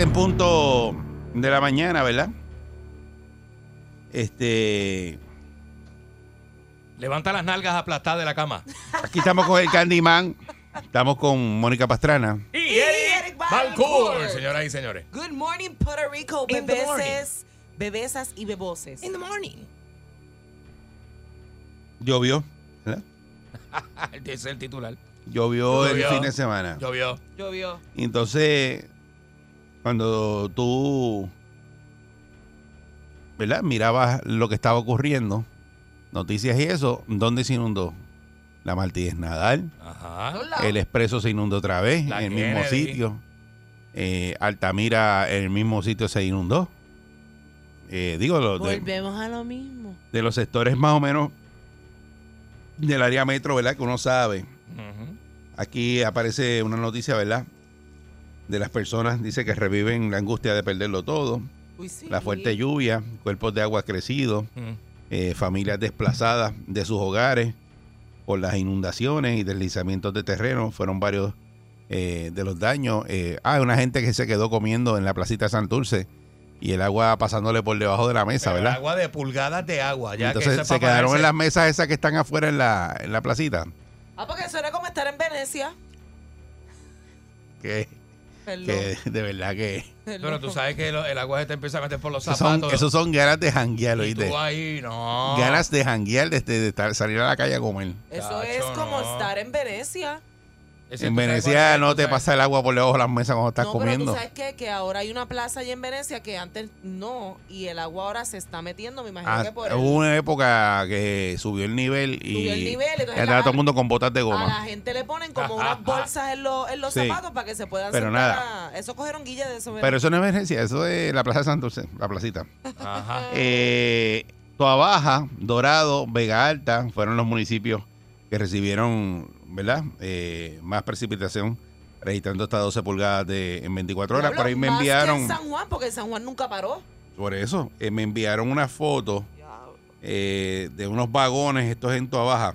En punto de la mañana, ¿verdad? Este. Levanta las nalgas aplastadas de la cama. Aquí estamos con el Candyman. Estamos con Mónica Pastrana. Y Eric Balcour, señoras y señores. Good morning, Puerto Rico, In the bebeses, bebesas y beboses. In the morning. Llovió, ¿verdad? Ese es el titular. Llovió el Llovió. fin de semana. Llovió. Llovió. Entonces, cuando tú, ¿verdad? Mirabas lo que estaba ocurriendo, noticias y eso, ¿dónde se inundó? La Martínez Nadal, Ajá. el Expreso se inundó otra vez, La en el mismo Kennedy. sitio. Eh, Altamira, en el mismo sitio se inundó. Eh, digo, lo de, Volvemos a lo mismo. de los sectores más o menos del área metro, ¿verdad? Que uno sabe. Ujú. Aquí aparece una noticia, ¿verdad? De las personas, dice que reviven la angustia de perderlo todo, Uy, sí. la fuerte lluvia, cuerpos de agua crecidos, Mm. eh, familias desplazadas de sus hogares por las inundaciones y deslizamientos de terreno, fueron varios eh, de los daños. Eh, ah, una gente que se quedó comiendo en la placita de Santurce y el agua pasándole por debajo de la mesa, Pero ¿verdad? Agua de pulgadas de agua. Ya Entonces se quedaron en las mesas esas que están afuera en la, en la placita. Ah, porque suena como estar en Venecia. Perdón. Que de verdad que... Perdón. Pero tú sabes que lo- el agua se te empieza a meter por los Esos son, zapatos. esos son ganas de janguear, y ¿oíste? tú ahí, no. Ganas de janguear, de, de estar- salir a la calle a comer. Eso es como no. estar en Venecia. Ese en Venecia no te pasa el agua por debajo de las mesas cuando estás no, comiendo. pero tú sabes qué? que ahora hay una plaza allá en Venecia que antes no, y el agua ahora se está metiendo, me imagino Ah, que por el- hubo una época que subió el nivel y, Subió el nivel, entonces y andaba la- todo el mundo con botas de a la goma. gente le ponen como unas bolsas en, los- en los Sí. zapatos para que se puedan Pero sentar nada. a- Eso cogieron guille de eso. Pero eso no es emergencia, eso es la Plaza de Santurce, la placita. Ajá. Eh, Toa Baja, Dorado, Vega Alta fueron los municipios que recibieron, ¿verdad? Eh, más precipitación, registrando hasta 12 pulgadas de, en 24 horas. Por ahí me Más que enviaron, en San Juan, porque San Juan nunca paró. por eso, eh, me enviaron una foto eh, de unos vagones, estos en Toa Baja,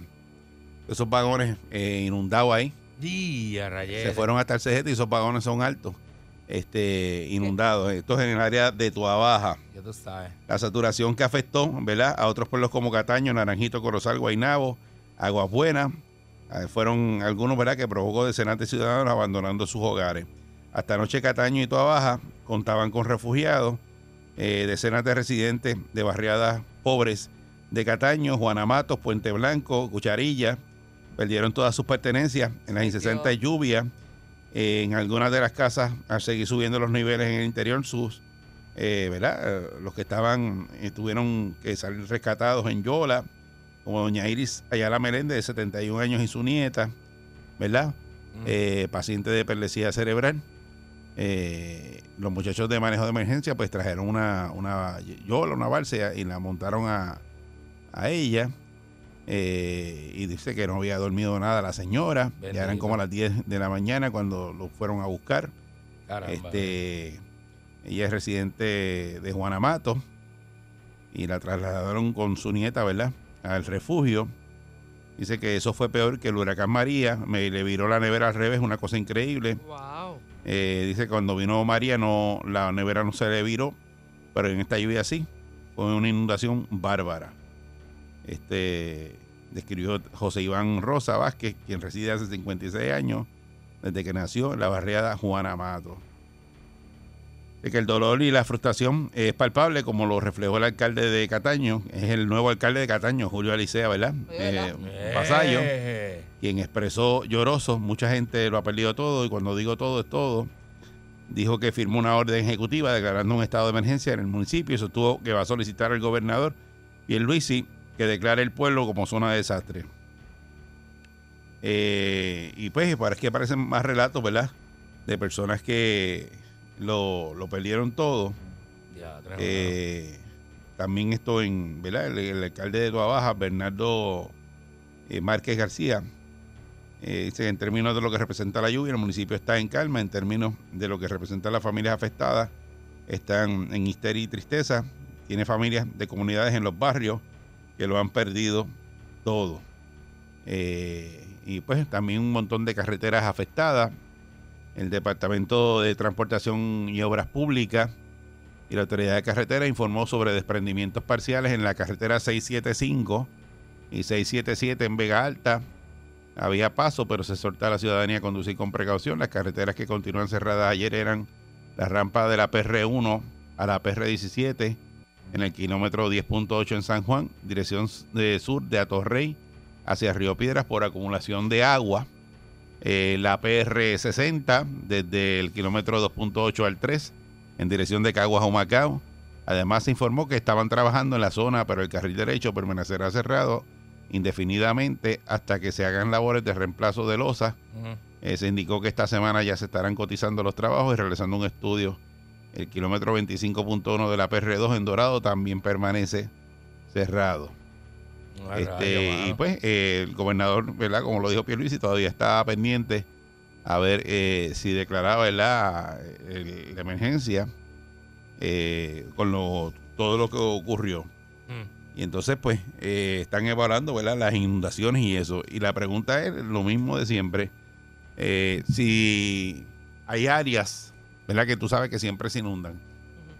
esos vagones eh, inundados ahí. Y a rayé. Se fueron hasta el CGT y esos vagones son altos, este, inundados. Esto es en el área de Toa Baja. Ya tú sabes. La saturación que afectó, ¿verdad? A otros pueblos como Cataño, Naranjito, Corozal, Guaynabo, Aguas Buenas. Eh, Fueron algunos, ¿verdad?, que provocó decenas de ciudadanos abandonando sus hogares. Hasta anoche Cataño y Toa Baja contaban con refugiados, eh, decenas de residentes de barriadas pobres de Cataño, Juanamatos, Puente Blanco, Cucharilla, perdieron todas sus pertenencias en las Ay, incessantes lluvias. Eh, en algunas de las casas, al seguir subiendo los niveles en el interior, sus, eh, ¿verdad? Eh, los que estaban, eh, tuvieron que salir rescatados en Yola, como doña Iris Ayala Meléndez, de 71 años, y su nieta, ¿verdad? Mm. Eh, paciente de perlesía cerebral. Eh, los muchachos de manejo de emergencia pues trajeron una, una yola, una balsa y la montaron a, a ella. Eh, y dice que no había dormido nada la señora. Ya eran como las 10 de la mañana cuando lo fueron a buscar. Caramba. Este, ella es residente de Juanamato y la trasladaron con su nieta, ¿verdad? Al refugio. Dice que eso fue peor que el huracán María. Me le viró la nevera al revés, una cosa increíble. Wow. Eh, dice que cuando vino María, no, la nevera no se le viró, pero en esta lluvia sí. Fue una inundación bárbara. Este describió José Iván Rosa Vázquez, quien reside hace 56 años, desde que nació en la barriada Juana Mato. De que el dolor y la frustración es palpable, como lo reflejó el alcalde de Cataño, es el nuevo alcalde de Cataño, Julio Alicea, ¿verdad? Eh, Vasallo Eh, quien expresó lloroso, mucha gente lo ha perdido todo y cuando digo todo es todo, dijo que firmó una orden ejecutiva declarando un estado de emergencia en el municipio y sostuvo que va a solicitar al gobernador y el Luisi que declare el pueblo como zona de desastre. Eh, y pues parece que aparecen más relatos, ¿verdad? De personas que lo, lo perdieron todo. ya, Eh, también esto en, ¿verdad? El, el alcalde de Toa Baja, Bernardo eh, Márquez García, eh, dice, en términos de lo que representa la lluvia, el municipio está en calma, en términos de lo que representa las familias afectadas, están en histeria y tristeza, tiene familias de comunidades en los barrios que lo han perdido todo. Eh, y pues también un montón de carreteras afectadas, el Departamento de Transportación y Obras Públicas, y la Autoridad de Carretera informó sobre desprendimientos parciales en la carretera 675 y 677 en Vega Alta. Había paso, pero se exhorta a la ciudadanía a conducir con precaución. Las carreteras que continúan cerradas ayer eran la rampa de la PR1 a la PR17 en el kilómetro 10.8 en San Juan, dirección de sur de Atorrey hacia Río Piedras por acumulación de agua. Eh, la PR60 desde el kilómetro 2.8 al 3 en dirección de Caguas a Humacao. Además se informó que estaban trabajando en la zona, pero el carril derecho permanecerá cerrado indefinidamente hasta que se hagan labores de reemplazo de losa. Eh, se indicó que esta semana ya se estarán cotizando los trabajos y realizando un estudio. El kilómetro 25.1 de la PR2 en Dorado también permanece cerrado. Este, rayo, y pues eh, el gobernador, ¿verdad? Como lo dijo Pierluisi, todavía está pendiente a ver eh, si declaraba, ¿verdad? el- la emergencia eh, con lo, todo lo que ocurrió. Mm. Y entonces, pues, están evaluando, ¿verdad? Las inundaciones y eso. Y la pregunta es lo mismo de siempre. Si hay áreas, ¿verdad? Que tú sabes que siempre se inundan.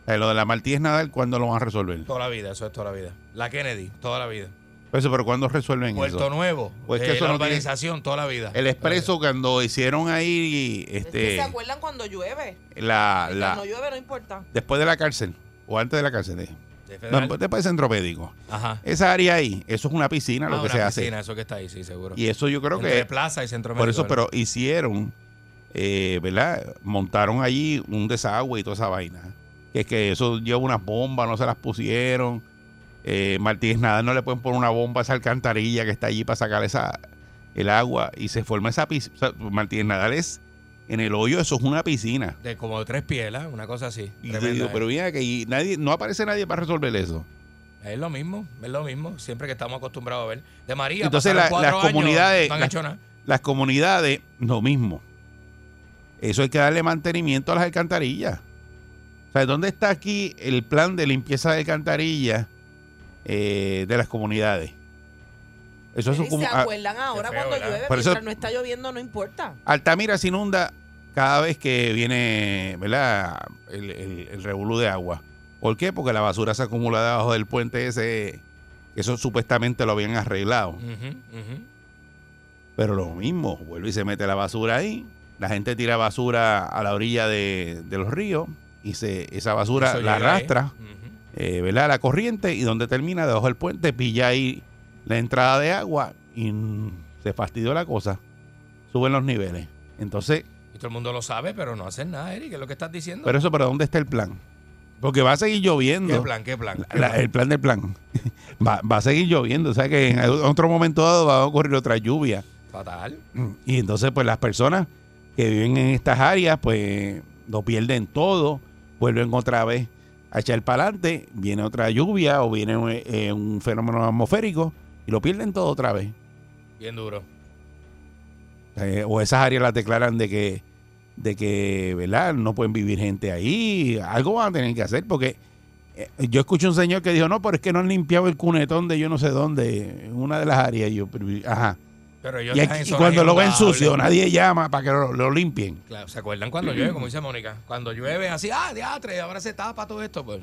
Lo de la Martínez Nadal, ¿cuándo lo van a resolver? Toda la vida, eso es toda la vida. La Kennedy, toda la vida. Eso, pero ¿cuándo resuelven Puerto eso? Nuevo, Pues que eh, eso la no tiene- toda la vida. El expreso cuando hicieron ahí Es que este ¿Se acuerdan cuando llueve? la, la Cuando llueve no importa. después de la cárcel o antes de la cárcel eh. De no, federal. después del centro médico Ajá. esa área ahí eso es una piscina lo Ah, que una se hace piscina, eso que está ahí, sí, seguro. y eso yo creo Entre que plaza y centro por médico, eso ¿verdad? pero hicieron eh, verdad montaron allí un desagüe y toda esa vaina que es que eso lleva unas bombas no se las pusieron eh, Martínez Nadal no le pueden poner una bomba a esa alcantarilla que está allí para sacar esa el agua y se forma esa piscina Martínez Nadal es en el hoyo eso es una piscina De como de tres pielas, una cosa así. Y digo, eh. pero mira que y nadie, no aparece nadie para resolver eso. Es lo mismo, es lo mismo. Siempre que estamos acostumbrados a ver. De María, Entonces, la- las años, comunidades- No las- nada. Las comunidades, lo mismo. Eso hay que darle mantenimiento a las alcantarillas. O sea, ¿dónde está aquí el plan de limpieza de alcantarillas eh, de las comunidades? Eso es como... se acuerdan ahora feo, cuando ¿verdad? llueve, Por eso- no está lloviendo no importa. Altamira se inunda cada vez que viene, ¿verdad? El, el, el revolú de agua. ¿Por qué? Porque la basura se acumula debajo del puente ese, eso supuestamente lo habían arreglado. Pero lo mismo, vuelve y se mete la basura ahí. La gente tira basura a la orilla de, de los ríos y se, esa basura Eso la arrastra. Eh, ¿verdad? La corriente y donde termina, debajo del puente, pilla ahí la entrada de agua y se fastidió la cosa. Suben los niveles. Entonces, Y todo el mundo lo sabe, pero no hacen nada, Eric. ¿Qué es lo que estás diciendo? pero eso, ¿pero dónde está el plan? Porque va a seguir lloviendo. ¿Qué plan? ¿Qué plan? ¿Qué La- plan? el plan del plan. va, va a seguir lloviendo. O sea que en otro momento dado va a ocurrir otra lluvia. Fatal. Y entonces, pues las personas que viven en estas áreas, pues lo pierden todo, vuelven otra vez a echar para adelante, viene otra lluvia o viene un, eh, un fenómeno atmosférico y lo pierden todo otra vez. Bien duro. Eh, o esas áreas las declaran de que, de que, ¿verdad? No pueden vivir gente ahí. Algo van a tener que hacer porque eh, yo escuché un señor que dijo, no, pero es que no han limpiado el cunetón de yo no sé dónde, en una de las áreas. Y yo, pero, ajá. Pero ellos Y, aquí- cuando lo ven sucio, nadie llama para que lo, lo limpien. Claro, ¿se acuerdan cuando llueve? Como dice Mónica. Cuando llueve así, ah, teatre, ahora se tapa todo esto. Pues,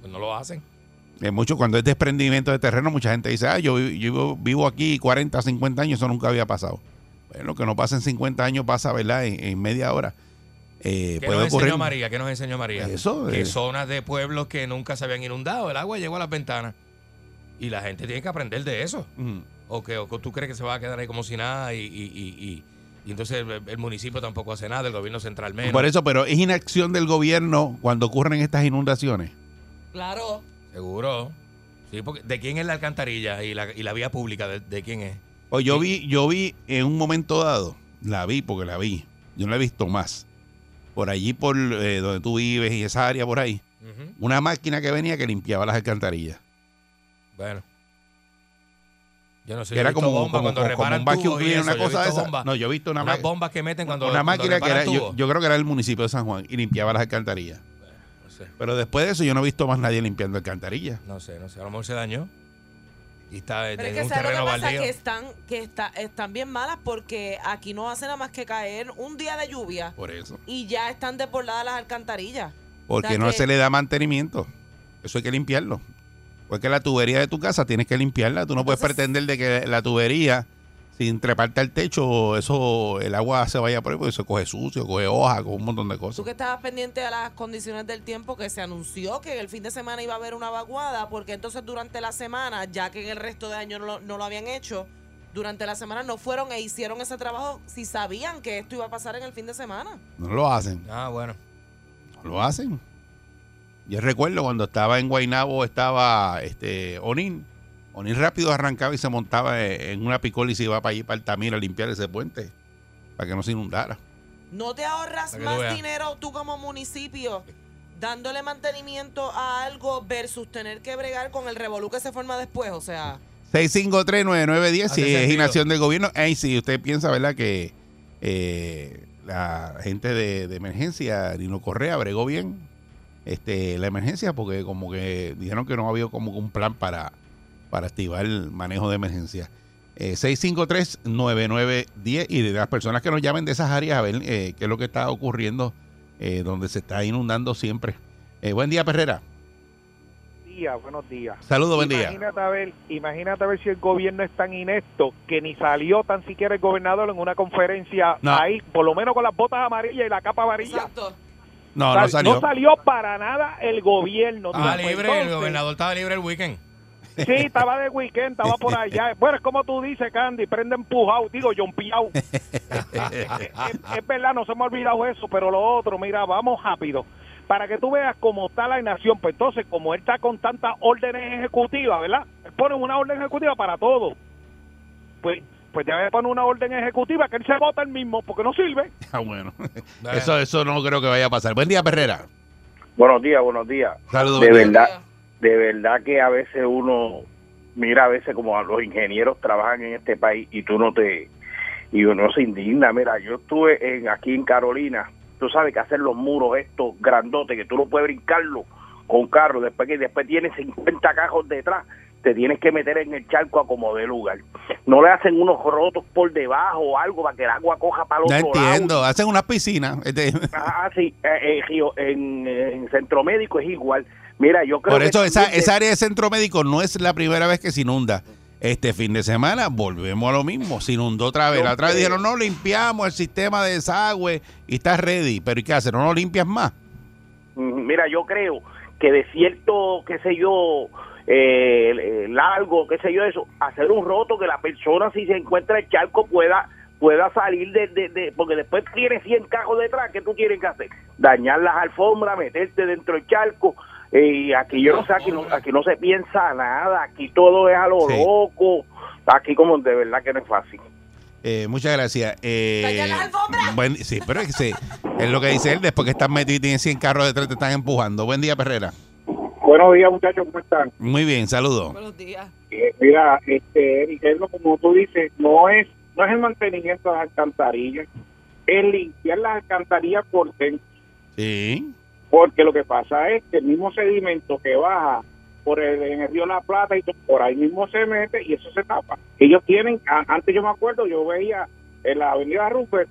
pues no lo hacen. Es mucho, cuando es desprendimiento de terreno, mucha gente dice, ah, yo, vi- yo vivo, aquí 40, 50 años, eso nunca había pasado. lo que no pasa en 50 años pasa, ¿verdad? En, en media hora. Eh, ¿Qué puede nos ocurrir. enseñó María? ¿Qué nos enseñó María? Eso, Que eh. zonas de pueblos que nunca se habían inundado, el agua llegó a las ventanas. Y la gente tiene que aprender de eso. Mm. ¿O, que, o tú crees que se va a quedar ahí como si nada y, y- y- y- y entonces el, el municipio tampoco hace nada, el gobierno central menos. Por eso, pero es inacción del gobierno cuando ocurren estas inundaciones. Claro. Seguro. Sí, porque ¿de quién es la alcantarilla y la, y la vía pública? ¿De, de quién es? O yo Sí. vi, yo vi en un momento dado, la vi porque la vi, yo no la he visto más. Por allí, por eh, donde tú vives y esa área por ahí, una máquina que venía que limpiaba las alcantarillas. Bueno. Yo no sé. Era como, bombas como, cuando como, reparan un vacuum cleaner, una cosa de esa. bombas. No, yo he visto una, Unas ma- bombas que meten cuando, una cuando máquina que era, yo, creo que era el municipio de San Juan y limpiaba las alcantarillas. No sé, Pero después de eso yo no he visto más nadie limpiando alcantarillas. no sé, no sé. A lo mejor se dañó. Y está Pero es que un ¿sabes lo que terreno pasa? baldío. Que están, que está, están bien malas porque aquí no hace nada más que caer un día de lluvia Por eso. y ya están desbordadas las alcantarillas. Porque O sea no que- se le da mantenimiento. Eso hay que limpiarlo. Porque la tubería de tu casa tienes que limpiarla. Tú no puedes pretender de que la tubería, sin treparte al techo, eso, el agua se vaya por ahí, porque se coge sucio, coge hoja, coge un montón de Tú cosas. que estabas pendiente a las condiciones del tiempo que se anunció que el fin de semana iba a haber una vaguada, porque entonces durante la semana, ya que en el resto de año no lo, no lo habían hecho, durante la semana no fueron e hicieron ese trabajo si sabían que esto iba a pasar en el fin de semana. No lo hacen. Ah, bueno. No lo hacen. Yo recuerdo cuando estaba en Guaynabo, estaba este Onil. Onil rápido arrancaba y se montaba eh, en una picola y se iba para allí, para Altamira, a limpiar ese puente, para que no se inundara. ¿No te ahorras más dinero tú como municipio dándole mantenimiento a algo versus tener que bregar con el revolú que se forma después? O sea, 6539910, Hace si es inacción del gobierno. Ahí si usted piensa, ¿verdad? Que eh, la gente de, de emergencia, Nino Correa, bregó bien este, la emergencia porque como que dijeron que no había como un plan para, para activar el manejo de emergencia. Eh, 653-9910 y de las personas que nos llamen de esas áreas a ver eh, qué es lo que está ocurriendo eh, donde se está inundando siempre. Eh, buen día, Perrera. días, buenos días. Saludos, buen día. Imagínate a ver, imagínate a ver si el gobierno es tan inepto que ni salió tan siquiera el gobernador en una conferencia No. ahí, por lo menos con las botas amarillas y la capa amarilla. exacto. No, Sal- no salió. No salió para nada el gobierno. Estaba libre, el gobernador estaba libre el weekend. Sí, estaba de weekend, estaba por allá. Bueno, es como tú dices, Candy, prende empujado, digo, jompiao. es, es verdad, no se me ha olvidado eso, pero lo otro, mira, vamos rápido. Para que tú veas cómo está la nación, pues entonces, como él está con tantas órdenes ejecutivas, ¿verdad? Él pone una orden ejecutiva para todo. Pues, pues debe poner una orden ejecutiva que él se vota el mismo, porque no sirve. Ah, bueno. Eso, eso no creo que vaya a pasar. Buen día, Perrera. Buenos días, buenos días. Saludos. De buen día. verdad, de verdad que a veces uno mira a veces como a los ingenieros trabajan en este país y tú no te y uno se indigna. Mira, yo estuve en aquí en Carolina, tú sabes que hacer los muros estos grandotes que tú no puedes brincarlo con carro, después que después tienes 50 cajos detrás, te tienes que meter en el charco a como de lugar. No le hacen unos rotos por debajo o algo para que el agua coja para el No otro lado. entiendo. Hacen unas piscinas. Este, Ah, sí, eh, eh, en, en Centro Médico es igual. Mira, yo creo Por que eso esa, esa área de centro médico no es la primera vez que se inunda. Este fin de semana volvemos a lo mismo. Se inundó otra vez. La otra vez dijeron, no, limpiamos el sistema de desagüe y está ready. Pero ¿y qué hacer? ¿No lo limpias más? Mira, yo creo que de cierto, qué sé yo, eh, largo, qué sé yo, eso, hacer un roto que la persona si se encuentra el charco pueda pueda salir de, de, de- porque después tienes 100 cajos detrás, ¿qué tú tienes que hacer? Dañar las alfombras, meterte dentro del charco, eh, y aquí yo no sé, aquí no, aquí no se piensa nada, aquí todo es a lo Sí. loco, aquí como de verdad que no es fácil. Eh, muchas gracias. Eh, buen- sí, pero es, que sí, es lo que dice él. Después que estás metido y tienes 100 carros detrás, te están empujando. Buen día, Perrera. Buenos días, muchachos, ¿cómo están? Muy bien, saludos. Buenos días. Eh, mira, este, Eric, es lo como tú dices, no es, no es el mantenimiento de las alcantarillas, es limpiar las alcantarillas por dentro, Sí. porque lo que pasa es que el mismo sedimento que baja por el, en el río La Plata y por ahí mismo se mete y eso se tapa. Ellos tienen, a- antes yo me acuerdo, yo veía en la avenida Rupert,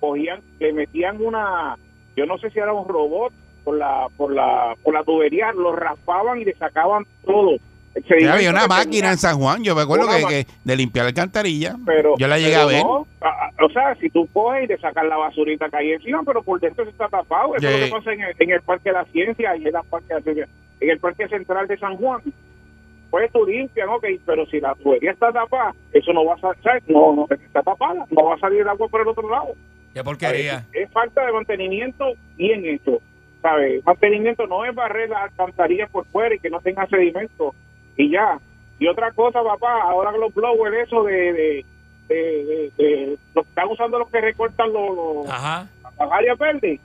cogían, le metían una, yo no sé si era un robot, por la, por la, por la tubería, lo raspaban y le sacaban todo. Sí, había una máquina tenía- en San Juan, yo me acuerdo que, que de limpiar alcantarilla. pero yo la llegué pero a ver. no, a- a- o sea, si tú coges y le sacas la basurita que hay encima, pero por dentro se está tapado. Eso es lo que pasa en el, en el Parque de la Ciencia y en, la parque, en el Parque Central de San Juan. Pues tú limpias, ok, pero si la tubería está tapada, eso no va a salir, no, no, está tapada, no va a salir el agua por el otro lado. Qué porquería. Es, es falta de mantenimiento bien hecho. ¿Sabes? Mantenimiento no es barrer las alcantarillas por fuera y que no tenga sedimento. Y ya. Y otra cosa, papá, ahora los blowers, eso de. de, de, de- de- lo que están usando los que recortan los, los- Ajá. las áreas verdes.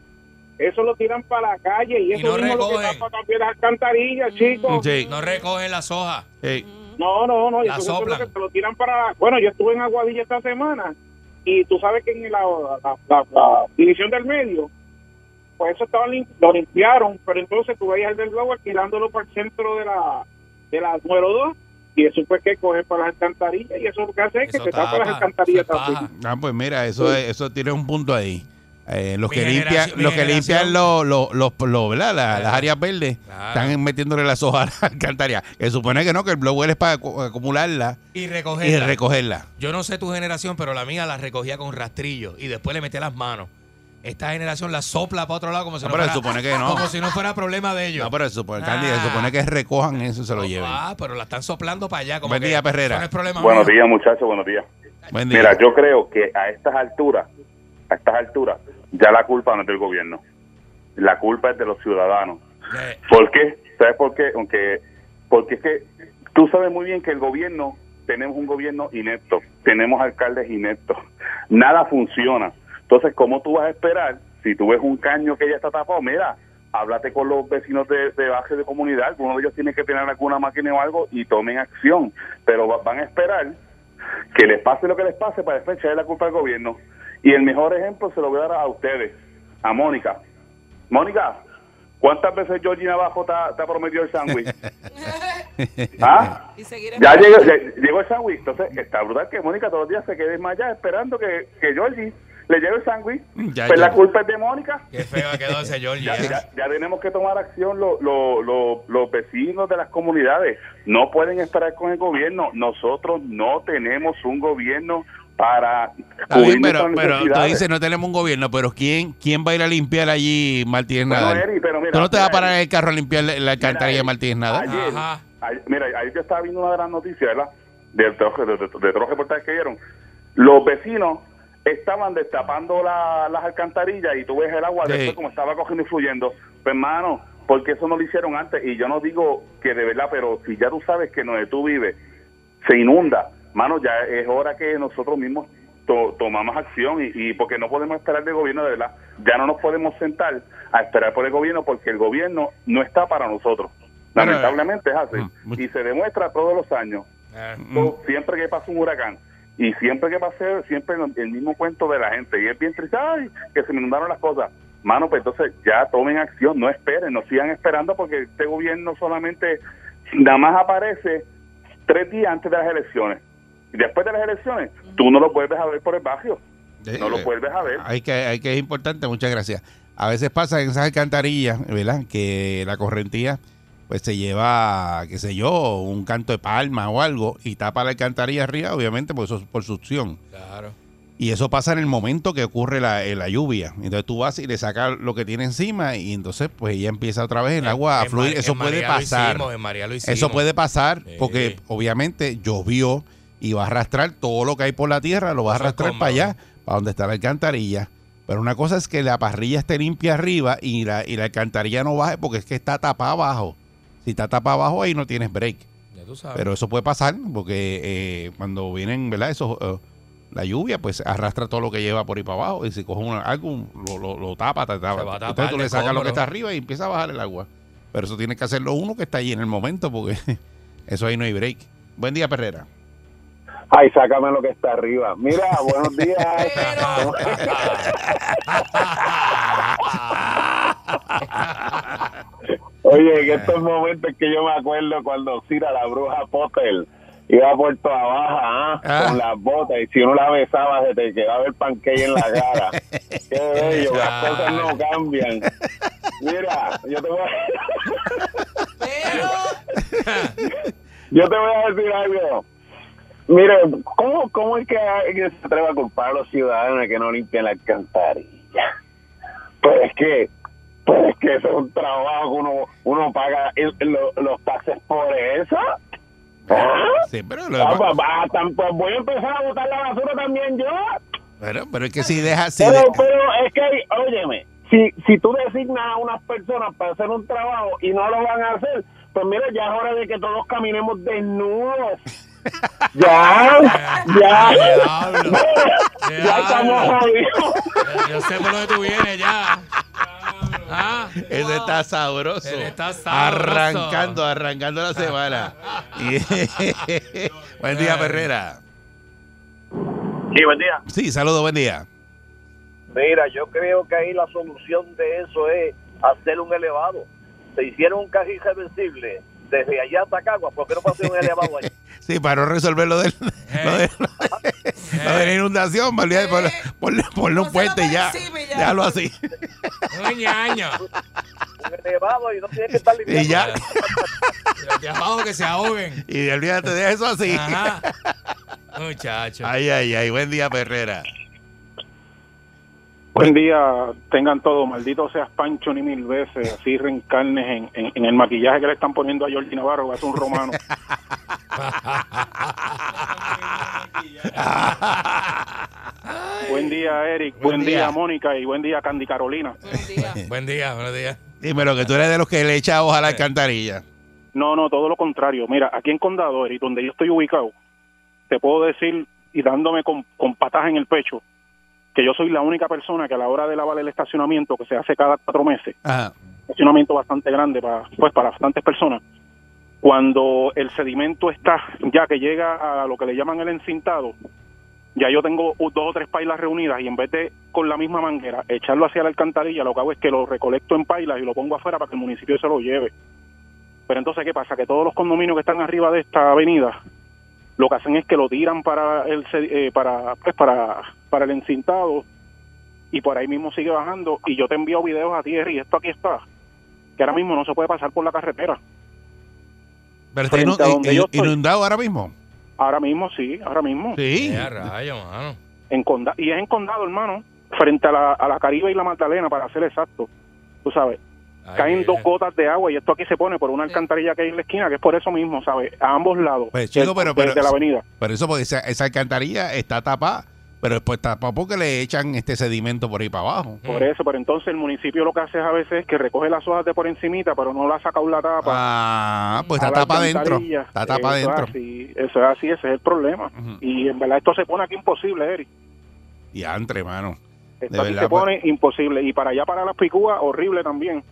Eso lo tiran para la calle y Y eso no mismo lo que recogen. tapa también las alcantarillas, chicos. Sí. No recogen las hojas. Sí. No, no, no. eso es lo que te lo tiran para. Bueno, yo estuve en Aguadilla esta semana y tú sabes que en la, la- la- la división del medio, pues eso estaba lim- lo limpiaron, pero entonces tú veías el del blower tirándolo para el centro de la, de la número 2 y eso fue que coge para las alcantarillas y eso lo que hace es que te tapa las alcantarillas también. Ah, pues mira, eso es- eso tiene un punto ahí. Eh, los que limpian, los que limpian los, los, los, los- ¿verdad? La- Claro. las áreas verdes Claro. están metiéndole las hojas a la alcantarilla. Que supone que no, que el blower es para acu- acumularla Y y recogerla. recogerla. Yo no sé tu generación, pero la mía la recogía con rastrillo y después le metía las manos. Esta generación la sopla para otro lado como si No, no, pero fuera, se supone que no. como si no fuera problema de ellos. No, pero se supone, Candy, se Ah. supone que recojan eso y se lo lleven. Ah, pero la están soplando para allá. Como Buen que día, Perrera. eso no es problema Buenos mío. días, muchachos, buenos días. Buen día. Mira, yo creo que a estas alturas, a estas alturas, ya la culpa no es del gobierno. La culpa es de los ciudadanos. Eh, ¿Por qué? ¿Sabes por qué? Aunque, porque es que tú sabes muy bien que el gobierno, tenemos un gobierno inepto, tenemos alcaldes ineptos, nada funciona. Entonces, ¿cómo tú vas a esperar si tú ves un caño que ya está tapado? Mira, háblate con los vecinos de, de base de comunidad, uno de ellos tiene que tener alguna máquina o algo y tomen acción, pero va- van a esperar que les pase lo que les pase para después echarle la culpa al gobierno. Y el mejor ejemplo se lo voy a dar a ustedes, a Mónica. Mónica, ¿cuántas veces Georgie Navajo te ha, prometido el sándwich? ¿Ah? Y seguir Ya llegó, ya llegó el sándwich. Entonces, está brutal que Mónica todos los días se quede más allá esperando que, que Georgie le lleve el sándwich. Ya, pues ya. la culpa es de Mónica. qué feo quedó ese Georgie. Ya, ¿eh? ya- ya tenemos que tomar acción lo- lo- lo- los vecinos de las comunidades. No pueden esperar con el gobierno. Nosotros no tenemos un gobierno para cubrir pero, pero tú dices no tenemos un gobierno, pero ¿quién, quién va a ir a limpiar allí Martínez Bueno, Nadal? Eri, pero mira, tú no te vas a parar en el carro a limpiar la, la alcantarilla de Martínez Nadal. Ayer, Ajá. ayer- mira, ayer yo estaba viendo una gran noticia, ¿verdad? De, de, de, de- de todos los reportajes que dieron. Los vecinos estaban destapando la- las alcantarillas y tú ves el agua Sí. después como estaba cogiendo y fluyendo. Pues, hermano, porque eso no lo hicieron antes. Y yo no digo que de verdad, pero si ya tú sabes que donde tú vives se inunda, mano, ya es hora que nosotros mismos to- tomamos acción y, y porque no podemos esperar del gobierno de verdad. Ya no nos podemos sentar a esperar por el gobierno porque el gobierno no está para nosotros. Bueno, Lamentablemente es así. mm, Y se demuestra todos los años. Eh, siempre que pasa un huracán y siempre que pase siempre el mismo cuento de la gente y es bien triste ay que se me inundaron las cosas mano pues entonces ya tomen acción no esperen no sigan esperando porque este gobierno solamente nada más aparece tres días antes de las elecciones y después de las elecciones tú no lo vuelves a ver por el barrio no lo vuelves a ver Hay que, hay que es importante, muchas gracias. A veces pasa en esas alcantarillas, ¿verdad? Que la correntía pues se lleva, qué sé yo, un canto de palma o algo y tapa la alcantarilla arriba, obviamente, por, eso, por succión. claro. Y eso pasa en el momento que ocurre la, eh, la lluvia. Entonces tú vas y le sacas lo que tiene encima y entonces pues ya empieza otra vez el agua a fluir. Eso en puede pasar. hicimos, María lo hicimos. Eso puede pasar porque obviamente llovió y va a arrastrar todo lo que hay por la tierra, lo va a Eso arrastrar para allá, para donde está la alcantarilla. Pero una cosa es que la parrilla esté limpia arriba y la, y la alcantarilla no baje porque es que está tapada abajo. Si está tapada abajo ahí no tienes break. Ya tú sabes. Pero eso puede pasar porque eh, cuando vienen, ¿verdad? Eso, eh, la lluvia, pues arrastra todo lo que lleva por ahí para abajo y si coge una- algo, lo, lo, lo tapa, te tapa. Tapar Entonces tú le sacas lo que está arriba y empieza a bajar el agua. Pero eso tiene que hacerlo uno que está allí en el momento porque eso ahí no hay break. Buen día, Perrera. Ay, sácame lo que está arriba. Mira, buenos días. Oye, en estos momentos que yo me acuerdo cuando Cira, la bruja Potter, iba a Puerto Baja ¿ah? Ah. con las botas y si uno la besaba se te quedaba el panqueque en la cara. Qué bello, las cosas no cambian. Mira, yo te voy a... Yo te voy a decir algo. Mire, ¿cómo, cómo es que alguien se atreve a culpar a los ciudadanos de que no limpian la alcantarilla? Pues es que, pues es que eso es un trabajo que uno, uno paga el- lo- los taxes por eso. ¿Ah? Sí, pero, lo- Ah, pues, tan- pues voy a empezar a botar la basura también yo. pero, pero es que si deja, si Pero, de- pero es que, óyeme, si, si tú designas a unas personas para hacer un trabajo y no lo van a hacer, pues mira, ya es hora de que todos caminemos desnudos. ya, ya. Diablo. ya estamos Diablo. jodidos. Yo sé por dónde tú vienes ya. Ah, ese está sabroso. Él está sabroso. Arrancando, arrancando la semana. Buen día, Ferrera. Sí, buen día. Sí, saludos, buen día. Mira, yo creo que ahí la solución de eso es hacer un elevado. Se hicieron un cajil reversible desde allá hasta Cagua, ¿por qué no hacer un elevado ahí? Sí, para no resolver lo, del, lo, de, lo de la inundación, olvidé de ponle, ponle- ponle un Pónselo puente ya. ya. Déjalo así. un ñaño. Un elevado y no tiene que estar limpiando. Y ya. Los de abajo que se ahoguen. Y olvídate de eso así. Ajá. Muchacho. Ay, ay, ay. Buen día, Ferrera. Buen día, tengan todo, maldito seas Pancho ni mil veces, así reencarnes en, en, en el maquillaje que le están poniendo a Jordi Navarro, que es un romano. buen día, Eric, Buen buen, día. día. Mónica, y buen día, Candy Carolina. Buen día. Buen día, buenos días. Dímelo, que tú eres de los que le echa hoja a la alcantarilla. No, no, todo lo contrario. Mira, aquí en Condado, Eric, donde yo estoy ubicado, te puedo decir, y dándome con, con patas en el pecho, que yo soy la única persona que a la hora de lavar el estacionamiento, que se hace cada cuatro meses, Ajá. estacionamiento bastante grande para pues para bastantes personas cuando el sedimento está ya que llega a lo que le llaman el encintado ya yo tengo dos o tres pailas reunidas y en vez de con la misma manguera echarlo hacia la alcantarilla lo que hago es que lo recolecto en pailas y lo pongo afuera para que el municipio se lo lleve pero entonces qué pasa que todos los condominios que están arriba de esta avenida lo que hacen es que lo tiran para el eh, para pues para para el encintado y por ahí mismo sigue bajando y yo te envío videos a ti Eri, esto aquí está que ahora mismo no se puede pasar por la carretera. Pero está Frente a inu- in- yo estoy. inundado ahora mismo. Ahora mismo sí, ahora mismo. Sí. Ya, rayo, mano. En conda y es en condado, hermano, frente a la, a la Caribe y la Magdalena, para ser exacto. Tú sabes, Ay, caen dos gotas de agua y esto aquí se pone por una alcantarilla que hay en la esquina, que es por eso mismo, ¿sabes? A ambos lados Pues, chico, pero- de- pero- de la avenida. Por eso, porque esa, esa alcantarilla está tapada. Pero después tapada porque le echan este sedimento por ahí para abajo. Por eso, pero entonces el municipio lo que hace es a veces que recoge las hojas de por encimita, pero no la saca la tapa. Ah, pues a está la tapa adentro. Está tapa Eso es adentro. así, eso es así, ese es el problema. Y en verdad esto se pone aquí imposible, Eric. Y entre, mano. Esto De aquí verdad, se pone imposible. Y para allá, para las picúas, horrible también.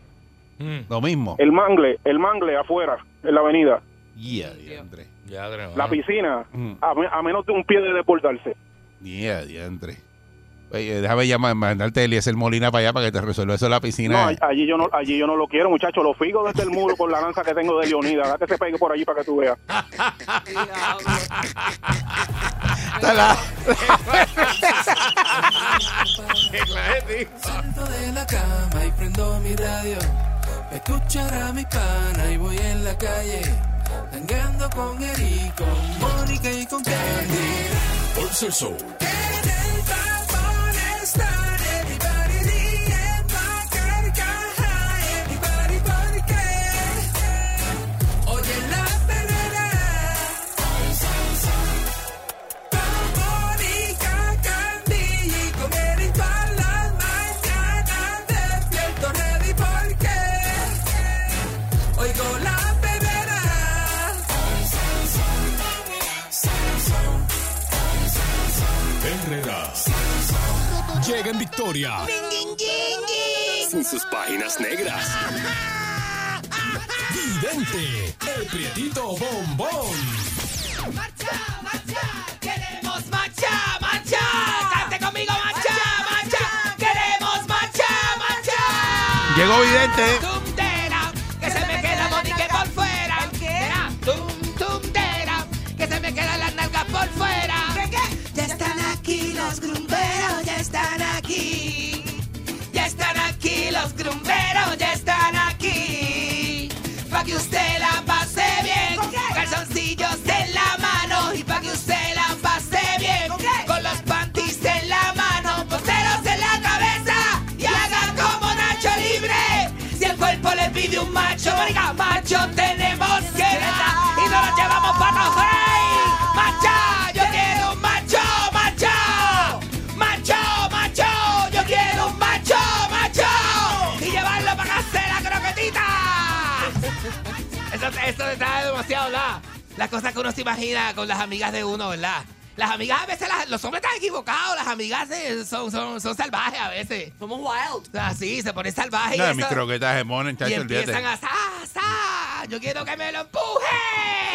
Mm, Lo mismo. El mangle, el mangle afuera, en la avenida. Yeah, tres, La piscina, a, a menos de un pie de desbordarse. Yeah, diantre. Oye, déjame llamar, mandarte a Eliezer Molina para allá para que te resuelva eso en la No, piscina. all- allí yo no, allí yo no lo quiero, muchachos. Lo figo desde el muro con la lanza que tengo de Leonida. Date ese pegue por allí para que tú veas. Salto de la cama y prendo mi radio. Pa' escuchar a mi pana y voy en la calle. Tangando con Eric, con Mónica y con Candy. Por ser show. Llega en victoria. Sin sus páginas negras. Vidente, el prietito bombón. ¡Marcha, marcha! ¡Queremos marcha, marcha! ¡Cante conmigo, marcha, marcha! ¡Queremos marcha, marcha! Llegó Vidente. Macho, macho tenemos que dar y nos lo llevamos para rey. Macha, yo quiero un macho, macho, macho, macho, yo quiero un macho, macho y llevarlo para hacer la croquetita. Eso, eso está demasiado, ¿verdad? Las cosas que uno se imagina con las amigas de uno, ¿verdad? Las amigas a veces, las- los hombres están equivocados, las amigas eh, son, son, son salvajes a veces. Somos wild. Así, se ponen salvajes. No, y mis eso- croquetas de mono, y chacho, olvídate. empiezan a sa, sa, yo quiero que me lo empuje.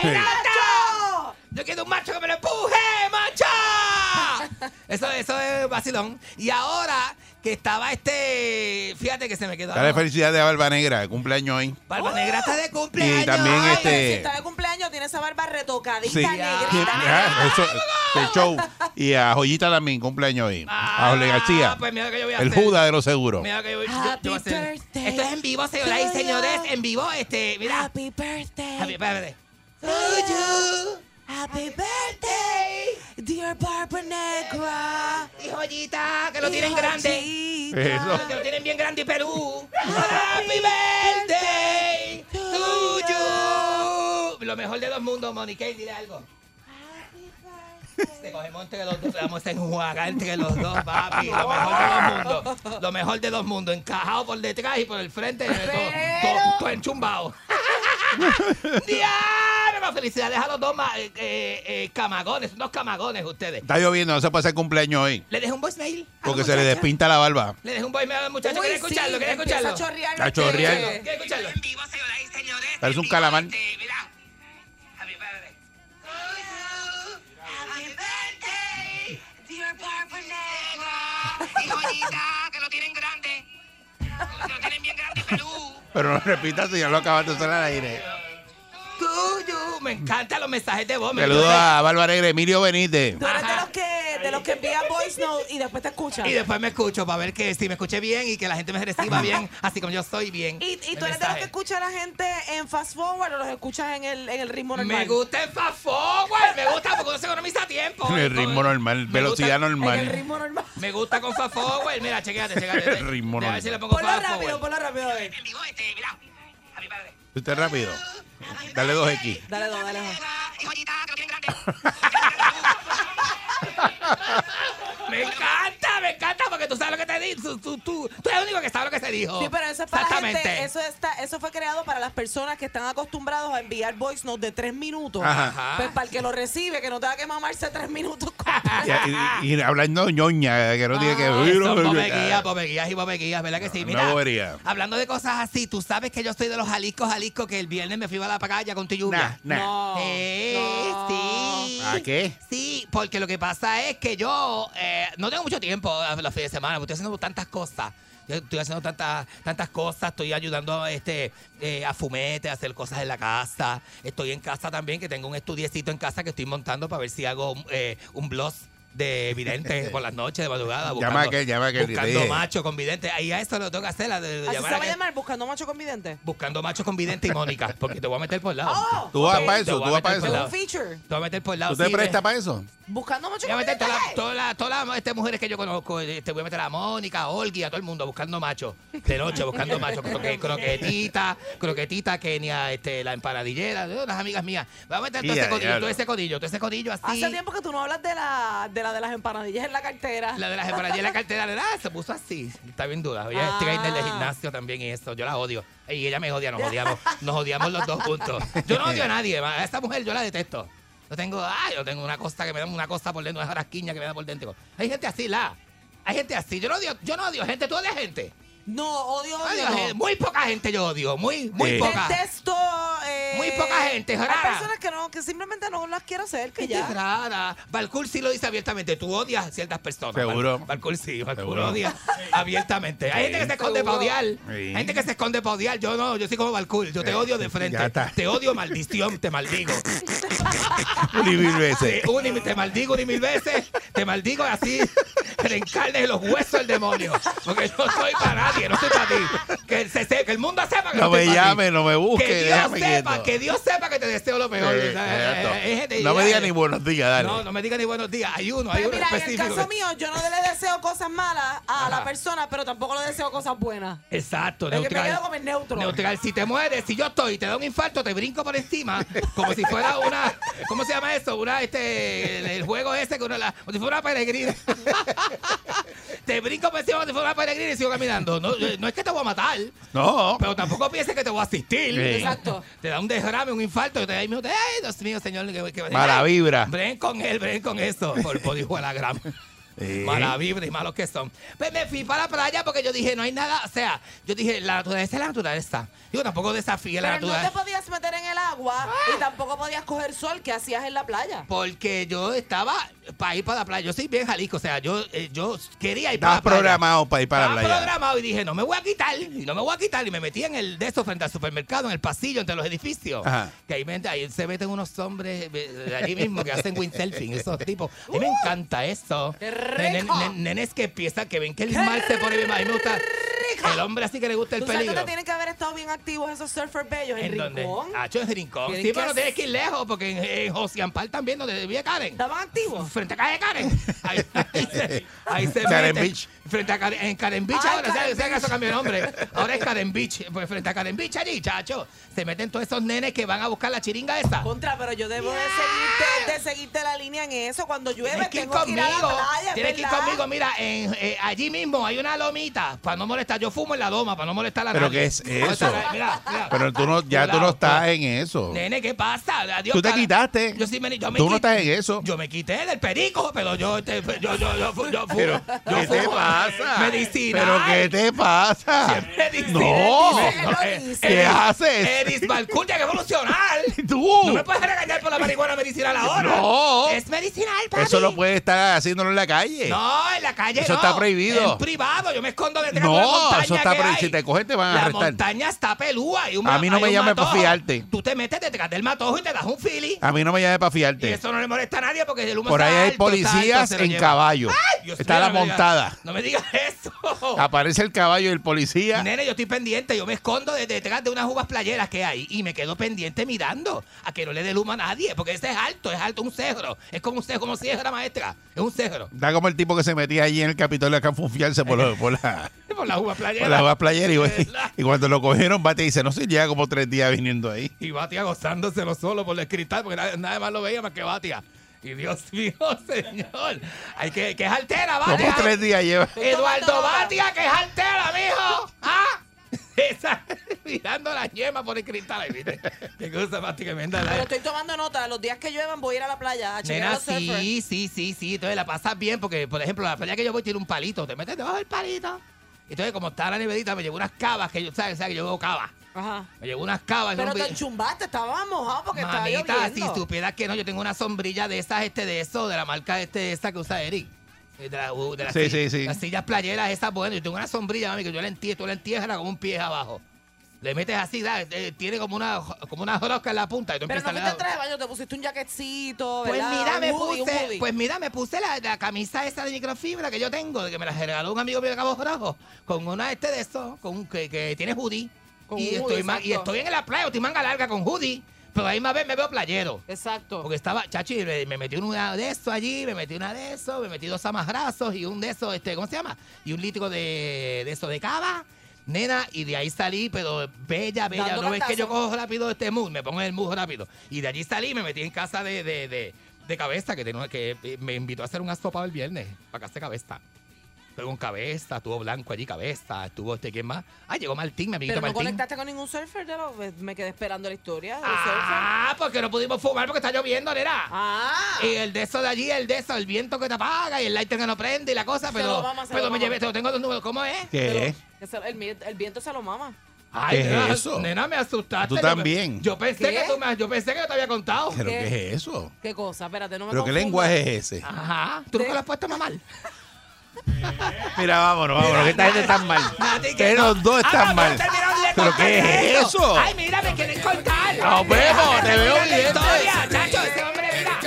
Sí. ¡Macho! Yo quiero un macho que me lo empuje, macho. Eso, eso es vacilón. Y ahora que estaba este, fíjate que se me quedó. Dale felicidades a Barba Negra, de cumpleaños hoy. Barba Negra está de cumpleaños. Y también Ay, este- si está de cumpleaños, tiene esa barba retocadita, Sí. negrita. Ah, eso, el show. Y a Joyita también, cumpleaños hoy. A Jorge García. Ah, pues mira lo que yo voy a El hacer. Judas de los seguros. Mira lo que yo, yo- yo Happy voy a hacer. birthday Esto es en vivo, señoras y señores. En vivo, este, mira. Happy birthday. Happy birthday. Happy birthday, dear Barbara Negra. Y joyita, que lo tienen grande. Eso. Que lo tienen bien grande y Perú. Happy birthday to you. Lo mejor de dos mundos, Mónica, dile algo. Te cogemos entre los dos, te vamos a enjuagar entre los dos, papi. Lo mejor de dos mundos. Lo mejor de dos mundos. Encajado por detrás y por el frente. Todo, todo, todo enchumbado. ¡Diablo! Felicidades a los dos eh, eh, eh, camagones. Unos camagones ustedes. Está lloviendo, no se puede hacer cumpleaños hoy. ¿Le dejé un voicemail? Porque se le despinta la barba. Le dejé un voicemail al muchacho. ¿Quiere escucharlo? ¿Quiere escucharlo? a chorrear. A chorrear. ¿Quiere escucharlo? En vivo, señoras y señores. Parece un calamar. mira. Que lo tienen grande. Pero no repita si ya lo acabas de hacer al aire. Tuyo. Me encantan los mensajes de voz. me Saludos a Bárbara Emilio Benítez. Tú eres de los que, de los que envían voice note y después te escuchan. Y después me escucho para ver que si me escuché bien y que la gente me reciba bien, así como yo soy bien. Y, y tú eres de los que escucha a la gente en fast forward o los escuchas en el, en el ritmo normal. Me gusta el fast forward, me gusta porque uno se economiza tiempo. En el ritmo normal, Me velocidad gusta- En el normal. ritmo normal. Me gusta con fast forward. Mira, chequéate, chequéate. El ritmo normal. ver si le pongo Ponlo fast rápido, forward. ponlo rápido. a ver. En vivo, este, mira. Happy birthday. Usted rápido. Dale dos X. Dale dos, dale dos. Me encanta, me encanta porque tú sabes lo que te di. Tú, tú, tú, tú eres el único que sabe lo que se dijo. Sí, pero eso es para la Exactamente. gente, eso, está, eso fue creado para las personas que están acostumbrados a enviar voice notes de tres minutos. Ajá. Pues para el que lo recibe, que no tenga que mamarse tres minutos. Y, y- y hablando ñoña, que no tiene que Ay, ver. son bobeguías, bobeguías y bobeguías, ¿verdad que sí? Mira, bobería. hablando de cosas así, tú sabes que yo soy de los jaliscos, jaliscos, que el viernes me fui a la playa con tu lluvia. Nah, nah. No. Eh, no. sí. ¿A qué? Sí, porque lo que pasa es que yo eh, no tengo mucho tiempo a los fines de semana, porque estoy haciendo tantas cosas. Yo estoy haciendo tantas tantas cosas, estoy ayudando este, eh, a Fumete a hacer cosas en la casa. Estoy en casa también, que tengo un estudiecito en casa que estoy montando para ver si hago eh, un blog de evidente por las noches, de madrugada. Llama Buscando, a aquel, llama a aquel, Buscando macho con vidente. Ahí a eso lo tengo que hacer, la de, de Así se llamar va a llamar, buscando macho con vidente. Buscando macho con vidente y Mónica, porque te voy a meter por el lado. Oh, Tú vas ok. para eso, tú vas para eso. un feature. Te voy a meter por el lado. ¿Tú te sí, prestas ve. para eso? Buscando macho Voy a meter todas las todas las- todas las, este, mujeres que yo conozco. Este, voy a meter a Mónica, a Olgi, a todo el mundo buscando macho. De noche, buscando macho. Croque- croquetita, croquetita, Kenia, este, la empanadillera, unas amigas mías. Voy a meter todo Ya, ese codillo, ya. todo ese codillo, todo ese codillo así. Hace tiempo que tú no hablas de la de, la de las empanadillas en la cartera. La de las empanadillas en la cartera, ¿verdad? Se puso así. Está bien dura. Ella es Ah. trainer de gimnasio también y eso. Yo la odio. Y ella me odia, nos odiamos. Nos odiamos los dos juntos. Yo no odio a nadie. A esta mujer yo la detesto. Yo tengo, ay, yo tengo una costa que me da una costa por dentro, una jarasquiña que me da por dentro. Hay gente así, la. Hay gente así. Yo no odio, yo no odio gente, tú odias gente. No, odio, Odio gente. no. Muy poca gente yo odio. Muy, muy Sí. poca. Detesto. eh, Muy poca gente, Hay rara. personas que, no, que simplemente no las quiero hacer, que ya. rara. Balcour sí lo dice abiertamente. Tú odias a ciertas personas. Seguro. Balcour sí. Seguro. odia abiertamente. Hay gente que se esconde para odiar. Sí. Hay gente que se esconde para odiar. Yo no. Yo soy como Balcour. Yo te Eh, odio de frente. ya está. Te odio maldición. Te maldigo. Un y mil veces. Te, un y- te maldigo ni mil veces. Te maldigo así. Le encarnes los huesos del demonio. Porque yo soy para nadie. No para ti. Que, se, se- que que el mundo sepa que No estoy me llame, no me busque, Que Dios sepa, quieto. que Dios sepa que te deseo lo mejor. Eh, eh, eh, No me diga ni buenos días, dale. No, no me diga ni buenos días. Hay uno, hay Pues uno mira, en el caso mío, yo no le deseo cosas malas a la persona, pero tampoco le deseo cosas buenas. Exacto, Es que me neutral. quedo como en neutro. Neutral. Si te mueres, si yo estoy y te da un infarto, te brinco por encima, como si fuera una. ¿Cómo se llama eso? Una, este. El, el juego ese, que uno la, como si fuera una peregrina. te brinco por encima como si fuera una peregrina y sigo caminando. No, eh, no es que te voy a matar, No. pero tampoco pienses que te voy a asistir. Sí. Exacto. Te da un derrame, un infarto, y te da y me dice, ay, Dios mío, señor. Que, que, Mala ay, vibra. Ven con él, ven con eso. Por, de la grama. Sí. Mala vibra y malos que son. Pues me fui para la playa porque yo dije, no hay nada. O sea, yo dije, la naturaleza es la naturaleza. Digo, tampoco desafíe la Pero no te naturaleza. podías meter en el agua y tampoco podías coger sol que hacías en la playa. Porque yo estaba para ir para la playa. Yo soy bien jalisco. O sea, yo, eh, yo quería ir para la playa. programado para ir para la Estaba playa. programado y dije, no me voy a quitar, y no me voy a quitar. Y me metí en el de eso frente al supermercado, en el pasillo, entre los edificios. Ajá. Que ahí, me- ahí se meten unos hombres eh, de allí mismo que hacen windsurfing, esos tipos. A mí me encanta eso. Nenes que piensan, que ven que el mar se pone bien. A mí me gusta el hombre así que le gusta el Tú sabes peligro. dónde tienen que haber estado bien activos esos surfers bellos en, ¿En dónde? Rincón. Hacho, en Rincón. Tienen Sí, que pero hacer- tienes que ir lejos, porque en, en Josiampal también, donde vivía Karen. ¿Estaban activos? Frente a calle Karen. Ahí, ahí se, ahí se Karen meten. Beach. Frente a Karen, en Karen Beach Ay, ahora, Karen ¿sabes? ¿Sabes que Beach. eso cambió de nombre? Ahora es Karen Beach. Pues frente a Karen Beach allí, chacho. Se meten todos esos nenes que van a buscar la chiringa esa. Contra, pero yo debo de, seguirte, de seguirte la línea en eso. Cuando llueve, Tienes que ir tengo que ir a la conmigo. playa. Tienes que ir ¿verdad? conmigo. Mira, en, eh, allí mismo hay una lomita para no molestar. Yo fumo en la loma para no molestar a ¿Pero nadie. qué es No, eso? Mira, mira. Pero tú no, ya tú no estás en eso. Nene, ¿qué pasa? Adiós, Tú te cara. quitaste. Yo sí me, yo me Tú no estás en eso. Yo me quité del perico, pero yo, este, yo, yo, yo, fu- yo, fu- Pero, yo ¿qué te fumo pasa? Medicinal. ¿Pero qué te pasa? Medicinal. No. Dice, ¿Qué lo eh? ¿Qué haces? Eris tiene que evolucionar. Tú. No me puedes regañar por la marihuana medicinal ahora. No. Es medicinal, papi. Eso lo puedes estar haciéndolo en la calle. No, en la calle Eso no. está prohibido. En privado, yo me escondo detrás No, de una montaña eso está hay. Si te cogen, te van a la arrestar. montaña está pelúa. y un A mí no me un llames pa' matojo. fiarte. Tú te metes detrás del matojo y te das un fili. A mí no me llames para Y fiarte. eso no le molesta a nadie porque el humo Por ahí hay alto, está alto, policías en caballo. Ay, Está la no montada. no me digas eso. Aparece el caballo y el policía. Nene, yo estoy pendiente, yo me escondo de- detrás de unas uvas playeras que hay y me quedo pendiente mirando a que no le dé luma a nadie, porque ese es alto, es alto, un cegro. Es como un cegro, como si fuera maestra, es un cegro. Da como el tipo que se metía allí en el Capitolio a canfunfiarse por, por la, Por la uva playera. por la playera. Y, cuando lo cogieron, bate dice, no sé, lleva como tres días viniendo ahí. Y Batia gozándoselo solo por el cristal, porque nadie, nadie más lo veía más que Batia. Y Dios mío, señor. Hay que, que es altera, Como Batia. tres días lleva. Eduardo Batia, que es altera, mijo. ¿Ah? Esa, mirando la yema por el cristal. ¿viste? Qué cosa más tremenda. la- Pero estoy tomando nota. Los días que lluevan voy a ir a la playa a chequear Nena, los surfers. sí, sí, sí, sí. Entonces la pasas bien porque, por ejemplo, la playa que yo voy tiene un palito. Te metes debajo del palito. Entonces, como está la neverita, me llevo unas cavas que yo, ¿sabes? ¿sabes? Que yo veo cavas. Ajá. Me llevo unas cavas. Pero te enchumbaste, estaba mojado porque estaba Manita, si lloviendo. supieras que no, yo tengo una sombrilla de esas, este, de eso, de la marca este, esa que usa Eric. Eh, De, la- de las Sí, sillas- sí, sí. Las sillas playeras, esas, bueno, yo tengo una sombrilla, mami, que yo la entierro, tú la entierras con un pie abajo. Le metes así, da, eh, tiene como una, como una rosca en la punta y tú Pero no empiezas a fuiste al dar- traje de baño, te pusiste un jaquetcito, Pues ¿verdad? mira, Un me hoodie, un puse, hoodie. pues mira, me puse la, la camisa esa de microfibra que yo tengo, de que me la regaló un amigo mío de Cabo Rojo, con una este de eso, con un- que, que tiene hoodie. Con y, un estoy hoodie, ma- y exacto. estoy en la playa, estoy manga larga con hoodie, pero ahí más vez me veo playero. Exacto. Porque estaba, chachi, me, me metí una de eso allí, me metí una de eso, me metí dos amarrazos y un de esos, este, ¿cómo se llama? Y un litro de, de eso de cava, nena, y de ahí salí, pero bella, bella. Dando no ves que yo cojo rápido este mood, me pongo en el mood rápido. Y de allí salí, me metí en casa de, de, de, de cabeza, que, tenía, que eh, me invitó a hacer un asopado el viernes, para casa de cabeza. Fue con cabeza, estuvo blanco allí, cabeza, estuvo este, ¿quién más? Ah, llegó Martín, mi amiguito Pero no Martín. conectaste con ningún surfer, de los- me quedé esperando la historia del surfer. Ah, porque no pudimos fumar porque está lloviendo, nena. Ah. Y el de eso de allí, el de eso, el viento que te apaga y el lighter que no prende y la cosa, pero, se pero lo me llevé, te lo tengo dos números, ¿cómo es? ¿Qué? Que se- el, viento se lo mama. Ay, ¿Qué es nena, eso? Nena, me asustaste. Tú también. Yo pensé ¿Qué? que tú me, yo pensé que yo te había contado. ¿Pero ¿Qué? qué es eso? ¿Qué cosa? Espérate, no me ¿Pero qué lenguaje es ese? Ajá. ¿Tú nunca lo has puesto a mamar? Mira, vámonos, vámonos, que esta gente está mal. Que los dos Ah, están no, mal. pero terminaron de ¿Pero contar qué es eso? Ay, mira, me quieren contar. Nos vemos, te veo bien. historia, chacho, ese hombre, mira.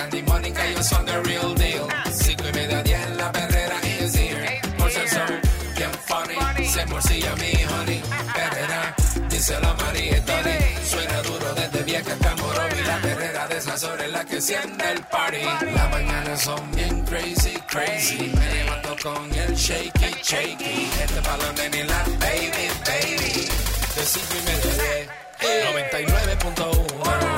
Morcilla mi honey. Perrera, díselo a María Tony. Suena duro desde vieja hasta Morovi. La perrera de esas horas la que enciende el party. Las mañanas son bien crazy, crazy. Me levanto con el shaky, shaky. Este balón en la baby, baby. De 5 y media 10. 99.1.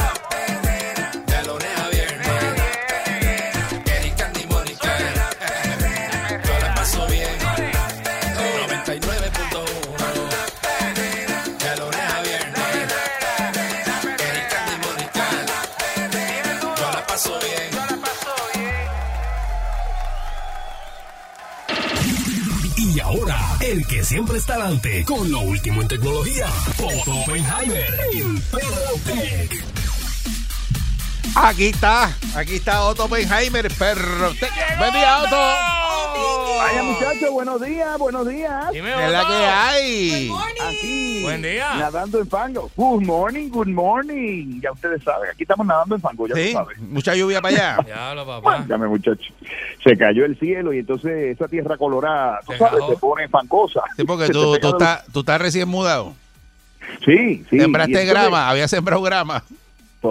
que siempre está adelante con lo último en tecnología, Otto Oppenheimer en Perrotec. Aquí está, aquí está Otto Oppenheimer, perro. Buen día, Otto. Vaya muchachos, buenos días, buenos días. Es la que hay. Aquí. Buen día. Nadando en fango. Good morning, good morning. Ya ustedes saben, aquí estamos nadando en fango, ya Sí, lo saben. mucha lluvia para allá. Diablo, papá. Mándame, muchachos. Se cayó el cielo y entonces esa tierra colorada, tú Se sabes, se pone fangosa. Sí, porque tú, tú, estás, tú estás recién mudado. Sí, sí. Sembraste grama, había sembrado grama.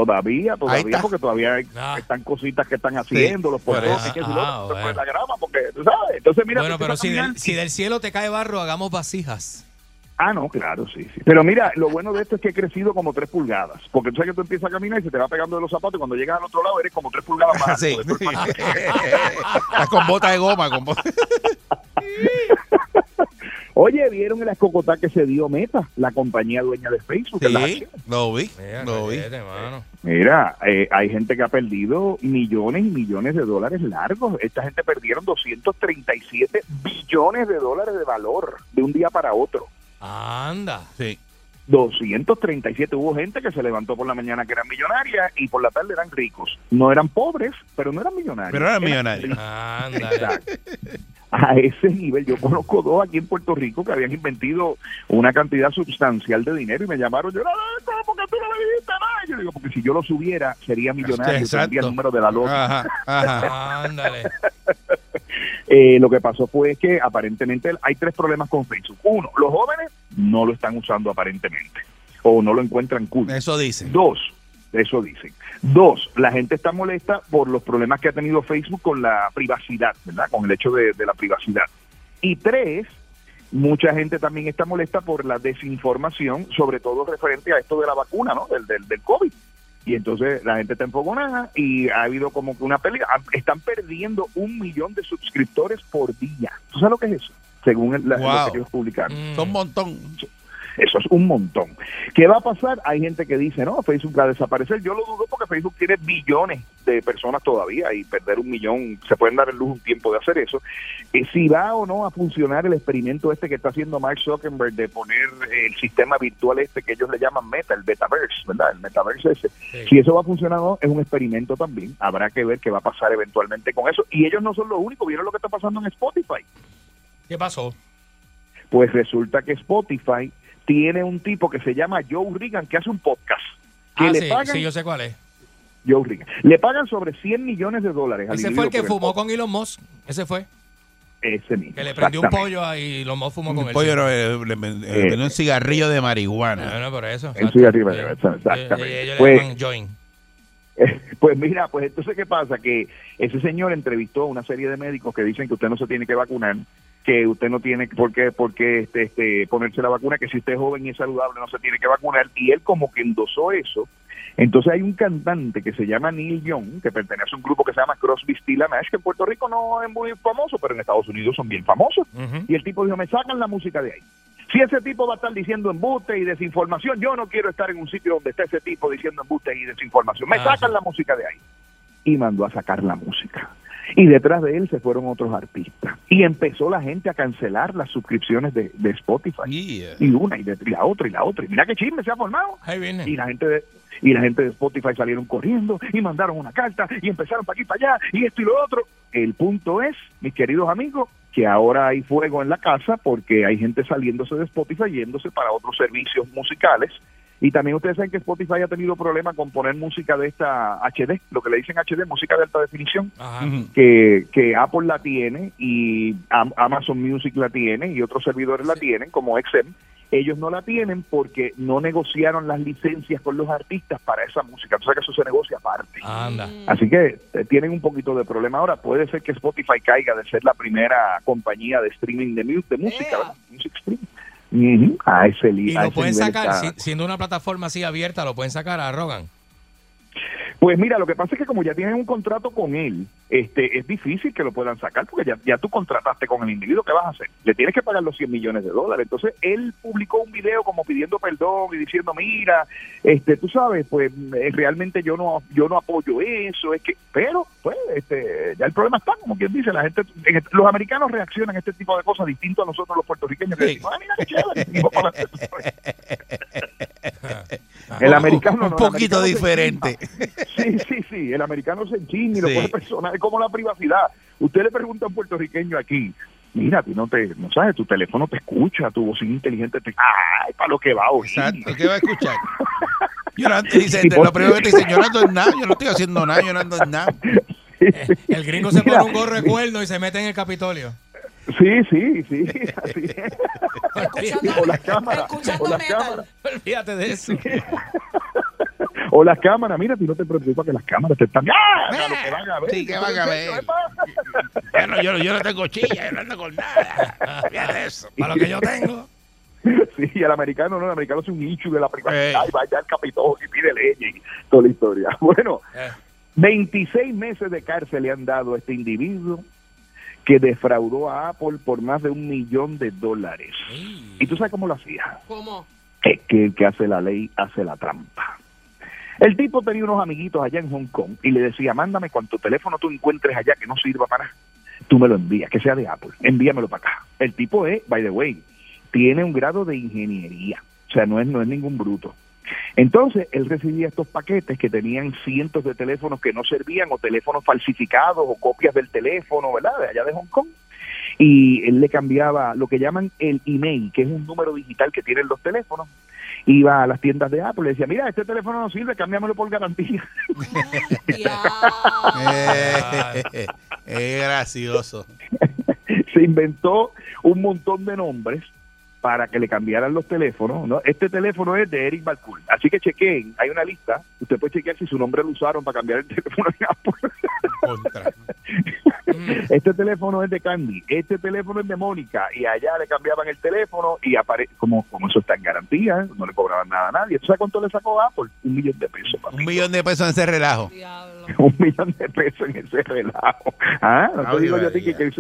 Todavía, todavía, porque todavía hay- Ah. están cositas que están haciendo, los por portones, eso. que si Ah, no, bueno. la grama, porque, tú sabes. Entonces, mira, bueno, pero si del, si del cielo te cae barro, hagamos vasijas. Ah, no, claro, sí, sí. Pero mira, lo bueno de esto es que he crecido como tres pulgadas. Porque tú sabes que tú empiezas a caminar y se te va pegando de los zapatos y cuando llegas al otro lado eres como tres pulgadas más. Sí. Estás con botas de goma. Con bota- Oye, ¿vieron el escocotá que se dio Meta, la compañía dueña de Facebook? Sí, lo vi. Mira, Lo vi. Mira, eh, hay gente que ha perdido millones y millones de dólares largos. Esta gente perdieron 237 billones de dólares de valor de un día para otro. Anda. Sí. 237. Hubo gente que se levantó por la mañana que eran millonarias y por la tarde eran ricos. No eran pobres, pero no eran millonarios. Pero eran millonarios. Ándale. Exacto. A ese nivel, yo conozco dos aquí en Puerto Rico que habían invertido una cantidad sustancial de dinero y me llamaron. Yo, "Ay, ¿por qué tú no le dijiste nada? Yo digo, porque si yo lo subiera, sería millonario. Exacto. Tendría el número de la. Ajá, ajá. Ándale. Eh, lo que pasó fue que aparentemente hay tres problemas con Facebook. Uno, los jóvenes no lo están usando aparentemente o no lo encuentran cool. Eso dicen. Dos, eso dicen. Dos, la gente está molesta por los problemas que ha tenido Facebook con la privacidad, ¿verdad? Con el hecho de, de la privacidad. Y tres, mucha gente también está molesta por la desinformación, sobre todo referente a esto de la vacuna, ¿no? Del, del, del COVID. Y entonces la gente está enfogonada y ha habido como que una pelea. Ah, Están perdiendo un millón de suscriptores por día. ¿Tú sabes lo que es eso? Según el- la- Wow. lo que ellos publicaron. Mm. Son un montón. Eso es un montón. ¿Qué va a pasar? Hay gente que dice, no, Facebook va a desaparecer. Yo lo dudo porque Facebook tiene billones de personas todavía y perder un millón, se pueden dar el lujo un tiempo de hacer eso. Eh, si va o no a funcionar el experimento este que está haciendo Mark Zuckerberg de poner el sistema virtual este que ellos le llaman Meta, el Metaverse, ¿verdad? El Metaverse ese. Si eso va a funcionar o no, es un experimento también. Habrá que ver qué va a pasar eventualmente con eso. Y ellos no son los únicos. ¿Vieron lo que está pasando en Spotify? ¿Qué pasó? Pues resulta que Spotify tiene un tipo que se llama Joe Regan que hace un podcast. Que Ah, le sí, pagan, sí, yo sé cuál es. Joe Regan, le pagan sobre 100 millones de dólares. al Ese fue el que fumó con Elon Musk. Ese fue. Ese mismo. Que le prendió un pollo ahí y Elon Musk fumó con Un él. pollo eh, le le- le vendió un cigarrillo de marihuana. Bueno, por eso. Exacto. su arriba, Sí. exactamente. Eh, ellos le Pues- llaman join. Pues mira, pues entonces, ¿qué pasa? Que ese señor entrevistó a una serie de médicos que dicen que usted no se tiene que vacunar, que usted no tiene por qué, por qué este, este, ponerse la vacuna, que si usted es joven y es saludable no se tiene que vacunar, y él como que endosó eso. Entonces hay un cantante que se llama Neil Young, que pertenece a un grupo que se llama Crosby, and Nash, que en Puerto Rico no es muy famoso, pero en Estados Unidos son bien famosos. Y el tipo dijo, me sacan la música de ahí. Si ese tipo va a estar diciendo embuste y desinformación, yo no quiero estar en un sitio donde está ese tipo diciendo embuste y desinformación. Me Ah, sacan sí. la música de ahí. Y mandó a sacar la música. Y detrás de él se fueron otros artistas. Y empezó la gente a cancelar las suscripciones de, de Spotify. Yeah. Y una y, de- y la otra y la otra. Y mira qué chisme se ha formado. Ahí viene. Y la gente de, y la gente de Spotify salieron corriendo y mandaron una carta y empezaron para aquí para allá y esto y lo otro. El punto es, mis queridos amigos, que ahora hay fuego en la casa porque hay gente saliéndose de Spotify yéndose para otros servicios musicales. Y también ustedes saben que Spotify ha tenido problemas con poner música de esta HD, lo que le dicen HD, música de alta definición Ajá. Que, que Apple la tiene y Am- Amazon Music la tiene y otros servidores la tienen como XM ellos no la tienen porque no negociaron las licencias con los artistas para esa música. Entonces que eso se negocia aparte. Anda. Así que eh, tienen un poquito de problema ahora. Puede ser que Spotify caiga de ser la primera compañía de streaming de, mu- de música. ¿verdad? Music streaming. A ese li- Y a lo ese pueden nivel sacar, está. siendo una plataforma así abierta, lo pueden sacar a Rogan. Pues mira, lo que pasa es que como ya tienen un contrato con él, este, es difícil que lo puedan sacar porque ya, ya tú contrataste con el individuo, ¿qué vas a hacer? Le tienes que pagar los 100 millones de dólares. Entonces, él publicó un video como pidiendo perdón y diciendo, mira, este, tú sabes, pues eh, realmente yo no yo no apoyo eso, es que, pero, pues, este, ya el problema está, como quien dice, la gente, en los americanos reaccionan a este tipo de cosas distinto a nosotros los puertorriqueños que Sí. decimos, ah, mira qué chévere, El americano un poquito diferente. Sí, sí, sí, el americano se enchina y lo Sí. coge personal, es como la privacidad. Usted le pregunta a un puertorriqueño aquí, mira, a ti no te, no sabes, tu teléfono te escucha, tu bocina inteligente te, ay, para lo que va hoy. Exacto, ¿qué va a escuchar? Yo no, dice, lo primero que te dicen, yo no ando en nada, yo no estoy haciendo nada, yo no ando en nada. El gringo se Mira. pone un gorro de cuerno y se mete en el Capitolio. Sí, sí, sí, así es. Escuchando, O las cámaras, o las cámaras. Olvídate de eso. O las cámaras, mira, ti no te preocupa que las cámaras te están, ¡ah! a lo que van a ver. Sí, que van a ver. Yo no, yo, no- yo no tengo chilla, yo no ando con nada. De eso. Para lo que yo tengo. Sí, el americano no, el americano es un nicho de la privacidad Ey. y vaya al Capitolio y pide leña y toda la historia. Bueno, Eh. 26 meses de cárcel le han dado a este individuo que defraudó a Apple por más de un millón de dólares. ¿Y tú sabes cómo lo hacía? ¿Cómo? Es que el que hace la ley hace la trampa. El tipo tenía unos amiguitos allá en Hong Kong y le decía, mándame cuanto teléfono tú encuentres allá que no sirva para nada. Tú me lo envías, que sea de Apple, envíamelo para acá. El tipo es, by the way, tiene un grado de ingeniería, o sea, no es, no es ningún bruto. Entonces, él recibía estos paquetes que tenían cientos de teléfonos que no servían, o teléfonos falsificados, o copias del teléfono, ¿verdad? De allá de Hong Kong. Y él le cambiaba lo que llaman el email, que es un número digital que tienen los teléfonos. Iba a las tiendas de Apple y le decía, mira, este teléfono no sirve, cámbiamelo por garantía. Eh, es gracioso. se inventó un montón de nombres para que le cambiaran los teléfonos. ¿no? Este teléfono es de Eric Balcour. Así que chequeen, hay una lista. Usted puede chequear si su nombre lo usaron para cambiar el teléfono en Apple. Contra. Este teléfono es de Candy, este teléfono es de Mónica, y allá le cambiaban el teléfono y apare como, como eso está en garantía, no le cobraban nada a nadie. ¿Tú sabes cuánto le sacó Apple? Un millón de pesos. papi. Un millón de pesos en ese relajo. Diablo. Un millón de pesos en ese relajo. Ah, no te digo yo a ti que, que-.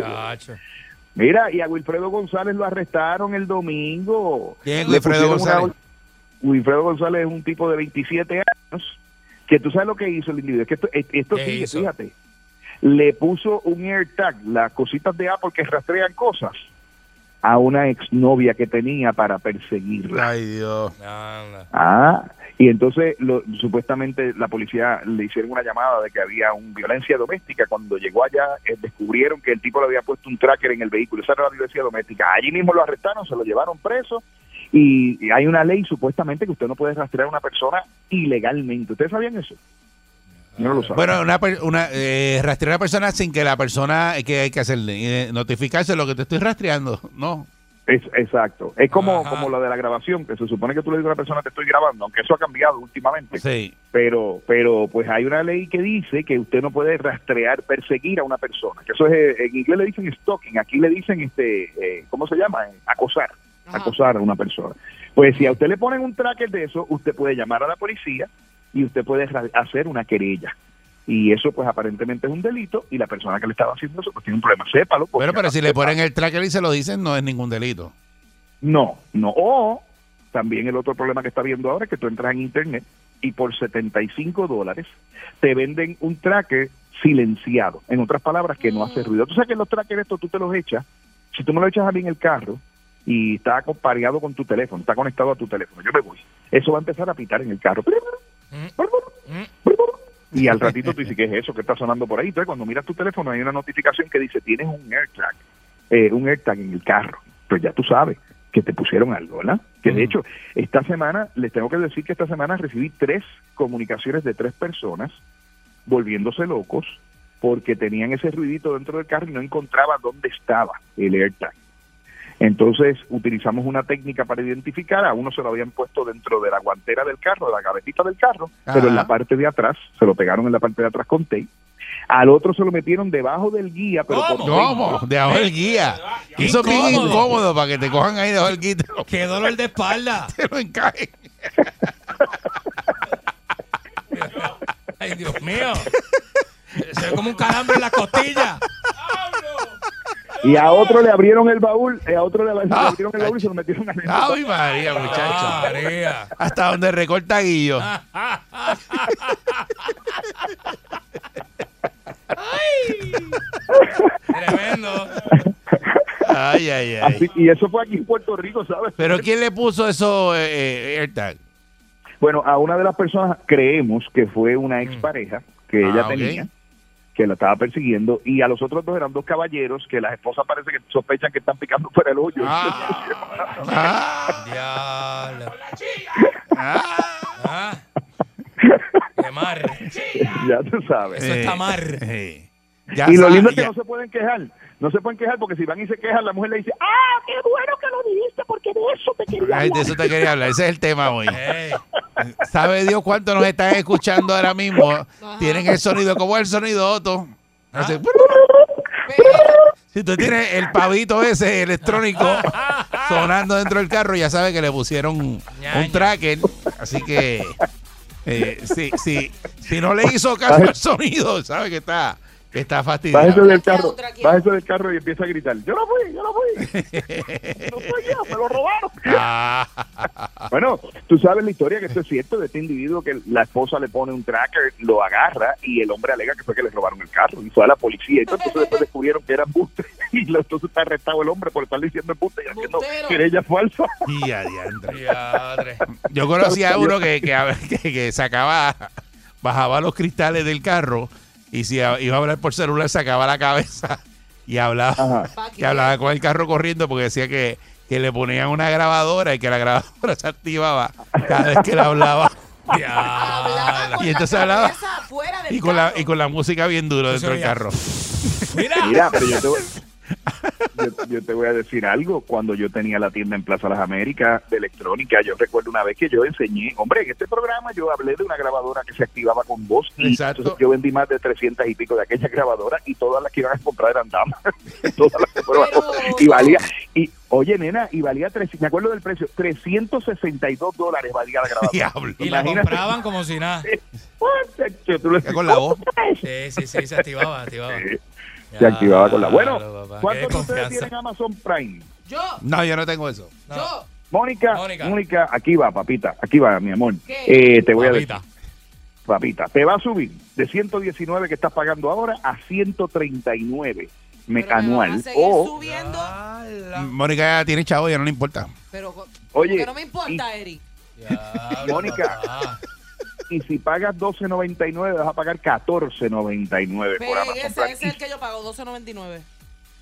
Mira, y a Wilfredo González lo arrestaron el domingo. ¿Quién Wilfredo una González? Wilfredo González es un tipo de 27 años que tú sabes lo que hizo el individuo. Es que esto, es- esto ¿Qué sigue, hizo? fíjate. Le puso un AirTag, las cositas de Apple que rastrean cosas, a una exnovia que tenía para perseguirla. Ay, Dios. Ah, y entonces lo, supuestamente la policía le hicieron una llamada de que había un violencia doméstica. Cuando llegó allá eh, descubrieron que el tipo le había puesto un tracker en el vehículo. Esa era la violencia doméstica. Allí mismo lo arrestaron, se lo llevaron preso y, y hay una ley supuestamente que usted no puede rastrear a una persona ilegalmente. ¿Ustedes sabían eso? No lo saben. Bueno, una, eh, rastrear a la persona sin que la persona, que hay que hacerle? Eh, notificarse lo que te estoy rastreando. No. Es, exacto. Es como, Ajá. como lo de la grabación, que se supone que tú le dices a una persona te estoy grabando, aunque eso ha cambiado últimamente. Sí. pero pero pues hay una ley que dice que usted no puede rastrear, perseguir a una persona, que eso es eh, en inglés le dicen stalking, aquí le dicen este eh, ¿cómo se llama? Eh, acosar, Ajá. acosar a una persona. Pues si a usted le ponen un tracker de eso, usted puede llamar a la policía y usted puede hacer una querella. Y eso pues aparentemente es un delito y la persona que le estaba haciendo eso pues tiene un problema, sépalo. Bueno, pero si le ponen el tracker y se lo dicen, no es ningún delito. no, no. O también el otro problema que está viendo ahora es que tú entras en internet y por 75 dólares te venden un tracker silenciado. En otras palabras, que no hace ruido. Tú sabes que los trackers estos tú te los echas. Si tú me lo echas a mí en el carro y está pareado con tu teléfono, está conectado a tu teléfono, yo me voy. Eso va a empezar a pitar en el carro. Y al ratito tú dices, ¿qué es eso que está sonando por ahí? Entonces, cuando miras tu teléfono, hay una notificación que dice, tienes un AirTag, eh, un AirTag en el carro. Pues ya tú sabes que te pusieron algo, ¿verdad? Que de hecho, esta semana, les tengo que decir que esta semana recibí tres comunicaciones de tres personas volviéndose locos porque tenían ese ruidito dentro del carro y no encontraba dónde estaba el AirTag. Entonces utilizamos una técnica para identificar, a uno se lo habían puesto dentro de la guantera del carro, de la gavetita del carro, pero en la parte de atrás, se lo pegaron en la parte de atrás con tape. Al otro se lo metieron debajo del guía, pero con tape. ¿Cómo? Debajo del guía. Eso es bien Incómodo. para que te cojan ahí debajo del guía Qué dolor de espalda. te lo encajen. Ay, Dios mío. Se ve como un calambre en la costilla. Y a otro le abrieron el baúl, y a otro le, Ah, abrieron el baúl y se lo metieron adentro. Ay, María, muchacho. María. Hasta donde recorta Guillo. Tremendo. Ay, ay, ay. Así- y eso fue aquí en Puerto Rico, ¿sabes? Pero ¿quién le puso eso, eh, eh, AirTag? Bueno, a una de las personas creemos que fue una expareja que Ah, ella ok. tenía, que la estaba persiguiendo, y a los otros dos eran dos caballeros que las esposas parece que sospechan que están picando fuera el hoyo. Ah, Diablo. ah. Ah. Mar. ya tú sabes. Eso está mar. eh, ya y lo lindo es que ya- no se pueden quejar. No se pueden quejar porque si van y se quejan, la mujer le dice, ¡ah, qué bueno que lo dijiste porque de eso te quería Ay, de hablar". eso te quería hablar. Ese es el tema hoy. ¿Sabe Dios cuánto nos están escuchando ahora mismo? Tienen el sonido, como el sonido Otto. Hace- Si tú tienes el pavito ese electrónico sonando dentro del carro, ya sabes que le pusieron un, un tracker. Así que eh, si, si, si no le hizo caso al sonido, sabe que está, que está Bájese fastidiado. del carro, bájese del carro y empieza a gritar, yo no fui, yo no fui. No soy yo, me lo robaron. Ah, Bueno, tú sabes la historia que esto es cierto de este individuo que la esposa le pone un tracker, lo agarra y el hombre alega que fue que le robaron el carro y fue a la policía. Entonces después descubrieron que era embuste y entonces está arrestado el hombre por estar diciendo embuste y haciendo querella falsa. y adiantre. Yo conocía a uno que, que, que, que sacaba, bajaba los cristales del carro y si iba a hablar por celular sacaba la cabeza y hablaba, Ajá. y hablaba con el carro corriendo porque decía que, que le ponían una grabadora y que la grabadora se activaba cada vez que le hablaba. Y entonces hablaba- y con la y con la música bien duro dentro del carro. Mira. Mira, pero yo te, voy, yo, yo te voy a decir algo. Cuando yo tenía la tienda en Plaza Las Américas de electrónica, yo recuerdo una vez que yo enseñé, hombre, en este programa yo hablé de una grabadora que se activaba con voz. Y Exacto. entonces yo vendí más de 300 y pico de aquella grabadora y todas las que iban a comprar eran damas. todas las que fueron a Pero- comprar. Y valía, y oye, nena, y valía, tres, me acuerdo del precio, 362 dólares valía la grabadora. Diablo. Y la Imagínate. compraban como si nada. Con la voz. Sí, sí, sí, se activaba, activaba. Se activaba con la. Bueno, ¿cuántos de ustedes tienen Amazon Prime? Yo, No, yo no tengo eso. No. yo. Mónica, Mónica. Mónica, aquí va, papita, aquí va, mi amor. ¿Qué? Eh, te voy a decir, Papita. papita, te va a subir de 119 que estás pagando ahora a 139 me- me anual. seguir O. Mónica ya tiene chavo, ya no le importa. Pero, Oye, no me importa, Eric. Diablo, Mónica. Y si pagas 12.99 vas a pagar 14.99 por Amazon ese, Prime. ese es el que yo pago, 12.99.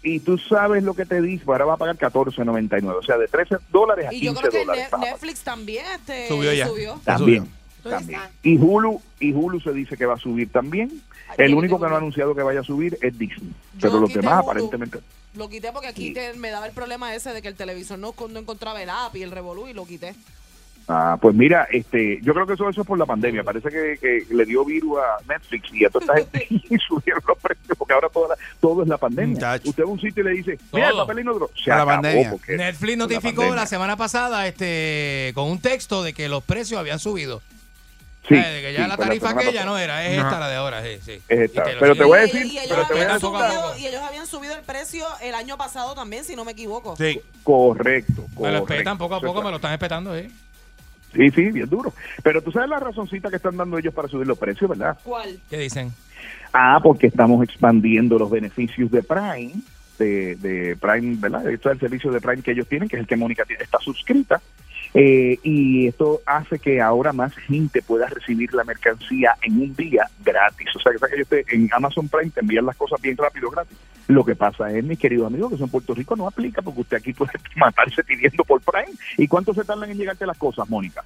Y, y tú sabes lo que te dice, ahora vas a pagar 14.99, o sea, de 13 dólares a Y 15 yo creo que dólares. Ne- vas a pagar. Netflix también este, Subió ya. También. También. Y Hulu, y Hulu se dice que va a subir también. El yo único que no ha anunciado que vaya a subir es Disney. Yo Pero los demás Hulu. aparentemente... Lo quité porque aquí Sí. te- me daba el problema ese de que el televisor no, no encontraba el app y el revolú y lo quité. Ah, pues mira, este, yo creo que eso, eso es por la pandemia. Parece que, que le dio virus a Netflix y a toda esta gente y subieron los precios porque ahora toda la- todo es la pandemia. Muchacho. Usted va a un sitio y le dice, mira, el papel inodoro. Se la acabó pandemia. Netflix la notificó la semana pasada este con un texto de que los precios habían subido. Sí, Eh, de que ya sí, la tarifa semana aquella no era, es esta la de ahora, sí, sí. Es esta. Y te lo Pero te voy a decir, y, ellos pero te voy a habían subido, y ellos habían subido el precio el año pasado también, si no me equivoco. Sí. Correcto, Me lo correcto. espetan poco a poco, me lo están espetando, ¿eh? Sí, sí, bien duro. Pero tú sabes la razoncita que están dando ellos para subir los precios, ¿verdad? ¿Cuál? ¿Qué dicen? Ah, porque estamos expandiendo los beneficios de Prime, de, de Prime, ¿verdad? Esto es el servicio de Prime que ellos tienen, que es el que Mónica tiene- está suscrita. Eh, y esto hace que ahora más gente pueda recibir la mercancía en un día gratis. O sea, que, que en Amazon Prime te envían las cosas bien rápido gratis. Lo que pasa es, mi querido amigo, que eso en Puerto Rico no aplica porque usted aquí puede matarse pidiendo por Prime. ¿Y cuánto se tardan en llegarte las cosas, Mónica?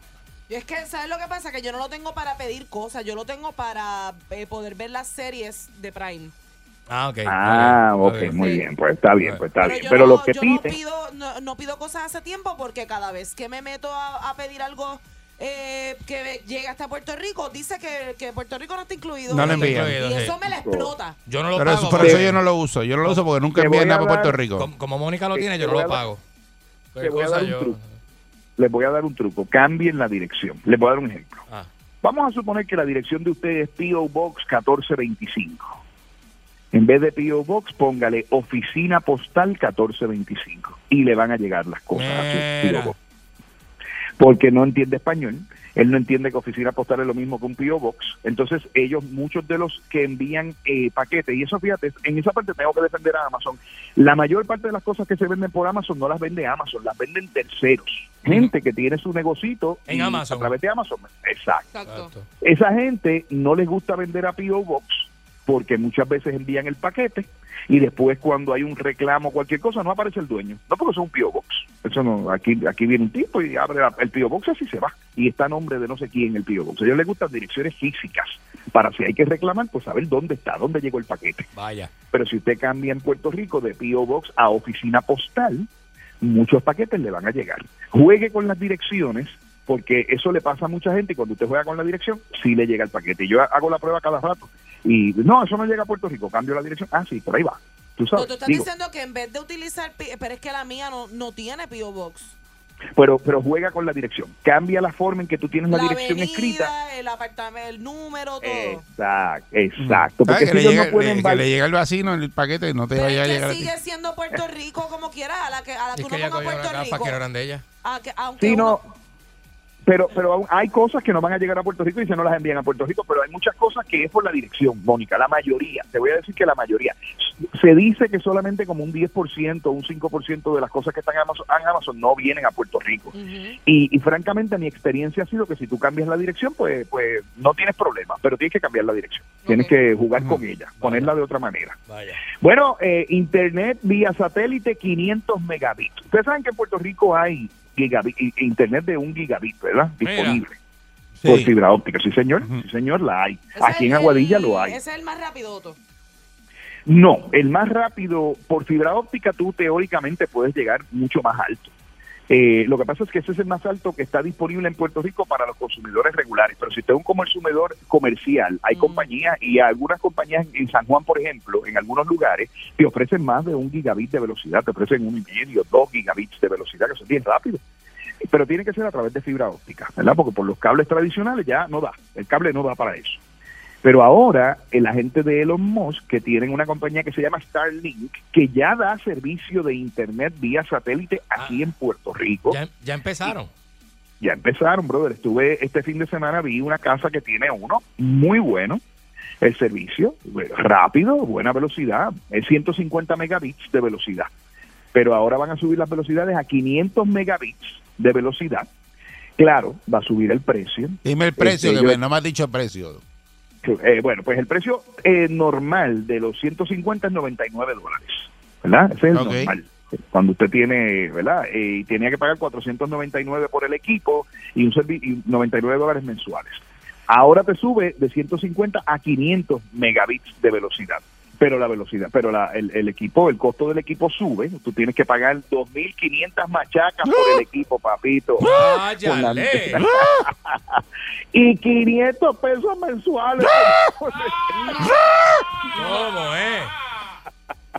Y es que, ¿sabes lo que pasa? Que yo no lo tengo para pedir cosas, yo lo tengo para eh, poder ver las series de Prime. Ah, ok. Ah, ok, muy bien, pues está bien, pues está Pero bien. yo, Pero no, los que yo no piden, pido, no, no pido cosas hace tiempo porque cada vez que me meto a, a pedir algo eh, que llegue hasta Puerto Rico, dice que, que Puerto Rico no está incluido. No lo Y- envían. Y eso Sí. me la explota. Yo no lo Pero pago. eso, por eso yo no lo uso. Yo no lo uso porque nunca envían nada para Puerto Rico. como, como Mónica lo tiene, te yo no lo pago. ¿Qué voy a dar un yo? truco. les voy a dar un truco. Cambien la dirección. Les voy a dar un ejemplo. Ah. Vamos a suponer que la dirección de ustedes es P.O. Box 1425. En vez de P.O. Box, póngale Oficina Postal 1425 y le van a llegar las cosas a su. P.O. Box. Porque no entiende español, él no entiende que Oficina Postal es lo mismo que un P.O. Box. Entonces, ellos, muchos de los que envían eh, paquetes, y eso fíjate, en esa parte tengo que defender a Amazon. La mayor parte de las cosas que se venden por Amazon no las vende Amazon, las venden terceros. Gente que tiene su negocito En Amazon. a través de Amazon. Exacto. Exacto. Esa gente no les gusta vender a P.O. Box porque muchas veces envían el paquete y después cuando hay un reclamo o cualquier cosa no aparece el dueño. No porque es un P.O. Box. Eso no, aquí, aquí viene un tipo y abre la- el P.O. Box así se va. Y está a nombre de no sé quién el P.O. Box. A ellos les gustan direcciones físicas para si hay que reclamar, pues saber dónde está, dónde llegó el paquete. Vaya. Pero si usted cambia en Puerto Rico de P.O. Box a oficina postal, muchos paquetes le van a llegar. Juegue con las direcciones, porque eso le pasa a mucha gente y cuando usted juega con la dirección, sí le llega el paquete. Yo hago la prueba cada rato y no, eso no llega a Puerto Rico, cambio la dirección. Ah, sí, por ahí va. Tú Pero sabes. tú estás Digo, diciendo que en vez de utilizar, pero es que la mía no, no tiene P.O. Box. pero, pero juega con la dirección. Cambia la forma en que tú tienes la, dirección avenida, escrita. el apartamento, el número, todo. Exacto, exacto. ¿Sabes Porque que, si le ellos llega, no pueden le- que le llega el vacino el paquete y no te Pero vaya a es llegar que a ti. sigue siendo Puerto Rico como quiera, a la que, a la que Es uno que ella ponga cogió unas Puerto Rico. que no eran de ella. a que- aunque Sí, uno- no. Pero, pero aún hay cosas que no van a llegar a Puerto Rico y se no las envían a Puerto Rico, pero hay muchas cosas que es por la dirección, Mónica, la mayoría, te voy a decir que la mayoría. Se dice que solamente como un 10% o un 5% de las cosas que están en Amazon, en Amazon no vienen a Puerto Rico. Y, y francamente mi experiencia ha sido que si tú cambias la dirección, pues, pues no tienes problema, pero tienes que cambiar la dirección. Tienes que jugar con ella, ponerla de otra manera. Vaya. Bueno, eh, internet vía satélite 500 megabits. Ustedes saben que en Puerto Rico hay gigabit, internet de un gigabit, ¿verdad? Mira. Disponible Sí. por fibra óptica. Sí, señor. Sí, señor, la hay. ese Aquí en el- Aguadilla lo hay. Ese es el más rapidoto. No, el más rápido por fibra óptica tú teóricamente puedes llegar mucho más alto. Eh, lo que pasa es que ese es el más alto que está disponible en Puerto Rico para los consumidores regulares. Pero si usted es un consumidor comercial, hay compañías y algunas compañías en- San Juan, por ejemplo, en algunos lugares, te ofrecen más de un gigabit de velocidad, te ofrecen uno y medio, dos gigabits de velocidad, que son bien rápido. Pero tiene que ser a través de fibra óptica, ¿verdad? Porque por los cables tradicionales ya no da, el cable no da para eso. Pero ahora el agente de Elon Musk, que tienen una compañía que se llama Starlink, que ya da servicio de internet vía satélite aquí en Puerto Rico. Ya, ya empezaron. Ya empezaron, brother. Estuve este fin de semana, vi una casa que tiene uno muy bueno. El servicio, eh, rápido, buena velocidad, es 150 megabits de velocidad. Pero ahora van a subir las velocidades a 500 megabits de velocidad. Claro, va a subir el precio. Dime el precio, Este, que yo- me- no me has dicho el precio. Eh, bueno, pues el precio eh, normal de los 150 es 99 dólares, ¿verdad? Ese es el normal. Cuando usted tiene, ¿verdad? Eh, y tenía que pagar 499 por el equipo y, un y 99 dólares mensuales. Ahora te sube de 150 a 500 megabits de velocidad. Pero la velocidad, pero la, el, el equipo, el costo del equipo sube. Tú tienes que pagar 2.500 machacas por el equipo, papito. Con la- y 500 pesos mensuales. ¿Cómo es?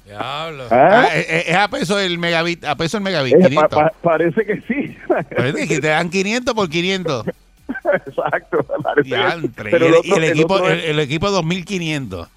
Diablo. ¿Ah? Ah, eh, eh, es a peso el megabit, a peso el megabit, Eh, pa- 500. pa- parece que sí. Parece que te dan 500 por 500. Exacto. parece. Pero y el, otro- y el el equipo, el, el equipo 2500.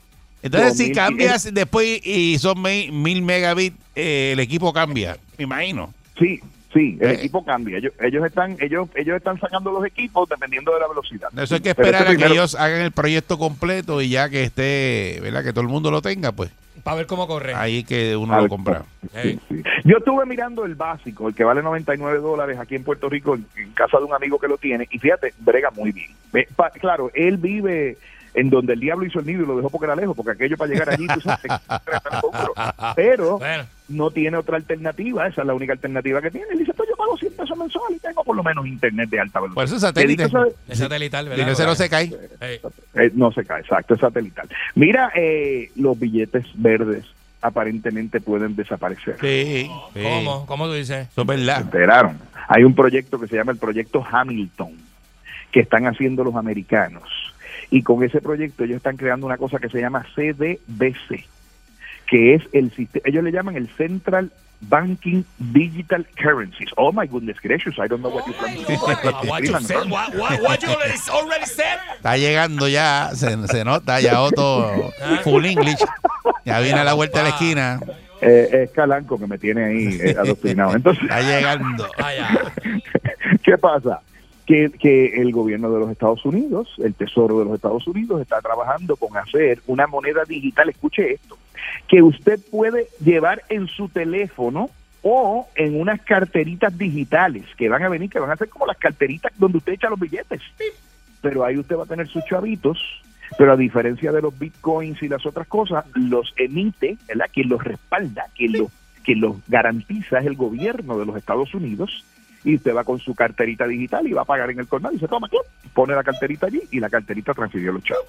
Entonces, si 2500. cambias después y son me- 1000 megabits, eh, el equipo cambia, me imagino. Sí, sí, el Eh. equipo cambia. Ellos, ellos están ellos ellos están sacando los equipos dependiendo de la velocidad. Eso hay que Pero esperar este a que primero- ellos hagan el proyecto completo y ya que esté, ¿verdad? Que todo el mundo lo tenga, pues Para ver cómo corre. ahí que uno lo compra. Sí. Yo estuve mirando el básico, el que vale 99 dólares aquí en Puerto Rico, en, en casa de un amigo que lo tiene, y fíjate, brega muy bien. Claro, él vive en donde el diablo hizo el nido y lo dejó porque era lejos, porque aquello para llegar allí, tú sabes, pero Bueno. no tiene otra alternativa, esa es la única alternativa que tiene. Él dice, pues yo pago 100 pesos mensuales y tengo por lo menos internet de alta velocidad. Por eso es satélite. Es satelital, Y ¿verdad? no se no se cae. Eh, no se cae, exacto, es satelital. Mira, eh, los billetes verdes aparentemente pueden desaparecer. Sí. sí. ¿Cómo? ¿Cómo tú dices? Eso es Se verdad. enteraron. Hay un proyecto que se llama el proyecto Hamilton, que están haciendo los americanos. Y con ese proyecto ellos están creando una cosa que se llama CDBC, que es el sistema, ellos le llaman el Central Banking Digital Currencies. Oh my goodness gracious, I don't know what you plan to do. Ah, what you said? What, what, what you already, said? Está llegando ya, se, se nota ya Otto full English. Ya viene a la vuelta de la esquina. Eh, es Calanco que me tiene ahí eh, adoctrinado. Entonces, Está llegando. Ah. ¿Qué pasa? Que, que el gobierno de los Estados Unidos, el Tesoro de los Estados Unidos, está trabajando con hacer una moneda digital, escuche esto, que usted puede llevar en su teléfono o en unas carteritas digitales que van a venir, que van a ser como las carteritas donde usted echa los billetes. Pero ahí usted va a tener sus chavitos, pero a diferencia de los bitcoins y las otras cosas, los emite, ¿verdad? Quien los respalda, quien los, quien los garantiza es el gobierno de los Estados Unidos y usted va con su carterita digital y va a pagar en el colmado y se toma, pone la carterita allí y la carterita transfirió los chavos.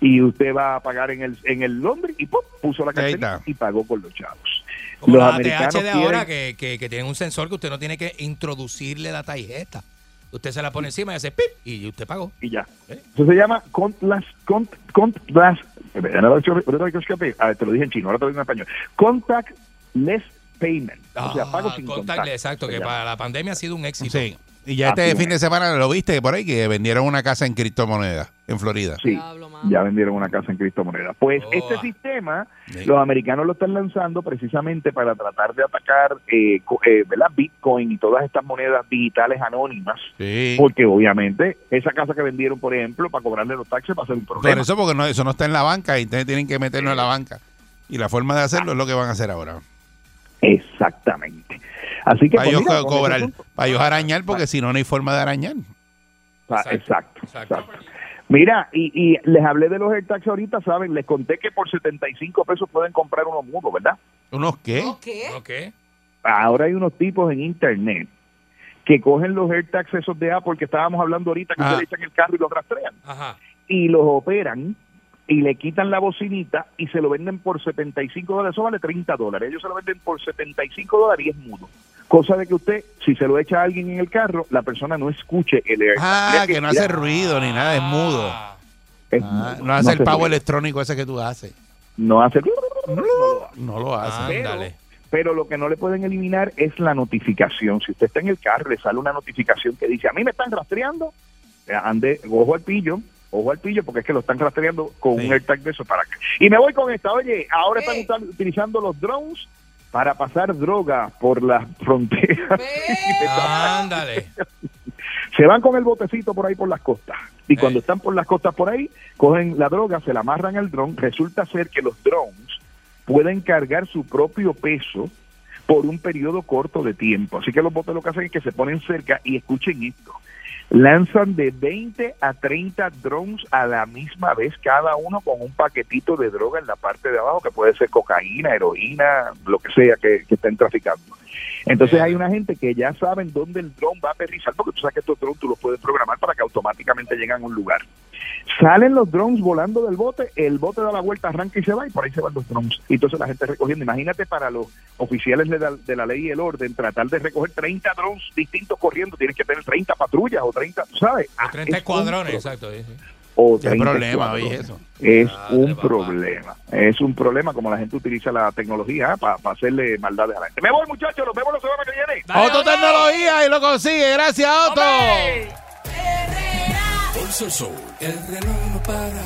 Y usted va a pagar en el en el Londres y ¡pum! puso la carterita y pagó con los chavos. Como los la americanos de ahora quieren- que, que, que tienen un sensor que usted no tiene que introducirle la tarjeta. Usted se la pone encima y hace pip y usted pagó. y ya. ¿Eh? Eso se llama contactless, cont, ver, te lo dije en chino, ahora te lo digo en español. Contactless payment. o sea, pago Ah, sin contactless, contacto. exacto, que para la pandemia ha sido un éxito. Sí. Y ya este Así fin es. de semana lo viste por ahí que vendieron una casa en criptomonedas en Florida. Sí, ya vendieron una casa en Cristo Moneda. Pues Oh. este sistema, Sí. los americanos lo están lanzando precisamente para tratar de atacar eh, eh, ¿verdad? Bitcoin y todas estas monedas digitales anónimas, Sí. porque obviamente esa casa que vendieron, por ejemplo, para cobrarle los taxes va a ser un problema. eso, porque no, eso no está en la banca y entonces tienen que meterlo en la banca. Y la forma de hacerlo es lo que van a hacer ahora. Exactamente. Así que Para pues, ellos con ese cobrar, para ellos arañar, porque si no, no hay forma de arañar. Exacto, Exacto, exacto. exacto. Mira, y, y les hablé de los AirTags ahorita, ¿saben? Les conté que por 75 pesos pueden comprar unos mudos, ¿verdad? ¿Unos qué? ¿No qué? Ahora hay unos tipos en internet que cogen los AirTags esos de Apple que estábamos hablando ahorita, que Ah. ustedes echan el carro y los rastrean, Ajá. y los operan y le quitan la bocinita y se lo venden por 75 dólares. Eso vale 30 dólares. Ellos se lo venden por 75 dólares y es mudo. Cosa de que usted, si se lo echa a alguien en el carro, la persona no escuche el AirTag. Ah, que no hace ruido ni nada, es mudo. Ah, es Ah, mudo, no hace el ruido. electrónico ese que tú haces. No hace... no lo hace. No lo hace. Pero- pero lo que no le pueden eliminar es la notificación. Si usted está en el carro, le sale una notificación que dice, a mí me están rastreando, eh, ande, ojo al pillo, ojo al pillo, porque es que lo están rastreando con Sí. un AirTag de eso para acá. Y me voy con esta, oye, ahora ¿Qué? están utilizando los drones para pasar droga por las fronteras. Ándale. se van con el botecito por ahí por las costas. Y cuando están por las costas por ahí, cogen la droga, se la amarran al dron. Resulta ser que los drones pueden cargar su propio peso por un periodo corto de tiempo. Así que los botes lo que hacen es que se ponen cerca y escuchen esto. Lanzan de 20 a 30 drones a la misma vez, cada uno con un paquetito de droga en la parte de abajo, que puede ser cocaína, heroína, lo que sea que, que estén traficando. Entonces hay una gente que ya saben dónde el dron va a aterrizar, porque tú sabes que estos drones tú los puedes programar para que automáticamente lleguen a un lugar. Salen los drones volando del bote, el bote da la vuelta, arranca y se va, y por ahí se van los drones. Y entonces la gente recogiendo. Imagínate para los oficiales de la, de la ley y el orden, tratar de recoger 30 drones distintos corriendo, tienes que tener 30 patrullas o 30, ¿sabes? Ah, O 30 es un escuadrones, exacto. sí, sí. O Qué 30 problema, oye, eso. Es Madre, un papá. problema. Es un problema como la gente utiliza la tecnología para hacerle maldades a la gente. Me voy, muchachos. Nos vemos la semana que viene. Dale, Otto. Tecnología y lo consigue. Gracias, Otto. Pulso Show. El reloj no para.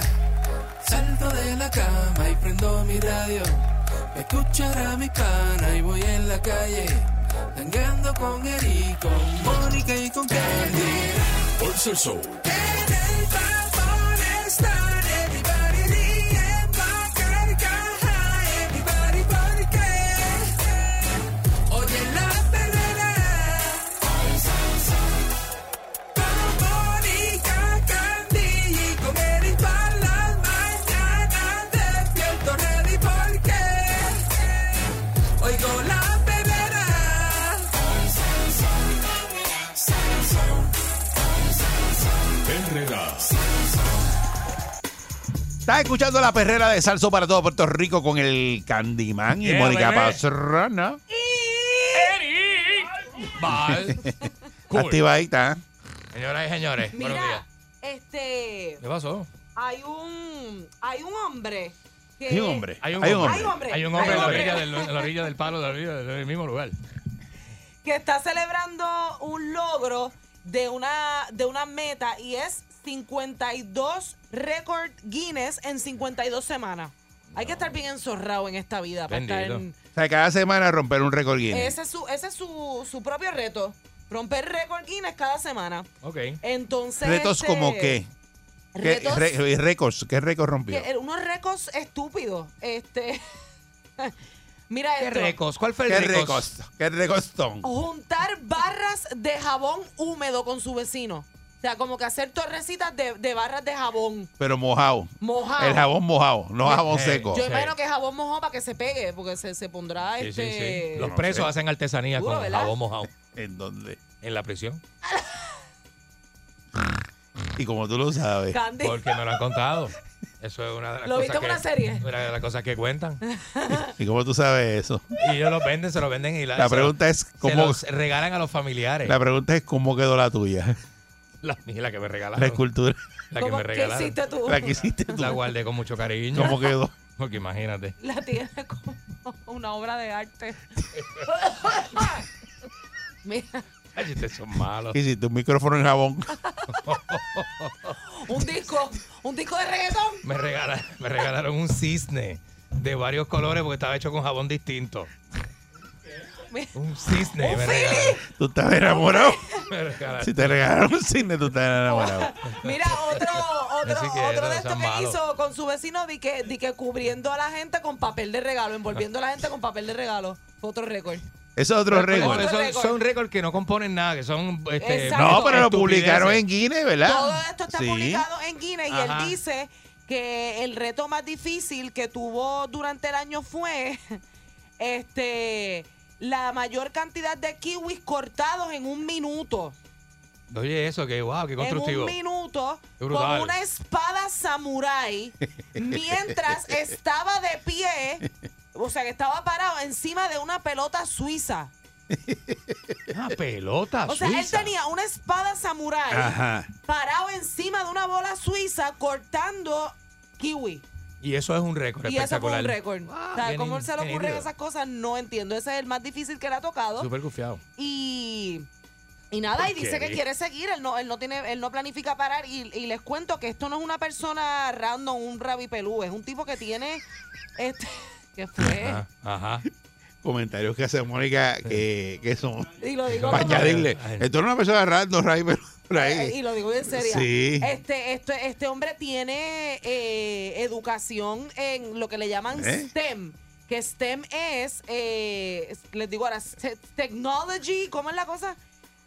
Salto de la cama y prendo mi radio. Escuchar a mi pana y voy en la calle. Tangando con Eric, con Mónica y con Candy. Pulso Show. Estás escuchando la perrera de Salso para todo Puerto Rico con el Candyman y Yeah, Mónica. Pastrana. Bye. Cool. Activadita. ¿eh? Señoras y señores, buenos Mira, días. este, ¿Qué pasó? hay un, hay un hombre que Hay un hombre. Hay un Hay hombre. un Hay un hombre. Hay un hombre Hay en la orilla, del, en la orilla del palo, de la orilla del, del mismo lugar. que está celebrando un logro de una, de una meta y es 52 récord Guinness en 52 semanas. Hay que estar bien enzorrado en esta vida para estar en- O sea, cada semana romper un récord Guinness. Ese es, su, ese es su, su propio reto. Romper récord Guinness cada semana. Ok. Entonces. ¿Retos este, como qué? ¿Qué Retos, re- récords? ¿Qué récord rompió? que- eh, unos récords estúpidos. Este. Mira ¿Qué récords? ¿Cuál fue el ¿Qué récord? récords? ¿Qué récords son? Juntar barras de jabón húmedo con su vecino. O sea, como que hacer torrecitas de, de barras de jabón Pero mojado. mojado. El jabón mojado, no jabón seco. Yo Sí. imagino que jabón mojado para que se pegue, porque se, se pondrá Sí, sí, este. sí. Los No presos sé. hacen artesanía Duro, con ¿verdad? jabón mojado ¿En dónde? en la prisión. Y como tú lo sabes. Candy. Porque me lo han contado. Eso es una de las ¿Lo cosas viste en que, una serie? Una de las cosas que cuentan. ¿Y cómo tú sabes eso? Y ellos los venden, se los venden y la, La se pregunta los- es se cómo los regalan a los familiares. la pregunta es cómo quedó la tuya. La, la que me regalaron. La escultura. La que ¿Cómo- me ¿Qué regalaron. hiciste tú? La que hiciste tú. La guardé con mucho cariño. ¿Cómo quedó? Porque imagínate. La tiene como una obra de arte. Mira, Ay, ustedes son malos. ¿Qué hiciste? Un micrófono en jabón. un disco, un disco de reggaetón. Me, regala- me regalaron un cisne de varios colores porque estaba hecho con jabón distinto. Un cisne regalaron. ¿Tú estás enamorado? Si te regalaron un cine, tú estás enamorado. Mira, otro, otro, Así que otro de estos que hizo con su vecino, di que, di que cubriendo a la gente con papel de regalo, envolviendo a la gente con papel de regalo. Fue otro récord. Eso es otro récord. son, récord. son récords que no componen nada, que son este. No, pero lo publicaron en Guinness, ¿verdad? Todo esto está Sí. publicado en Guinness y Ajá. él dice que el reto más difícil que tuvo durante el año fue este la mayor cantidad de kiwis cortados en un minuto. Oye, eso, que wow, qué constructivo. En un minuto con una espada samurái mientras estaba de pie, o sea, que estaba parado encima de una pelota suiza. Una pelota O sea, él suiza. tenía una espada samurái parado encima de una bola suiza cortando kiwi. Y eso es un récord Y eso fue un récord. o sea, bien ¿cómo in- se le ocurren esas cosas? No entiendo. Ese es el más difícil que le ha tocado. Súper gufiado. Y, y nada, y dice que quiere seguir. Él no, él no tiene, él no planifica parar. Y, y les cuento que esto no es una persona random, un rabipelú. Es un tipo que tiene. Este, ¿Qué fue? Ajá, ajá. Comentarios que hace Mónica que, que son Y lo digo para añadirle. Esto no es una persona random, Ray, pero por Eh. Y lo digo en serio. Sí. Este, este, este hombre tiene eh, educación en lo que le llaman ¿Eh? STEM. Que STEM es, eh, es- les digo ahora, Technology, ¿cómo es la cosa?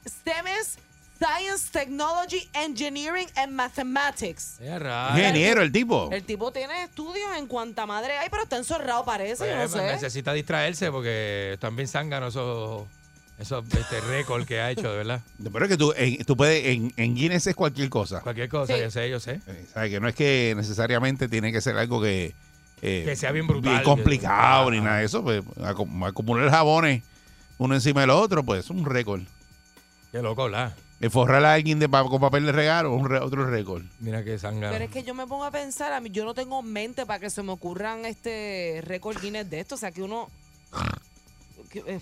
STEM es Science, Technology, Engineering and Mathematics. Ingeniero el tipo. El tipo tiene estudios en cuanta madre hay, pero está enzorrado parece, yo Pues, no pues, sé. necesita distraerse porque están bien zánganos esos, esos este, récords que ha hecho, de verdad. Pero es que tú, en, tú puedes, en, en Guinness es cualquier cosa. Cualquier cosa, Sí. yo sé, yo sé. Eh, ¿sabes? Que no es que necesariamente tiene que ser algo que... eh, Que sea bien brutal. complicado ni nada de eso. Pues, acum- acumular jabones uno encima del otro, pues es un récord. Qué loco, ¿verdad? El forrar a alguien de, pa- con papel de regalo es un re- otro récord. Mira qué zángano. Pero es que yo me pongo a pensar, a mí yo no tengo mente para que se me ocurran este récord Guinness de esto, o sea que uno que, eh, ¿Qué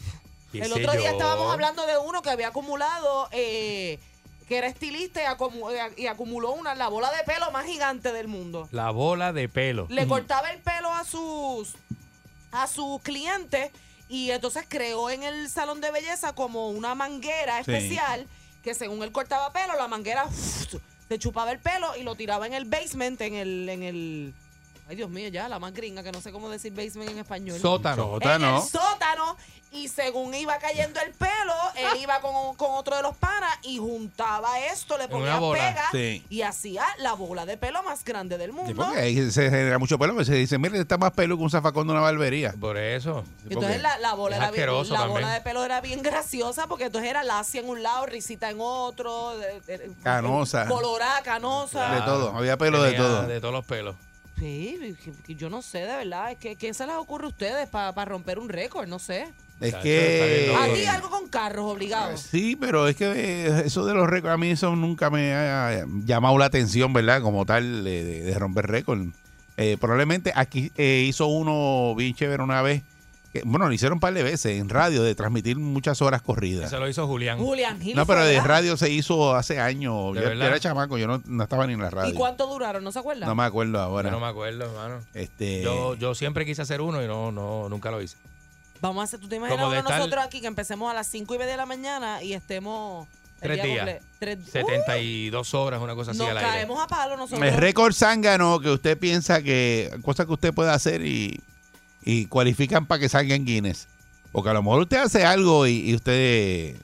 el otro día yo? estábamos hablando de uno que había acumulado eh, que era estilista y, acumu- eh, y acumuló una la bola de pelo más gigante del mundo. La bola de pelo. Le cortaba el pelo a sus a sus clientes y entonces creó en el salón de belleza como una manguera Sí. especial que según él cortaba pelo, la manguera se chupaba el pelo y lo tiraba en el basement, en el en el Ay, Dios mío, ya, la más gringa, que no sé cómo decir basement en español. Sótano. En Sótano. el sótano. Y según iba cayendo el pelo, él iba con, con otro de los panas y juntaba esto, le una ponía bola. pega Sí. y hacía la bola de pelo más grande del Sí, mundo. porque ahí se genera mucho pelo, se dice, mire, está más pelo que un zafacón de una barbería. Por eso. Entonces la, la bola, Es era bien- asqueroso la también. bola de pelo era bien graciosa porque entonces era lacia en un lado, risita en otro, de- de- Canosa. colorada, canosa. De todo, había pelo de todo. De todos los pelos. Sí, que- que yo no sé de verdad, es que ¿qué se les ocurre a ustedes para romper un récord? No sé. Es que... A ti algo con carros obligado. Sí, pero es que eso de los récords, a mí eso nunca me ha llamado la atención, ¿verdad? Como tal, de romper récord. Eh, probablemente aquí eh, hizo uno bien chévere una vez. Que- bueno, lo hicieron un par de veces en radio, de transmitir muchas horas corridas. Eso lo hizo Julián. Julián Gil. No, pero de ¿verdad? radio se hizo hace años. ¿De Yo, verdad? era chamaco, yo no, no estaba ni en la ¿Y radio. cuánto duraron? ¿No se acuerdan? No me acuerdo Yo ahora. no me acuerdo, hermano. Este, Yo, yo siempre quise hacer uno y no, no, nunca lo hice. Vamos a hacer, ¿tú te imaginas uno nosotros aquí que empecemos a las 5 y media de la mañana y estemos... Tres día días. Tres, 72 horas, una cosa Uh, así nos al aire. caemos a palo nosotros. el récord zángano que usted piensa que, cosas que usted puede hacer y, y cualifican para que salga en Guinness. Porque a lo mejor usted hace algo y, y usted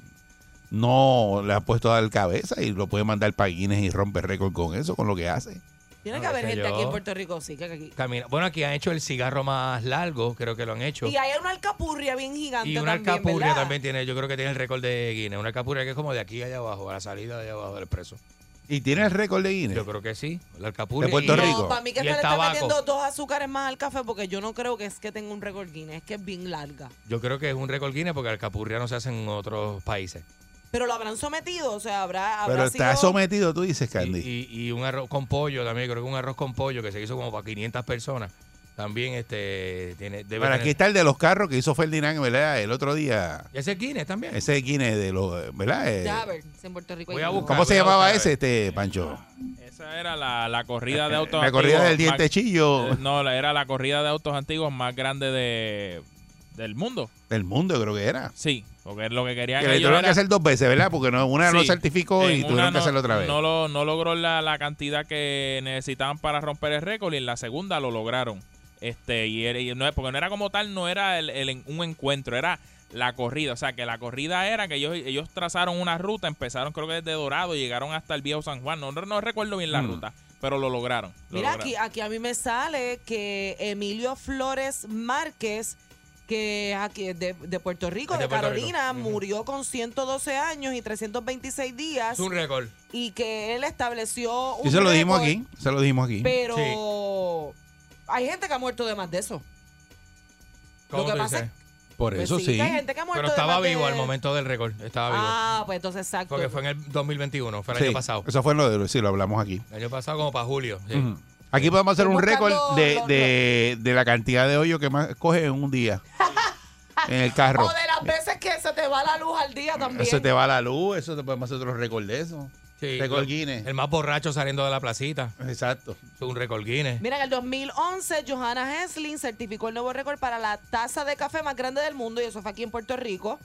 no le ha puesto a dar cabeza y lo puede mandar para Guinness y rompe récord con eso, con lo que hace. Tiene No, que haber gente aquí en Puerto Rico, sí, que aquí. Camina. Bueno, aquí han hecho el cigarro más largo, creo que lo han hecho. Y hay una alcapurria bien gigante Y una también, alcapurria ¿verdad? también tiene, yo creo que tiene el récord de Guinness. Una alcapurria que es como de aquí allá abajo, a la salida de allá abajo del preso. ¿Y tiene el récord de Guinness? Yo creo que sí. La alcapurria. De Puerto y- Rico. No, para mí que Y el le está tabaco. metiendo dos azúcares más al café porque yo no creo que es que tenga un récord Guinness, es que es bien larga. Yo creo que es un récord Guinness porque la alcapurria no se hace en otros países. Pero lo habrán sometido, o sea, habrá, habrá Pero está sido- sometido, tú dices, Y, Candy. y- y un arroz con pollo también, creo que un arroz con pollo que se hizo como para 500 personas. También este tiene debe Bueno, aquí tener- está el de los carros que hizo Ferdinand, ¿verdad? El otro día. Ese es Guinness también. Ese de Guinness de los, ¿verdad? Eh, ver, si en Puerto Rico Voy a buscar. ¿Cómo se a llamaba ese, ver. este, Pancho? Esa era la, la corrida de autos La corrida antiguos del diente más- chillo eh, No, la- era la corrida de autos antiguos más grande de, del mundo. del mundo, creo que era. Sí, porque lo que querían Que le ellos tuvieron que hacer dos veces, ¿verdad? Porque no, una no certificó y tuvieron que hacerlo otra vez. No, lo, no logró la, la cantidad que necesitaban para romper el récord y en la segunda lo lograron. Este, y, era- y no, es- porque no era como tal, no era el- el un encuentro, era la corrida. O sea, que la corrida era que ellos, ellos trazaron una ruta, empezaron creo que desde Dorado y llegaron hasta el viejo San Juan. No, no, no recuerdo bien la Mm. ruta, pero lo lograron. lo Mira, lograron. aquí, aquí a mí me sale que Emilio Flores Márquez, que es aquí de, de Puerto Rico, de de, Puerto Carolina, Rico. Murió con 112 años y 326 días Es un récord. y que él estableció un Sí, se lo dijimos récord, aquí. Se lo dijimos aquí. Pero hay gente que ha muerto de más de eso. ¿Cómo que tú pasa dices? Por Pues eso sí, que hay gente que ha muerto Pero de estaba más de- vivo al momento del récord. Estaba vivo. Ah, pues entonces exacto. Porque fue en el 2021, fue el Sí, año pasado. Eso fue lo de sí, lo hablamos aquí. El año pasado como para julio. sí. Ujú. Aquí podemos hacer Estoy un récord buscando de, lo- de, de la cantidad de hoyo que más coge en un día en el carro. O de las veces que se te va la luz al día también. Eso te va la luz, eso te podemos hacer otro récord de eso. Sí, lo- Guinness. El más borracho saliendo de la placita. Exacto. Es un récord Guinness. Mira, en el 2011, Johanna Hesling certificó el nuevo récord para la taza de café más grande del mundo y eso fue aquí en Puerto Rico.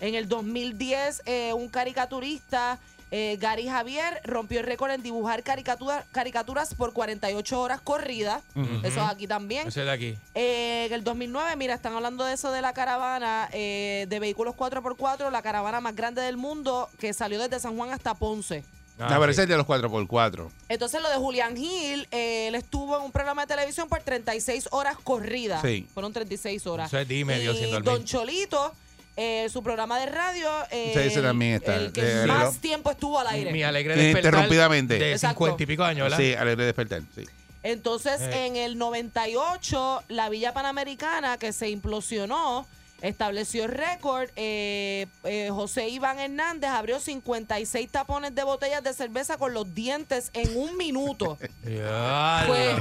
En el 2010, eh, un caricaturista, eh, Gary Javier, rompió el récord en dibujar caricatura- caricaturas por 48 horas corridas. Eso es aquí también. Ese de aquí. Eh, en el 2009, mira, están hablando de eso de la caravana eh, de vehículos 4x4, la caravana más grande del mundo que salió desde San Juan hasta Ponce. Ah, No, pero sí. ese es de los 4x4. Entonces lo de Julián Gil, eh, él estuvo en un programa de televisión por 36 horas corridas. Sí. Fueron 36 horas. Eso es dime, y Dios, sin dormir. Don Cholito, eh, su programa de radio, eh, Sí, ese también está. el que Eh, más tiempo estuvo al aire. Mi alegre despertar. Interrumpidamente. De Exacto. 50 y pico años, ¿verdad? Sí, alegre despertar. Sí. Entonces, Eh. en el 98, la Villa Panamericana, que se implosionó, estableció el récord. Eh, eh, José Iván Hernández abrió 56 tapones de botellas de cerveza con los dientes en un minuto. Pues,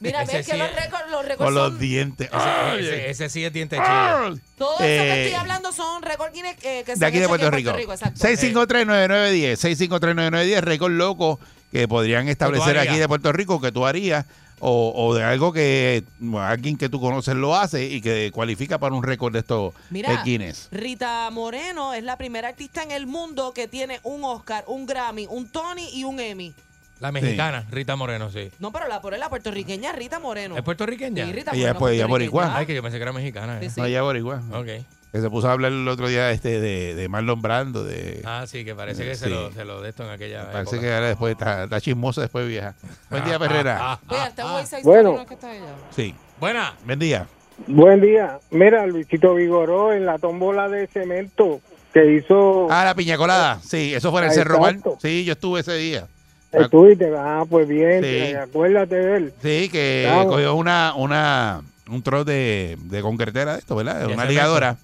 mira, Ese ves que sí los es- récords, los récords Con los son- dientes. Ese, Ay. ese- ese sí es diente chile. Todo eso que Eh, estoy hablando son récords Guinness, eh, que se De han aquí de hecho Puerto en Rico. exacto. 6539910, 6539910, récord loco que podrían establecer harías? aquí de Puerto Rico que tú harías o, o de algo que alguien que tú conoces lo hace y que cualifica para un récord de estos Mira, eh, Guinness. Rita Moreno es la primera artista en el mundo que tiene un Oscar, un Grammy, un Tony y un Emmy. La mexicana, Rita Moreno, sí. No, pero la por la puertorriqueña Rita Moreno. ¿Es puertorriqueña? Sí, Rita Ella Moreno, pues, ella puertorriqueña. boricua. Ay, que yo pensé que era mexicana. Sí, eh. sí. No, ya boricua. Ok. Que se puso a hablar el otro día este de, de Marlon Brando, de... Ah, sí, que parece que se, lo, se lo de esto en aquella Parece época. que ahora después está, está chismosa, después vieja. Buen día, Perrera. Este güey seis Bueno. no es que está allá. Sí. Buena. Buen día. Buen día. Mira, Luisito Vigoró en la tómbola de cemento que hizo. Ah, la piña colada. Sí, eso fue en el Ah, Cerro Mar. Sí, yo estuve ese día. Estuviste, ah, pues bien, Sí. acuérdate de él. Sí, que Claro. cogió una, una, un trozo de, de concretera de esto, ¿verdad? De Una ligadora.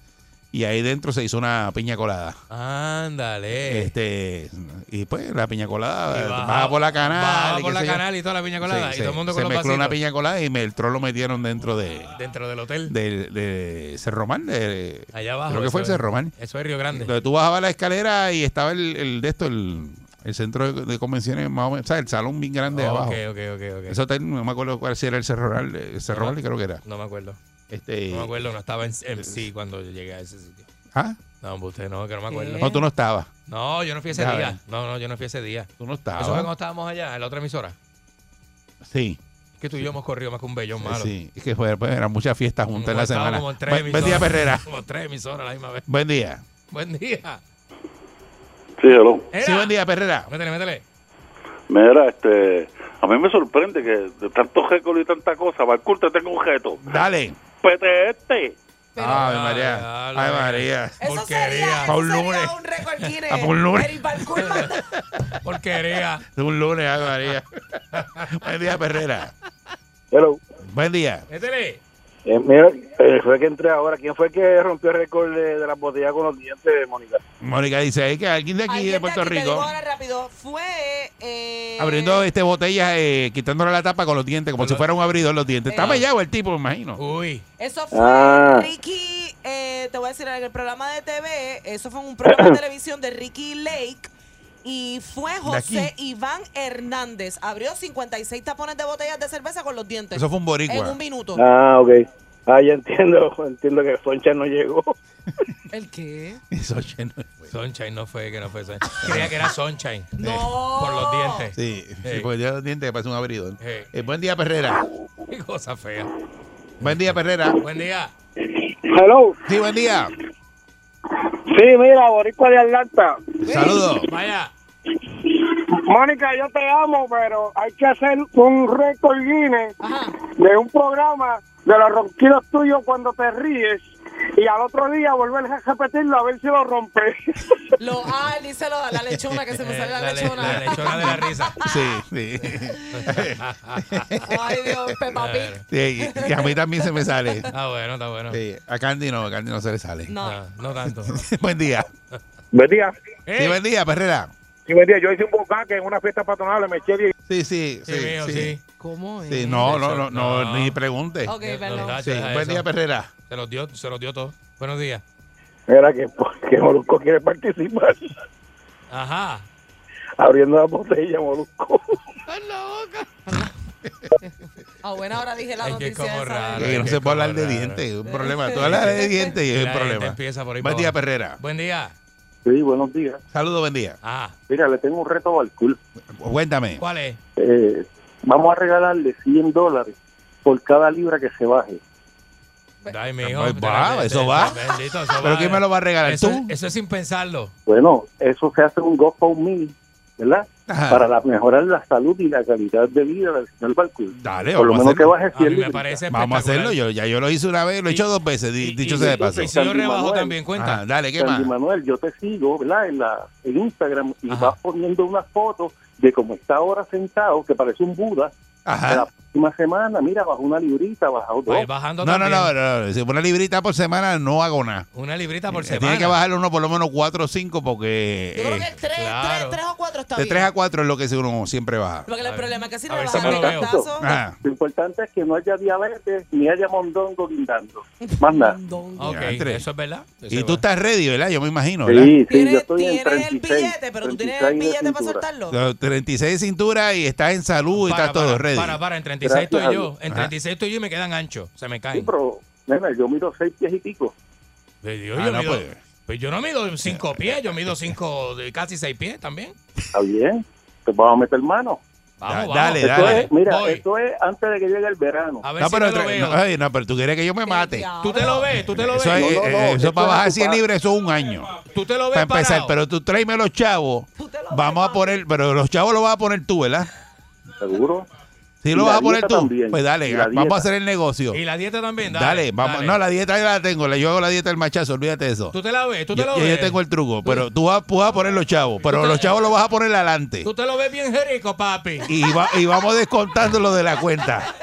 Y ahí dentro se hizo una piña colada. Ándale. Este, y pues la piña colada baja, baja- por la canal. baja por la canal y toda la piña colada. Sí, y todo el mundo se los mezcló una piña colada y me, el troll lo metieron dentro de, Dentro del hotel. de, de Cerro Mar. de- Allá abajo. creo que eso fue el es- Cerro Mar. Eso es Río Grande. Donde tú bajabas la escalera y estaba el, el de esto, el, el centro de, convenciones más o menos, o sea, el salón bien grande Oh, abajo. ok, ok, ok, ok. Ese hotel, no me acuerdo cuál si era el Cerro Mar, el Cerro No, creo que era. No me acuerdo. Este, No me acuerdo, no estaba en, en sí cuando yo llegué a ese sitio. ¿Ah? No, usted no, que no me acuerdo. No, tú no estabas. No, yo no fui ese día. No, no, yo no fui ese día. Tú no Eso fue estabas. cuando estábamos allá, en la otra emisora. Sí. Que tú y yo hemos corrido más que un bellón malo. Sí, es que fue, pues, eran muchas fiestas juntas en la semana. Como en tres Buen, buen día, emisoras. Perrera. Como tres emisoras la misma vez. Buen día. Buen día. Sí, hello. Era. Sí, buen día, Perrera. Métele, métele. Mira, este, a mí me sorprende que de tantos récords y tanta cosa, Balcour te tengo un reto. Dale. Pete este. Ay, María. Ay, María. Eso Porquería. sería, Pa' un lunes. un récord Guinness. Ah, pa' un lunes. Eric Balcour manda- Porquería. Un lunes, ay, María. buen día, Perrera. Hello. Buen día. Métele. Eh, mira, eh, fue que entré ahora. ¿Quién fue que rompió el récord de, de las botellas con los dientes, Mónica? Mónica dice ahí que alguien de aquí, Alguien de Puerto aquí, te digo Rico, ahora rápido. Fue. Eh, abriendo este botellas, eh, quitándole la tapa con los dientes, como si fuera un abridor los dientes. Está Eh. mellado el tipo, me imagino. Uy. Eso fue Ah. Ricky, eh, te voy a decir, en el programa de TV, eso fue un programa de televisión de Ricky Lake. Y fue José? Iván Hernández. Abrió 56 tapones de botellas de cerveza con los dientes. Eso fue un boricua. En un minuto. Ah, ok. Ah, ya entiendo. Entiendo que Soncha no llegó. ¿El qué? Lleno de fuego. Sunshine no fue, que no fue Sunshine. Creía que era Sunshine. No. Por los dientes. Sí, ya los dientes parece un abridor. Hey. Eh, buen día, Perrera. Qué cosa fea. Buen día, Perrera. Buen día. Hello. Sí, buen día. Sí, mira, Boricua de Atlanta. Saludos. Vaya. Mónica, yo te amo, pero hay que hacer un récord Guinness Ajá. de un programa de los ronquidos tuyos cuando te ríes y al otro día volver a repetirlo a ver si lo rompes. Lo, ah, él dice lo, la lechona, que se me Eh, sale la, la, le- lechona. la lechona de la risa. Sí, sí. Ay, Dios, Peppa Pig. Sí, y, y a mí también se me sale. Está bueno, está bueno. Sí, a Candy no, a Candy no se le sale. No. No, no tanto. buen día. Buen día. Sí, Eh, buen día, Perrera. Sí, buen día. Yo hice un bocaque en una fiesta patronal, me eché. Sí, sí, Sí, sí. mío, sí. sí. ¿Cómo es? Sí, no, no, no, no, no. ni pregunte. Ok, perdón. Sí, buen día, Perrera. Se los dio, se los dio todo. Buenos días. Era que, que Molusco quiere participar. Ajá. Abriendo la botella, Molusco. A buena hora dije la Ay, que noticia como esa. raro. Que no se puede hablar de dientes, es un problema. Tú hablas de dientes y es La un problema. empieza por ahí Buen día. Perrera. Buen día. Sí, buenos días. Saludos, buen día. Ah, Mira, le tengo un reto a Balcour. Cuéntame. ¿cuál es? Eh, vamos a regalarle 100 dólares por cada libra que se baje. Ay, mi hijo. Pues va, eso va. Bendito, eso ¿Pero va. quién me lo va a regalar? Eso, ¿Tú? eso es sin pensarlo. Bueno, eso se hace un GoFundMe, ¿verdad? Ajá. Para la- mejorar la salud y la calidad de vida del señor Balcour. Dale, Por lo vamos a menos que hacerlo. baje A 100 mí me parece Vamos a hacerlo. Yo, ya yo lo hice una vez, lo he hecho dos veces, Y- dicho y- sea de paso. Y si yo rebajo Manuel. también, cuenta. Ajá, dale, ¿qué Sandy más? Manuel, yo te sigo, ¿verdad? En, la, en Instagram y Ajá. vas poniendo unas fotos de cómo está ahora sentado, que parece un Buda. De la Ajá. próxima semana, mira, bajó una librita, bajó dos. Ir bajando No, no, no, no, Si una librita por semana no hago nada. Una librita por Eh, semana. Tiene que bajarle uno por lo menos cuatro o cinco porque Yo creo eh, que tres, claro. tres, tres o cuatro está de bien. tres a cuatro es lo que uno siempre baja. Porque A el ver. problema es que si si bajan me el lo. Ajá. Importante es que no haya diabetes ni haya mondongo guindando. Más nada. Ok, eso es verdad. Eso Y tú estás ready, ¿verdad? Yo me imagino, ¿verdad? Sí, sí, yo Tienes, estoy en tienes 36. el billete, pero tú tienes el 36 de billete para cintura. soltarlo. Los 36 de cintura y estás en salud y estás todo para, ready. Para, para, en 36 Gracias estoy yo. En Ajá. 36 estoy yo y me quedan anchos. Se me Sí, caen. pero, nena, yo mido seis pies y pico. Pues yo, Ah, yo no, mido- pues. pues yo no mido 5 pies, yo mido 5, casi 6 pies también. Está bien. Te vamos a meter mano. Vamos, Da- dale, Esto dale. es, mira, Voy. esto es antes de que llegue el verano. A ver No si pero, me lo veo. no, ay, no, pero tú quieres que yo me mate. Tú te lo ves, tú te lo ves. Eso, es, No, eh, eso esto para bajar tu 100 pa- libras, eso es un año. Tú te lo ves Para empezar, parado. pero tú tráeme los chavos. Vamos a poner, pero los chavos los vas a poner tú, ¿verdad? Seguro. Y lo vas a poner tú. también, Pues dale, vamos a hacer el negocio. Y la dieta también, Dale, dale. vamos. dale. No, la dieta yo la tengo. la- Yo hago la dieta del machazo, olvídate de eso. Tú te la ves, tú te Yo, lo yo- yo ves. tengo el truco, pero tú vas, vas a poner los chavos, pero te- los chavos los vas a poner adelante. Tú te lo ves bien rico, papi. Y, va- y vamos descontando lo de la cuenta.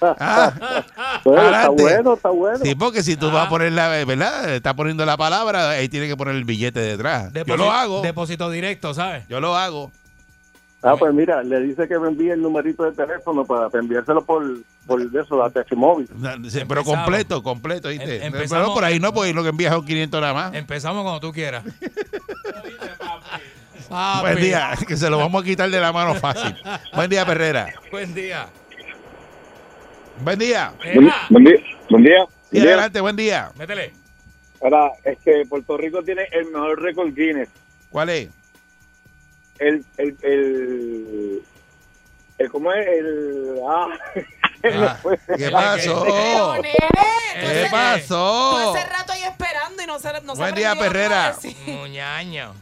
Ah, Bueno, está bueno, está bueno. Sí, porque si tú Ah. vas a poner la, ¿verdad? Está poniendo la palabra, ahí tiene que poner el billete detrás. Yo lo hago. Depósito directo, ¿sabes? Yo lo hago. Ah, pues mira, le dice que me envíe el numerito de teléfono para enviárselo por, por eso, la móvil. No, sí, Pero completo, completo, ¿viste? Em- empezamos- Pero por ahí no, porque lo que envías son 500 nada más. Empezamos cuando tú quieras. Buen día, que se lo vamos a quitar de la mano fácil. Buen día, Perrera. Buen día. Buen día. Eva, Buen día. Buen día. Sí, adelante, buen día. métele. Ahora, este, Puerto Rico tiene el mejor récord Guinness. ¿Cuál es? El, el, el, el ¿cómo es? El, ah, Ah, ¿Qué pasó? ¿Qué pasó? ese rato ahí esperando y no se, no Buen día, Perrera. Muñaño.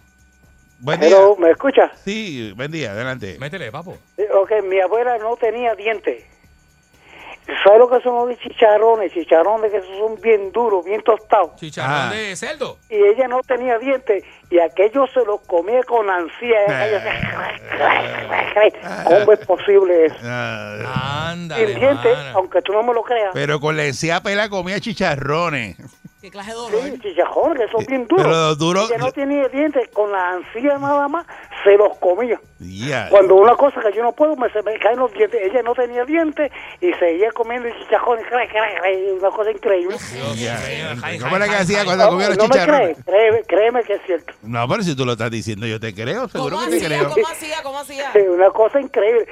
Buen día. Hello, ¿me escuchas? Sí, buen día, adelante. Métele, papo. Eh, Ok, mi abuela no tenía dientes. ¿Sabes lo que son los chicharrones? Chicharrones que son bien duros, bien tostados. Chicharrón Ah. de cerdo. Y ella no tenía dientes y aquello se los comía con ansía. ¿Cómo es posible eso? Ah, Sin dientes, aunque tú no me lo creas. pero con la encía pela comía chicharrones. Qué clase de dolor. Sí, chicharrones que son bien duros. Pero los duros- Ella no tenía dientes, con la ansía nada más se los comía. Cuando una cosa que yo no puedo, me, se me caen los dientes. Ella no tenía dientes y seguía comiendo crac, Una cosa increíble. Ya. Ay, ¿Cómo era que hacía cuando No, comía los no me chicharrones? crees, créeme, créeme que es cierto. No, pero si tú lo estás diciendo, yo te creo, seguro ¿Cómo que te hacía? creo. ¿Cómo hacía? ¿Cómo hacía? Sí, una cosa increíble.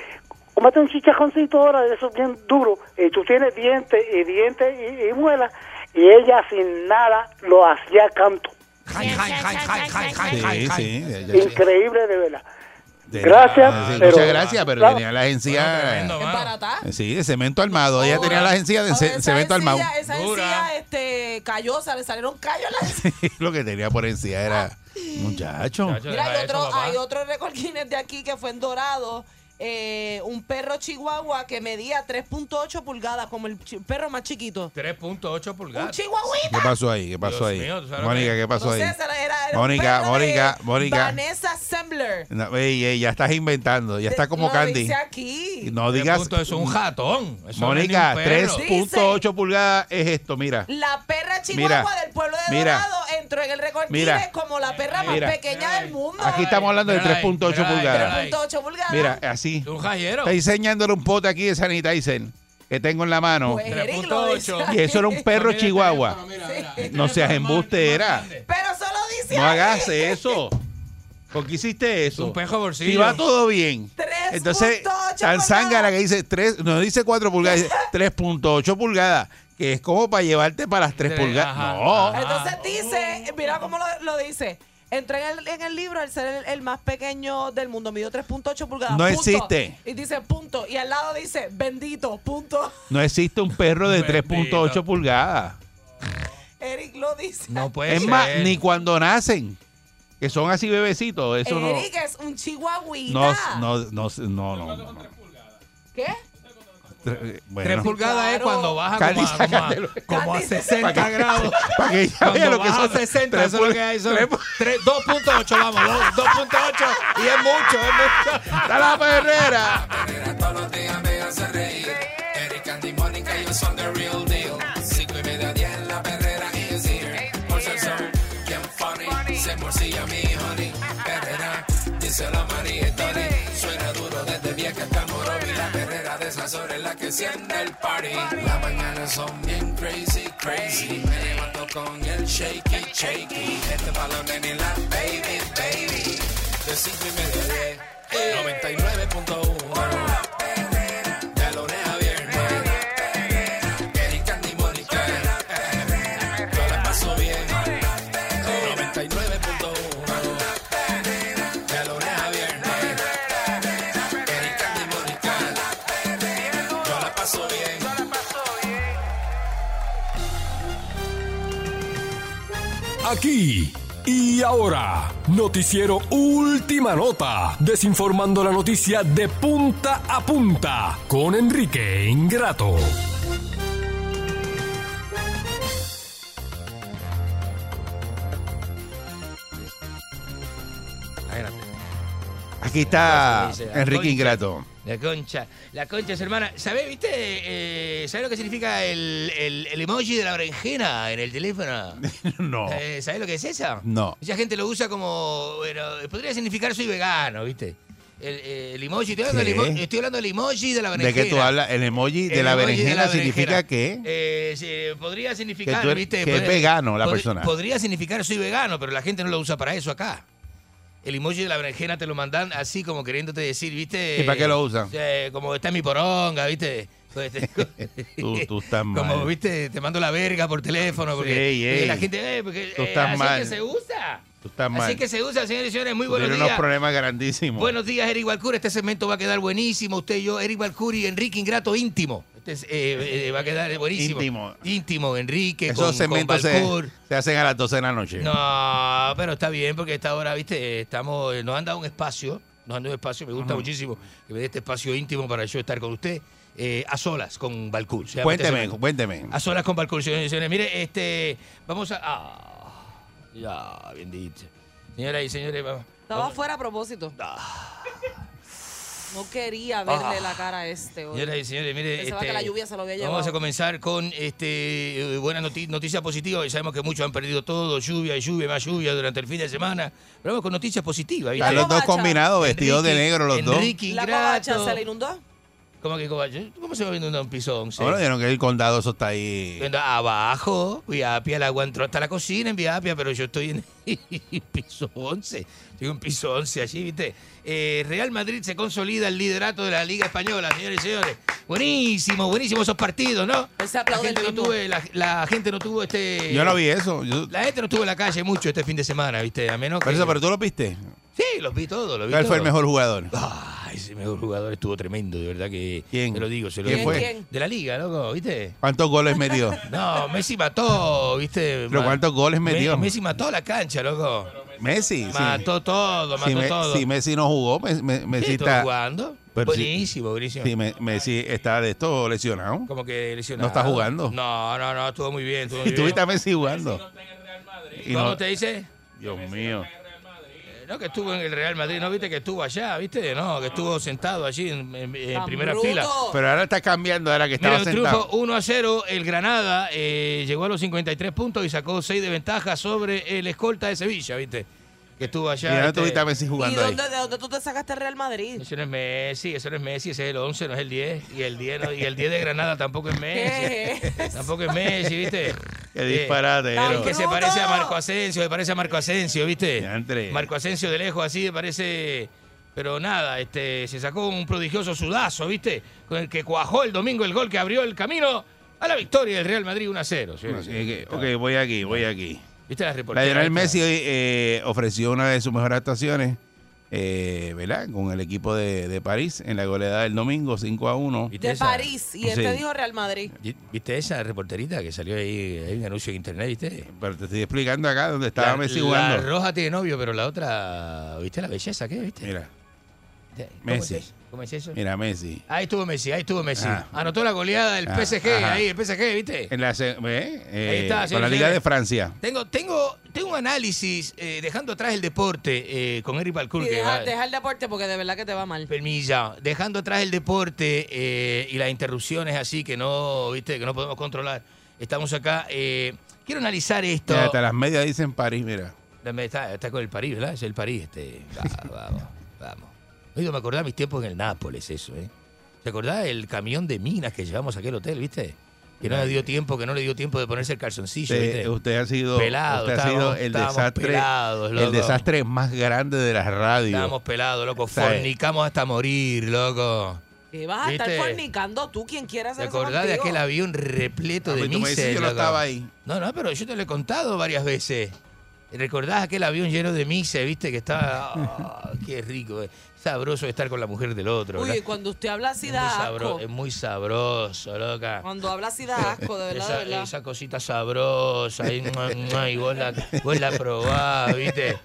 Cómete un chicharroncito ahora de esos bien duros y tú tienes dientes y dientes y, y muelas y ella sin nada lo hacía canto. Sí, sí. Increíble de verdad. Gracias, sí, pero- Muchas gracias, pero Claro. tenía las Bueno, encías. tremendo, ¿Es mano. barata? Sí, de cemento armado. Ella tenía las encías de cemento armado. encía- Esa Dura. encía, este, callosa, le salieron callos a la encía. Lo que tenía por encía era. Muchacho. Chacho, Mira, hay otro, eso, papá. hay otro récord Guinness de aquí que fue en Dorado. Eh, un perro chihuahua que medía 3.8 pulgadas, como el perro más chiquito. 3.8 Un pulgadas. chihuahuita. ¿Qué pasó ahí? ¿Qué pasó Dios ahí? mío, ¿tú sabes lo Mónica, que- ¿qué pasó no ahí? sé, era, era un Mónica, Mónica, Mónica. Vanessa Sembler. No, ey, ey, ya estás inventando. Ya está como Lo Candy. dice aquí. No digas. 3.8, eso es un ratón. Eso no es ni Mónica, un perro. 3.8 pulgadas es esto, mira. La perra chihuahua Mira, del pueblo de mira, Dorado entró en el récord mira, Guinness como la perra más mira. pequeña del mundo. Aquí estamos hablando de Mira ahí, 3.8 mira ahí, pulgadas. mira ahí. 3.8 pulgadas. Mira, así. Un jayero. Está diseñándole un pote aquí de sanitizer que tengo en la mano. Pues Eric lo dice 3.8. Y eso era un perro Mira, chihuahua. mira, mira, mira. No seas embustera. Pero solo dice No ahí. hagas eso. ¿Por qué hiciste Es eso? un pejo bolsillo. Si va todo bien. 3.8 Entonces, tan pulgadas. zángara que dice 3, no dice 4 pulgadas, dice 3.8 pulgadas, que es como para llevarte para las 3 Tres, pulgadas. ajá, No. ajá. Entonces dice, mira cómo lo, lo dice. Entró en el, en el libro al ser el, el más pequeño del mundo, midió 3.8 pulgadas. No punto. existe. Y dice punto. Y al lado dice bendito, punto. No existe un perro de Bendito. 3.8 pulgadas. Eric lo dice. No puede Es ser. más, ni cuando nacen, que son así bebecitos, eso no. Eric es un chihuahuita. No, no, no, no, no, no. ¿Qué? Tre- bueno. 3 pulgadas es Claro. cuando baja Candy, como a, como a- como a Candy, 60 grados. Para que ya vea Cuando lo que baja son. a 60, tres eso es lo que hay. Son tres pu- tres- 2.8, vamos, dos- 2.8. Y es mucho, es mucho. ¡Está la perrera! Todos los días me hace reír. Eric, Andy, Mónica, ellos son the real deal. Cinco y media, diez, la perrera is here. Por ser son bien funny. Se morcilla mi honey. Perrera, díselo a María de es la que enciende el party. Las mañanas son bien crazy, crazy. Me levanto con el shaky, shaky. Este balón en la baby, baby. De cinco y media diez. 99.1 aquí y ahora. Noticiero Última Nota. Desinformando la noticia de punta a punta con Enrique Ingrato. Aquí está Enrique. Ingrato. La concha, la concha es hermana. ¿Sabés, viste? Eh, ¿Sabés lo que significa el, el- el emoji de la berenjena en el teléfono? No. Eh, ¿Sabés lo que es esa? No. Mucha gente lo usa como, bueno, podría significar soy vegano, ¿viste? El, eh, el emoji, estoy hablando, del ¿Qué? emo- estoy hablando del emoji de la ¿De berenjena. qué tú hablas? El emoji de la emoji berenjena la significa que Eh, sí, podría significar, Que tú eres- ¿viste? que es Podría- vegano la pod- persona. Podría significar soy vegano, pero la gente no lo usa para eso acá. El emoji de la berenjena te lo mandan así como queriéndote decir, ¿viste? ¿Y para qué lo usan? Eh, como está mi poronga, ¿viste? Este, tú, tú estás mal. como, ¿viste? Te mando la verga por teléfono. Porque, ey. la gente, eh, porque Tú eh, estás así mal. que se usa. Tú estás mal. Así que se usa, señores y señores. Muy buenos días. unos problemas grandísimos. Buenos días, Eric Balcour. Este segmento va a quedar buenísimo. Usted y yo, Eric Balcour y Enrique Ingrato íntimo. Eh, eh, va a quedar buenísimo. Íntimo. Íntimo, Enrique. Esos con, segmentos con se, hacen a las 12 de la noche. No, pero está bien porque a esta hora, viste, estamos, eh, nos han dado un espacio, nos han dado un espacio, me gusta muchísimo que me dé este espacio íntimo para yo estar con usted, eh, a solas con Balcour. Cuénteme, cuénteme. A solas con Balcour, señores y señores. Mire, este, vamos a... Ah, ya, bien dicho. Señoras y señores, vamos. Estaba vamos- afuera a propósito. Ah. No quería verle la cara a este hoy. Señoras y señores, mire, Pensaba este, que la lluvia se lo había llevado. Vamos a comenzar con este eh, buena noti- noticia positiva. Y sabemos que muchos han perdido todo, lluvia y lluvia, más lluvia durante el fin de semana. Pero vamos con noticias positivas. ¿viste? Están los dos combinados, vestidos de negro los dos. Enrique ¿La covacha se le inundó? ¿Cómo que? ¿Cómo se va viendo un piso 11? Bueno, dijeron que el condado eso está ahí. Viendo abajo, Viapia, el agua entró hasta la cocina en Viapia, pero yo estoy en piso 11. Estoy en piso 11 allí, ¿viste? Eh, Real Madrid se consolida el liderato de la Liga Española, señores y señores. Buenísimo, buenísimo esos partidos, ¿no? Él se La gente, no mismo. tuve, la, la gente no tuvo este... Yo no vi eso. Yo- La gente no estuvo en la calle mucho este fin de semana, ¿viste? A menos pero, eso, pero tú lo viste. Sí, los vi todos, los vi ¿Cuál fue el mejor jugador? Ay, ese mejor jugador estuvo tremendo, de verdad que... ¿Quién? Te lo digo, se lo ¿Quién digo. fue? ¿Quién? De la Liga, loco, ¿viste? ¿Cuántos goles metió? No, Messi mató, ¿viste? ¿Pero cuántos goles Me- metió? Messi mató la cancha, loco. Messi. sí. Mató todo, mató Si, Me- todo. si Messi no jugó, Me- Me- Messi está. jugando. Pero buenísimo, buenísimo. Sí, Me- Messi está de esto lesionado. Como que lesionado. No está jugando. No, no, no, estuvo muy bien. Estuvo muy Y tú bien. viste a Messi jugando. Y ¿Cómo no- te dice? Dios mío. No, que estuvo en el Real Madrid, ¿no viste que estuvo allá, viste? No, que estuvo sentado allí en, en- en primera bruto. fila. Pero ahora está cambiando, ahora que Mira, estaba un sentado. triunfo 1 a 0. El Granada eh, llegó a los 53 puntos y sacó 6 de ventaja sobre el escolta de Sevilla, ¿viste? Que estuvo allá. Y ahora este, tuviste a Messi ¿Y jugando ahí. dónde, de dónde tú te sacaste el Real Madrid? Eso no es Messi, eso no es Messi, ese es el 11, no es el 10. Y el 10, no- y el 10 de Granada tampoco es Messi. ¿Qué es? Tampoco es Messi, ¿viste? Qué Eh, disparate, Tan Ero. que se parece a Marco Asensio, se parece a Marco Asensio, ¿viste? Diantre. Marco Asensio de lejos así me parece. Pero nada, este, se sacó un prodigioso sudazo, ¿viste? Con el que cuajó el domingo el gol que abrió el camino a la victoria del Real Madrid 1 a 0. ¿sí? Ok, voy aquí, voy aquí. ¿Viste la reportera? Lionel? Messi eh, ofreció una de sus mejores actuaciones, eh, ¿verdad? Con el equipo de, de París en la goleada del domingo, 5 a 1. ¿Viste De esa? París. Y este Sí. dijo Real Madrid. ¿Viste esa reporterita que salió ahí? Hay un anuncio en internet, ¿viste? Pero te estoy explicando acá donde estaba la, Messi la jugando. roja tiene novio, pero la otra, ¿viste la belleza qué? ¿Viste? Mira, ¿Cómo Messi. ¿Cómo es eso? mira Messi. Ahí estuvo Messi, ahí estuvo Messi. Ah. Anotó la goleada del Ah, PSG, ajá. ahí, el PSG, ¿viste? En la, ¿ve? Eh, Ahí está, con la Liga de Francia. Tengo, tengo, tengo un análisis, eh, dejando atrás el deporte, eh, con Eric Balcour, deja, el deporte porque de verdad que te va mal. Permilla, dejando atrás el deporte eh, y las interrupciones así que no, viste, que no podemos controlar. Estamos acá. eh, quiero analizar esto. Mira, hasta las medias dicen París, mira. Está, está con el París, ¿verdad? Es el París. Este. Va- vamos, vamos. Oiga, me acordaba mis tiempos en el Nápoles, eso, ¿eh? ¿Se acordaba el camión de minas que llevamos a aquel hotel, viste? Que no le dio tiempo, que no le dio tiempo de ponerse el calzoncillo, Usted, ¿viste? usted ha sido, Pelado, usted ha sido el desastre, pelados, el desastre más grande de las radios. Estábamos pelados, loco. ¿Sabe? Fornicamos hasta morir, loco. Que vas a estar fornicando tú, quien quiera ¿Te hacer eso acordás de contigo? aquel avión repleto de mí tú me yo no loco? estaba ahí. No, no, pero yo te lo he contado varias veces. ¿Recordás aquel avión lleno de mises, viste? Que estaba... ah, qué rico. Sabroso estar con la mujer del otro. Uy, ¿verdad? cuando usted habla así es, da muy asco. sabro- es muy sabroso, loca. Cuando habla así da asco, de verdad, esa, de verdad. esa cosita sabrosa, y, y vos, la, vos la probás, ¿viste?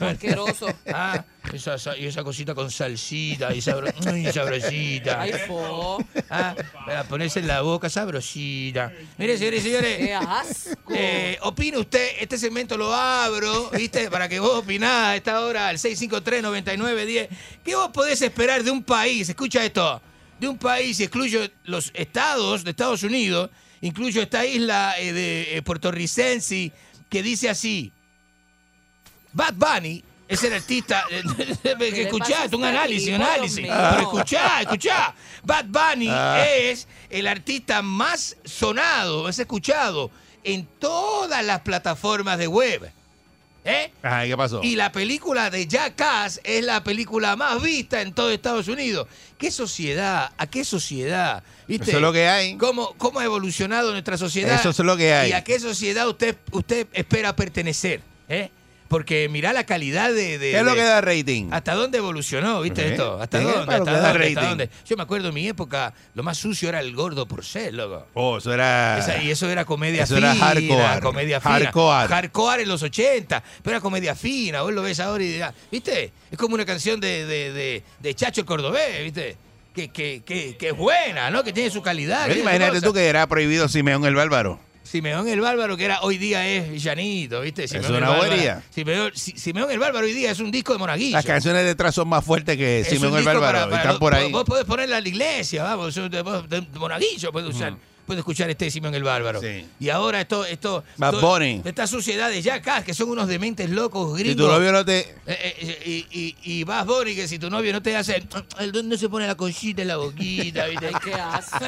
Asqueroso. Ah, esa, y esa cosita con salsita y, sabro, sabrosita. Ay, fo. Ah, para ponerse en la boca sabrosita. Mire, señores y señores. Qué asco. Eh, opine usted, este segmento lo abro, ¿viste? Para que vos opinás a esta hora al 653-9910. ¿Qué vos podés esperar de un país? Escucha esto. De un país, y excluyo los estados de Estados Unidos, incluyo esta isla eh, de eh, puertorricense que dice así. Bad Bunny es el artista. eh, escuchá, un análisis, un análisis. Pero escuchá, escuchá. Bad Bunny Ah. es el artista más sonado, más escuchado en todas las plataformas de web. ¿Eh? Ajá, ¿y ¿qué pasó? Y la película de Jackass es la película más vista en todo Estados Unidos. ¿Qué sociedad? ¿A qué sociedad? ¿Viste? Eso es lo que hay. ¿Cómo, cómo ha evolucionado nuestra sociedad? Eso es lo que hay. ¿Y a qué sociedad usted, usted espera pertenecer? ¿Eh? Porque mira la calidad de... de- ¿Qué es lo que da rating? ¿Hasta dónde evolucionó, viste esto? ¿Hasta dónde? ¿Hasta dónde? ¿Hasta rating. dónde? Yo me acuerdo en mi época, lo más sucio era el gordo por ser, loco. Oh, eso era. Esa- y eso era comedia Eso era fina. hardcore. Comedia fina. Hardcore. Hardcore en los 80. Pero era comedia fina. Vos lo ves ahora y dirás, ¿viste? Es como una canción de, de, de, de Chacho el Cordobés, ¿viste? Que, que, que, que es buena, ¿no? Que tiene su calidad. Pero imagínate tú que era prohibido Simeón el Bárbaro. Simeón el Bárbaro, que era hoy día es Llanito, ¿viste? Simeón una el Bárbaro- bobería. Simeón, Si- Simeón el Bárbaro hoy día es un disco de Monaguillo. Las canciones detrás son más fuertes que Es Simeón el Bárbaro. para- para están por ahí. Vos podés ponerla en la iglesia, vamos. De, Monaguillo puede usar. Puede escuchar este Simeón el Bárbaro. Y ahora esto, esto, esto- estas sociedades ya acá, que son unos dementes locos Si gringos. tu novio no te. Eh, eh, y, y, y Bad Bunny, que si tu novio no te hace, el no se pone la cosita en la boquita, ¿viste? Qué asco.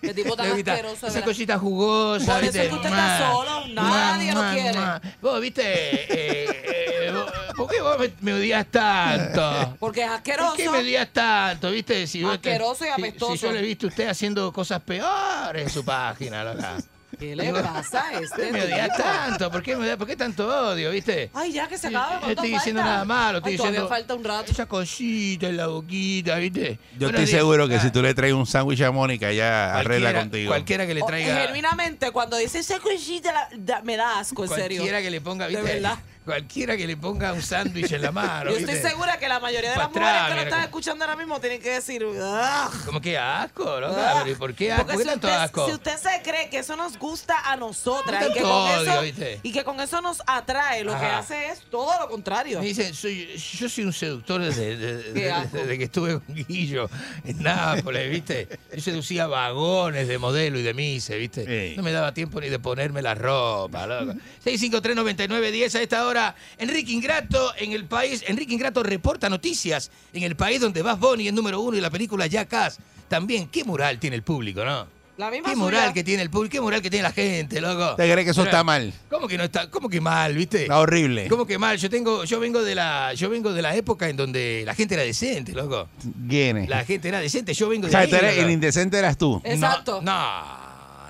Qué tipo tan asqueroso. Esa cosita jugosa, Por eso ¿viste? es que usted está solo, nadie mua, lo quiere. Vos, ¿viste? Eh, eh, vos- ¿Por qué vos me, me odias tanto? Porque es ¿Por asqueroso. qué me odias tanto, viste? Si vos- Asqueroso y si- apestoso. Si, yo le he visto a usted haciendo cosas peores en su página, loca. ¿Qué le pasa a ¿Por este? me odias tipo? tanto? ¿Por qué, me odias- ¿Por qué tanto odio, viste? Ay, ya que se acaba. no ¿cuánto estoy diciendo falta? nada malo, estoy Ay, diciendo- falta un rato. Esa cosita en la boquita, ¿viste? Yo Buenos estoy días. seguro que Ah, si tú le traes un sándwich a Mónica, ella arregla contigo. Cualquiera que le O- traiga... Genuinamente, cuando dice ese cosita, la- da- me da asco, en serio. Cualquiera que le ponga, De ¿viste? verdad. Cualquiera que le ponga un sándwich en la mano. Yo estoy ¿viste? segura que la mayoría de las atrás, mujeres que lo mira están escuchando ahora mismo tienen que decir, "Ugh". Como que asco, loca. Ah. Pero ¿y ¿Por qué asco? Porque ¿Por qué si tanto usted, asco? si usted se cree que eso nos gusta a nosotras y Tanto que, con odio, eso, y que con eso nos atrae, lo que Ajá. hace es todo lo contrario. Me dicen, soy, yo soy un seductor desde, desde- Qué asco. desde que estuve con Guillo en Nápoles, ¿viste? Yo seducía vagones de modelo y de mise, ¿viste? No me daba tiempo ni de ponerme la ropa, loco. 653-9910 a esta hora. Enrique Ingrato en el país. Enrique Ingrato reporta noticias en el país donde Bad Bunny es número uno y la película Jackass. También, qué moral tiene el público, ¿no? La misma Qué suya. moral que tiene el público, qué moral que tiene la gente, loco. ¿Te crees que eso está mal? ¿Cómo que no está? ¿Cómo que mal, viste? Está horrible. ¿Cómo que mal? Yo tengo, yo vengo de la, yo vengo de la época en donde la gente era decente, loco. ¿Quién La gente era decente. Yo vengo O sea, ahí, el indecente eras tú. Exacto. No,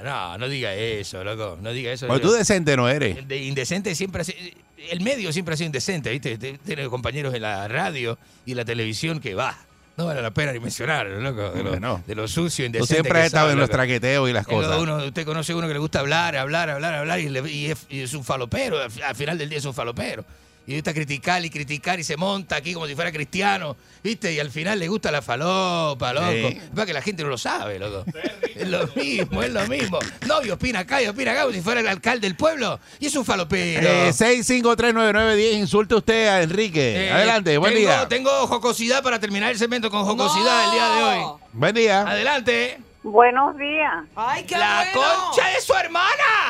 no, no diga eso, loco. No diga eso. Porque tú decente no eres. De indecente siempre sido, el medio siempre ha sido indecente, ¿viste? Te- Tiene compañeros en la radio y la televisión que va. No vale la pena ni mencionarlo, loco. De lo, Bueno. de lo sucio, Tú indecente. siempre que has estado en los traqueteos y las cosas. uno- usted conoce uno que le gusta hablar, hablar, hablar, hablar y, le- y es, y es un falopero. Al, al final del día es un falopero. Y gusta criticar y criticar y se monta aquí como si fuera cristiano, ¿viste? Y al final le gusta la falopa, loco. Sí. Es para que la gente no lo sabe, loco. Es lo mismo, es lo mismo. Novio opina acá y opina acá como si fuera el alcalde del pueblo. Y es un falopero. Eh, 6539910, insulte usted a Enrique. Eh, Adelante, buen tengo, día. Tengo jocosidad para terminar el segmento con jocosidad el día de hoy. Buen día. Adelante. Buenos días. ¡Ay, qué La bueno! concha de su hermana.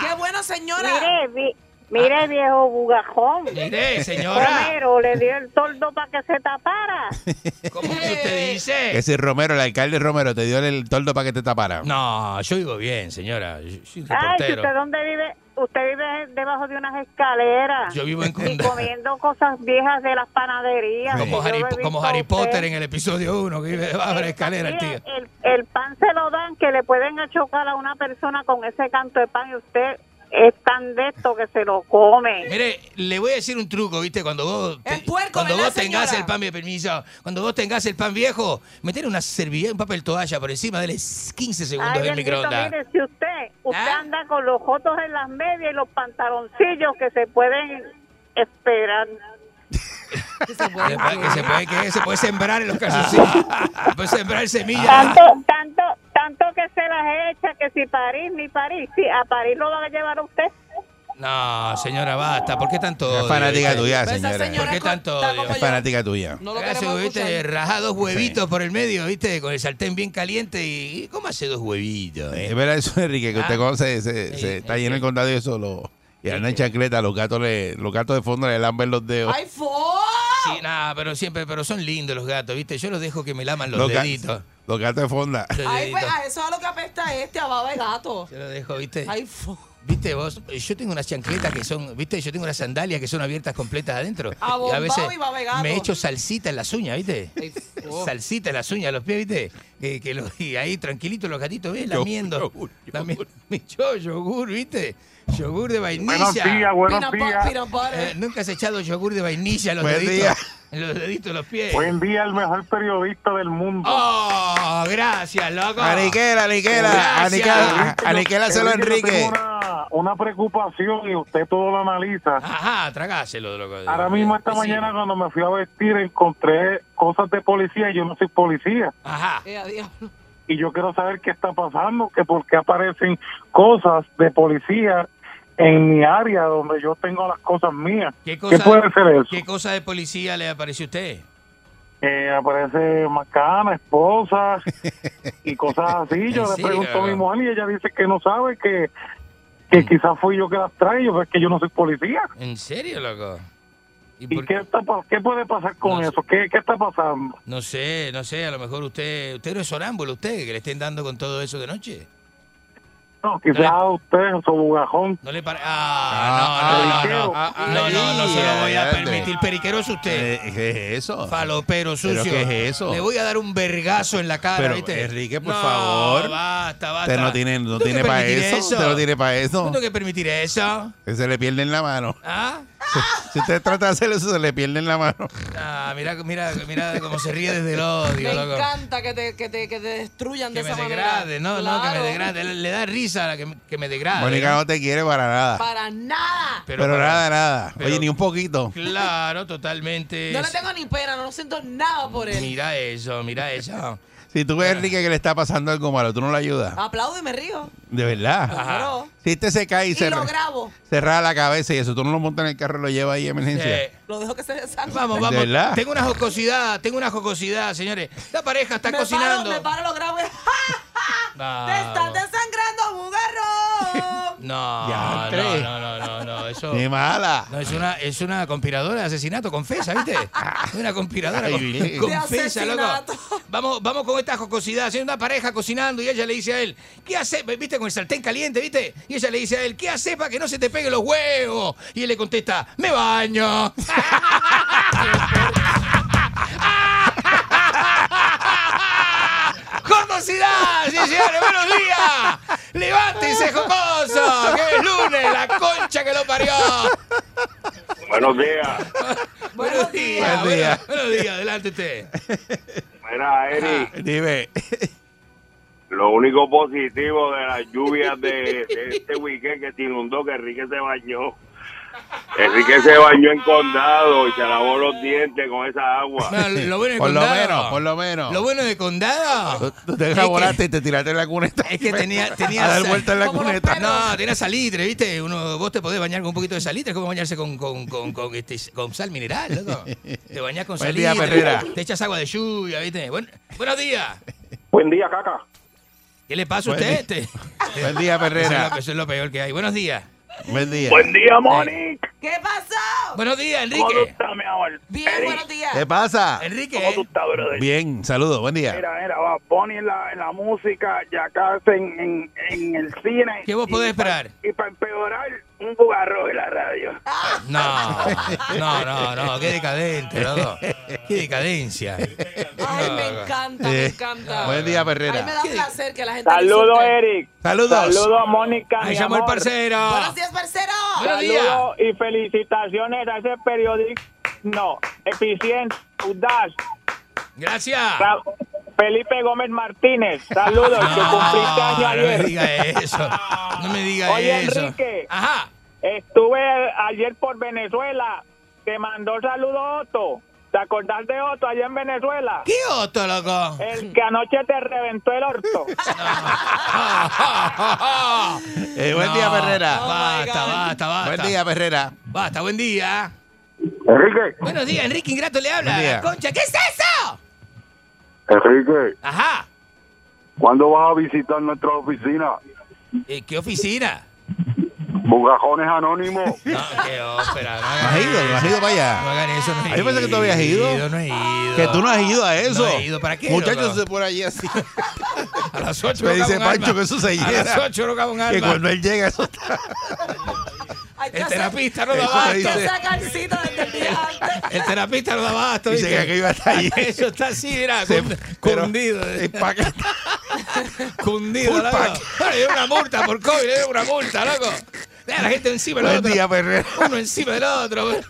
¡Qué bueno, señora! Mire, vi- mire viejo bugajón. Mire, señora. Romero le dio el toldo para que se tapara. ¿Cómo que usted dice? Que si Romero, el alcalde Romero, te dio el toldo para que te tapara. No, yo vivo bien, señora. Yo soy Ay, usted dónde vive, usted vive debajo de unas escaleras. Yo vivo en y comiendo cosas viejas de las panaderías. Como Harry, como a Harry. Potter en el episodio 1, que vive debajo de la escalera el tío. el, el pan se lo dan que le pueden achocar a una persona con ese canto de pan y usted es tan de esto que se lo come. Mire, le voy a decir un truco, ¿viste? Cuando vos, te- cuando ¿verdad, vos tengas señora? el pan, permiso, cuando vos tengas el pan viejo, meter una servilleta, un papel toalla por encima, dale 15 segundos Ay, en el bendito, microondas. mire, si usted, usted ¿Ah? anda con los jotos en las medias y los pantaloncillos que se pueden esperar. Que se puede, que se puede, que se puede sembrar en los calzoncillos. Se puede sembrar semillas. Tanto, tanto, tanto que se las echa que si París ni París, si a París lo va a llevar usted. No, señora, basta. ¿Por qué tanto Es odio? fanática viste? tuya, señora. ¿Por qué tanto odio? Es fanática tuya. No lo queremos viste, rajá dos huevitos por el medio, ¿viste? Con el sartén bien caliente y... ¿y ¿Cómo hace dos huevitos? eh? Es verdad eso, Enrique, que usted Ah. conoce, se, se- está lleno el condado y eso, lo, y anda en chancleta, los gatos, le, los gatos de fondo le lamben los dedos. ¡Ay, fo! Sí, nada, pero siempre, pero son lindos los gatos, ¿viste? Yo los dejo que me laman los, Los ga- deditos. Los gatos de fonda. Los Ay, pues, a eso es a lo que apesta este, a baba de gato. Yo los dejo, ¿viste? Ay. Viste vos, yo tengo unas chancletas que son, viste, yo tengo unas sandalias que son abiertas completas adentro. A veces y babegado. me echo salsita en las uñas, ¿viste? Salsita en las uñas, los pies, ¿viste? Que, que los- y ahí tranquilitos los gatitos, ¿ves? Yogur, Lamiendo. yogur, Lami- mi yo, yogur, ¿viste? Yogur de vainilla. Buenos días, buenos días. Eh, Nunca has echado yogur de vainilla en los Buen deditos. día. En los deditos de los pies. Buen día, el mejor periodista del mundo. Oh, gracias, loco. Aniquela, aniquela, Gracias. aniquela, aniquélaselo a Enrique, Una, una preocupación y usted todo lo analiza. Ajá, tragáselo, loco. Ahora mismo esta Sí. mañana cuando me fui a vestir encontré cosas de policía y yo no soy policía. Ajá. Eh, a. Y yo quiero saber qué está pasando, que por qué aparecen cosas de policía en mi área donde yo tengo las cosas mías. ¿Qué, ¿Qué cosa, puede ser eso? ¿Qué cosa de policía le apareció a usted? Eh, aparece macana, esposa y cosas así. Yo ¿En le pregunto a mi mujer y ella dice que no sabe, que, que quizás fui yo que las traigo, pero es que yo no soy policía. ¿En serio, loco? ¿Y ¿Y por qué, está, qué puede pasar con No eso? ¿Qué, ¿Qué está pasando? No sé, no sé, a lo mejor usted, usted no es sonámbulo, usted, que le estén dando con todo eso de noche. No, quizás a usted, su bugajón. No le parece. Ah, no, no, no, no. No, no, no se lo voy a permitir. Periquero es usted. Eh, ¿Qué es eso? Falopero sucio. ¿Pero qué es eso? Le voy a dar un vergazo en la cara, Pero, ¿viste? Enrique, por No, favor. Basta, basta. Usted no tiene, no ¿Tengo tiene que para permitir eso. Usted no tiene para ¿No eso. tengo que permitir eso? Que se le pierde en la mano. ¿Ah? Si usted trata de hacer eso, se le pierde en la mano. Ah, mira, mira, mira cómo se ríe desde el odio, Me loco. encanta que te, que te, que te destruyan Que de me esa degrade, manera. no, no, que me degrade. Le, le da risa que, me- que me degrade. Mónica ¿no? no te quiere para nada. Para nada. Pero, para- nada, nada. pero- Oye, ni un poquito. Claro, totalmente. No le tengo ni pena, no siento nada por él. Mira eso, mira eso. Si tú ves a Enrique que le está pasando algo malo, tú no lo ayudas. Aplaudo y me río. De verdad. Claro. Si este se cae y, Y se lo grabo. cerra la cabeza y eso, tú no lo montas en el carro y lo llevas ahí a emergencia. Eh, Lo dejo que se desangre. Vamos, ¿De vamos. verdad? Tengo una jocosidad, tengo una jocosidad, señores. La pareja está me cocinando. Paro, me paro, lo grabo y No, ¡Te estás desangrando, bugarro! no, Ya, no, no, no, no, no, eso. Ni mala. No, es una, es una conspiradora de asesinato, confesa, ¿viste? Es una conspiradora, Ay, con- confesa, loco. Vamos, vamos con esta jocosidad. Hay una pareja cocinando y ella le dice a él, ¿qué hace? ¿Viste? Con el sartén caliente, ¿viste? Y ella le dice a él, ¿qué hace para que no se te peguen los huevos? Y él le contesta, me baño. ¡Jocosidad! Sí, señores, buenos días. Levántense, jocoso. Que es lunes, la concha que lo parió. Buenos días. Buenos días. Buen día. Buenos, buenos días, adelante usted. Mira, Eri, Dime. lo único positivo de las lluvias de, de este weekend que se inundó, que Enrique se bañó. Enrique se bañó en condado y se lavó los dientes con esa agua. Bueno, lo bueno de Por lo condado. menos, por lo menos. Lo bueno de condado. Tú, tú te Es jabonaste y te tiraste en la cuneta. Es que tenía, tenía A dar vuelta en la cuneta. No, tenía salitre, ¿viste? Uno, vos te podés bañar con un poquito de salitre, es como bañarse con, con, con, con, este, con sal mineral, loco. Te bañás con Buen salitre. día. Te echas agua de lluvia, ¿viste? Buen- buenos días. Buen día, caca. ¿Qué le pasa a usted este? Buen día, es, Perrera. lo, eso es lo peor que hay. Buenos días. Buen día. Buen día, Monique. ¿Qué pasó? Buenos días, ¿Cómo tú Enrique. estás, mi amor? Bien, buenos días. ¿Qué pasa? Enrique. ¿Cómo tú estás, brother? Bien, saludos, buen día. Mira, mira, va, Bonnie en la, en la música, ya en, en, en el cine. ¿Qué vos podés esperar? Y para empeorar, un bugarro en la radio. No, no, no, no, qué decadente, loco. Qué decadencia. Ay, me encanta, me encanta. Buen día, A mí me Perrera. da placer que la gente Saludos. Eric. Saludos. Saludos a Mónica. Ahí mi llamó el parcero. Buenos días, parcero. Buenos días. Saludos y felicitaciones a ese periódico. No, eficiente, audaz. Gracias. Felipe Gómez Martínez. Saludos, que cumpliste año No, no me ayer. diga eso. No me diga Oye, eso. Enrique. Ajá. Estuve ayer por Venezuela. Te mandó saludos Otto. ¿Te acordás de Otto allá en Venezuela? ¿Qué otro, loco? El que anoche te reventó el orto. Eh, buen día, Perrera. Basta, basta, basta. Buen día, Perrera. Basta, buen día. Enrique. Buenos días, Enrique Ingrato le habla. Buen día. Concha, ¿qué es eso? Enrique, Ajá. ¿cuándo vas a visitar nuestra oficina? Eh, ¿Qué oficina? Bugajones Anónimos. No, qué ópera. No ¿No has ido? ¿No has ido para No allá? hagan eso, no he yo pensé que tú habías ido. No he ido. Que tú no has ido a eso. No he ido, ¿para qué? Muchachos, se por allí así. A las 8 Me dice Pancho que eso se A llena. las 8 no cabe un alma. Que cuando él llega, eso está. El terapista no da Eso abasto. hay que sacar cita desde el día antes. El terapista no da abasto. Dice que aquello está allí. Eso está así, mira, Se- cund- pero- cundido. Cundido, loco. pack. Bueno, le dieron una multa por COVID, le dieron una multa, loco. La gente encima del Buen otro. día, Perrera. Uno encima del otro.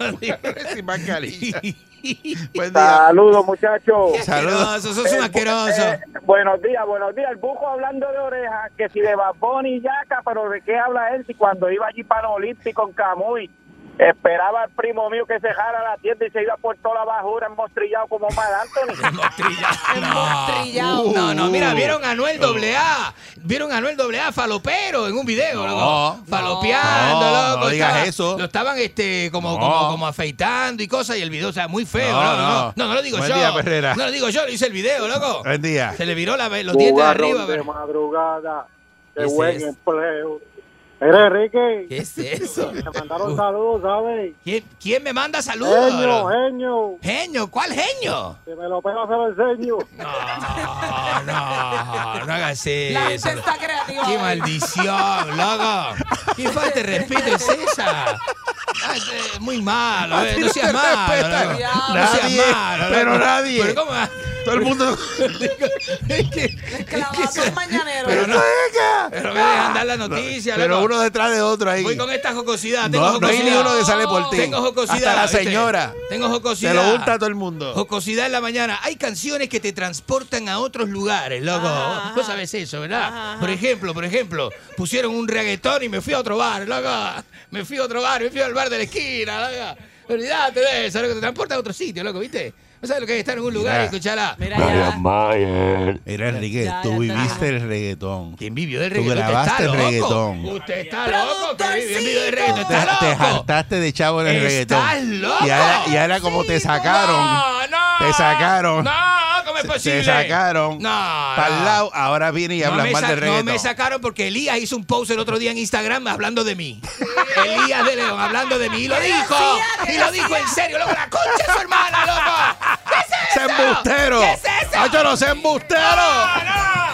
Sin mascarilla. Buen día. Saludos, muchachos. Saludos. Sos un asqueroso. Eh, buenos días, buenos días. El bujo hablando de oreja, que si de Babón y Yaca, pero ¿de qué habla él? Si cuando iba allí para el Olímpico en Camuy, esperaba al primo mío que dejara la tienda y se iba por toda la bajura emmostrillado como Mar Anthony. Emmostrillado. No, no, mira, Uh. vieron a Anuel AA. Vieron a Anuel AA falopero en un video, No. loco. Falopeando, No, loco. no digas Estaba- eso. Lo estaban este, como, No. como, como afeitando y cosas, y el video, o sea, muy feo, No, no, no, no. no, no, no lo digo Buen yo. día, Perrera. No lo digo yo, lo hice el video, loco. Buen día. Se le viró la, los dientes de arriba. pero- madrugada, qué buen es? empleo. Mira, Enrique, ¿Qué es eso? te mandaron saludos, ¿sabes? ¿Quién, quién me manda saludos? genio, Genio, ¿cuál genio? si me lo pego se lo enseño. No, no, no hagas La gente eso. está creativa. ¡Qué hoy. maldición, loco! ¿Qué falta de respeto es esa? Ay, eh, Muy malo, eh, no seas malo. loco. No seas malo. pero nadie. Pero ¿cómo? Todo el mundo. Es que- Clavazos mañaneros. pero no, pero me dejan dar la noticia, Pero loco. uno detrás de otro ahí. Voy con esta jocosidad, tengo No, no hay jocosidad. ni uno que sale por ti. Tengo jocosidad. Hasta la ¿viste? señora. Tengo Se jocosidad. lo unta a todo el mundo. Jocosidad en la mañana. Hay canciones que te transportan a otros lugares, loco. Ajá, Vos sabés eso, ¿verdad? Ajá. Por ejemplo, por ejemplo, pusieron un reggaetón y me fui a otro bar, loco. Me fui a otro bar, me fui al bar de la esquina, loco. Olvídate de eso, loco. Te transporta a otro sitio, loco, ¿viste? ¿No sabes lo que es estar en un lugar Mira. y escucharla? Mira ya. Mira, Enrique, Ya, tú ya, viviste el reggaetón. ¿Quién vivió del Tú reggaetón? ¿Usted grabaste está el loco? reggaetón. Usted está loco, que vivió del reggaetón. Te, ¿Está te loco? hartaste de chavo en el ¿Estás reggaetón. loco? Y ahora, y ahora como te sacaron, No, no. Te sacaron. No, ¿cómo es posible? te sacaron No, para no. el lado, ahora viene y No hablas me, mal sa- del no reggaetón. me sacaron porque Elías hizo un post el otro día en Instagram hablando de mí. Elías de León hablando de mí. Y lo ¿Qué dijo. Y lo dijo en serio. Loco, la concha de su hermana, loco. ¿Qué es ¡Se eso? embustero! ¿Qué es eso? ¡Hacho, no sea embustero! No, no.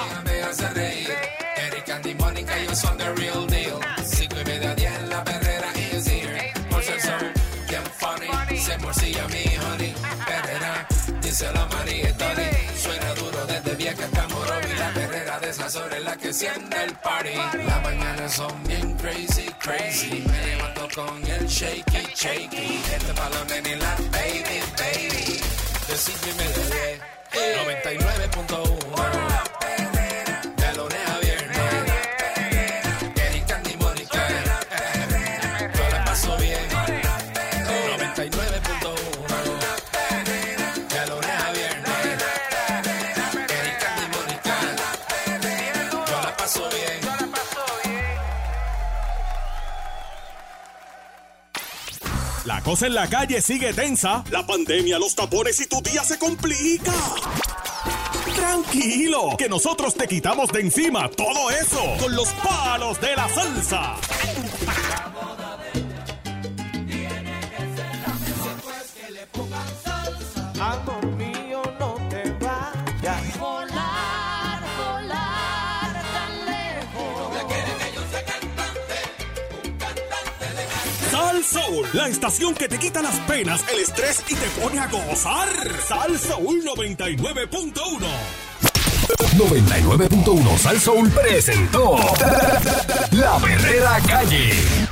Es la que siente el party. Las mañanas son bien crazy, crazy. Me levanto con el shaky, shaky. Este pa' la nena y la baby, baby. De cinco y media, a diez. 99.1 cosa en la calle sigue tensa. La pandemia, los tapones y tu día se complica. Tranquilo, que nosotros te quitamos de encima todo eso con los palos de la salsa. Sal la estación que te quita las penas, el estrés y te pone a gozar. Sal Soul 99.1. 99.1 Sal Soul presentó La Verdadera Calle.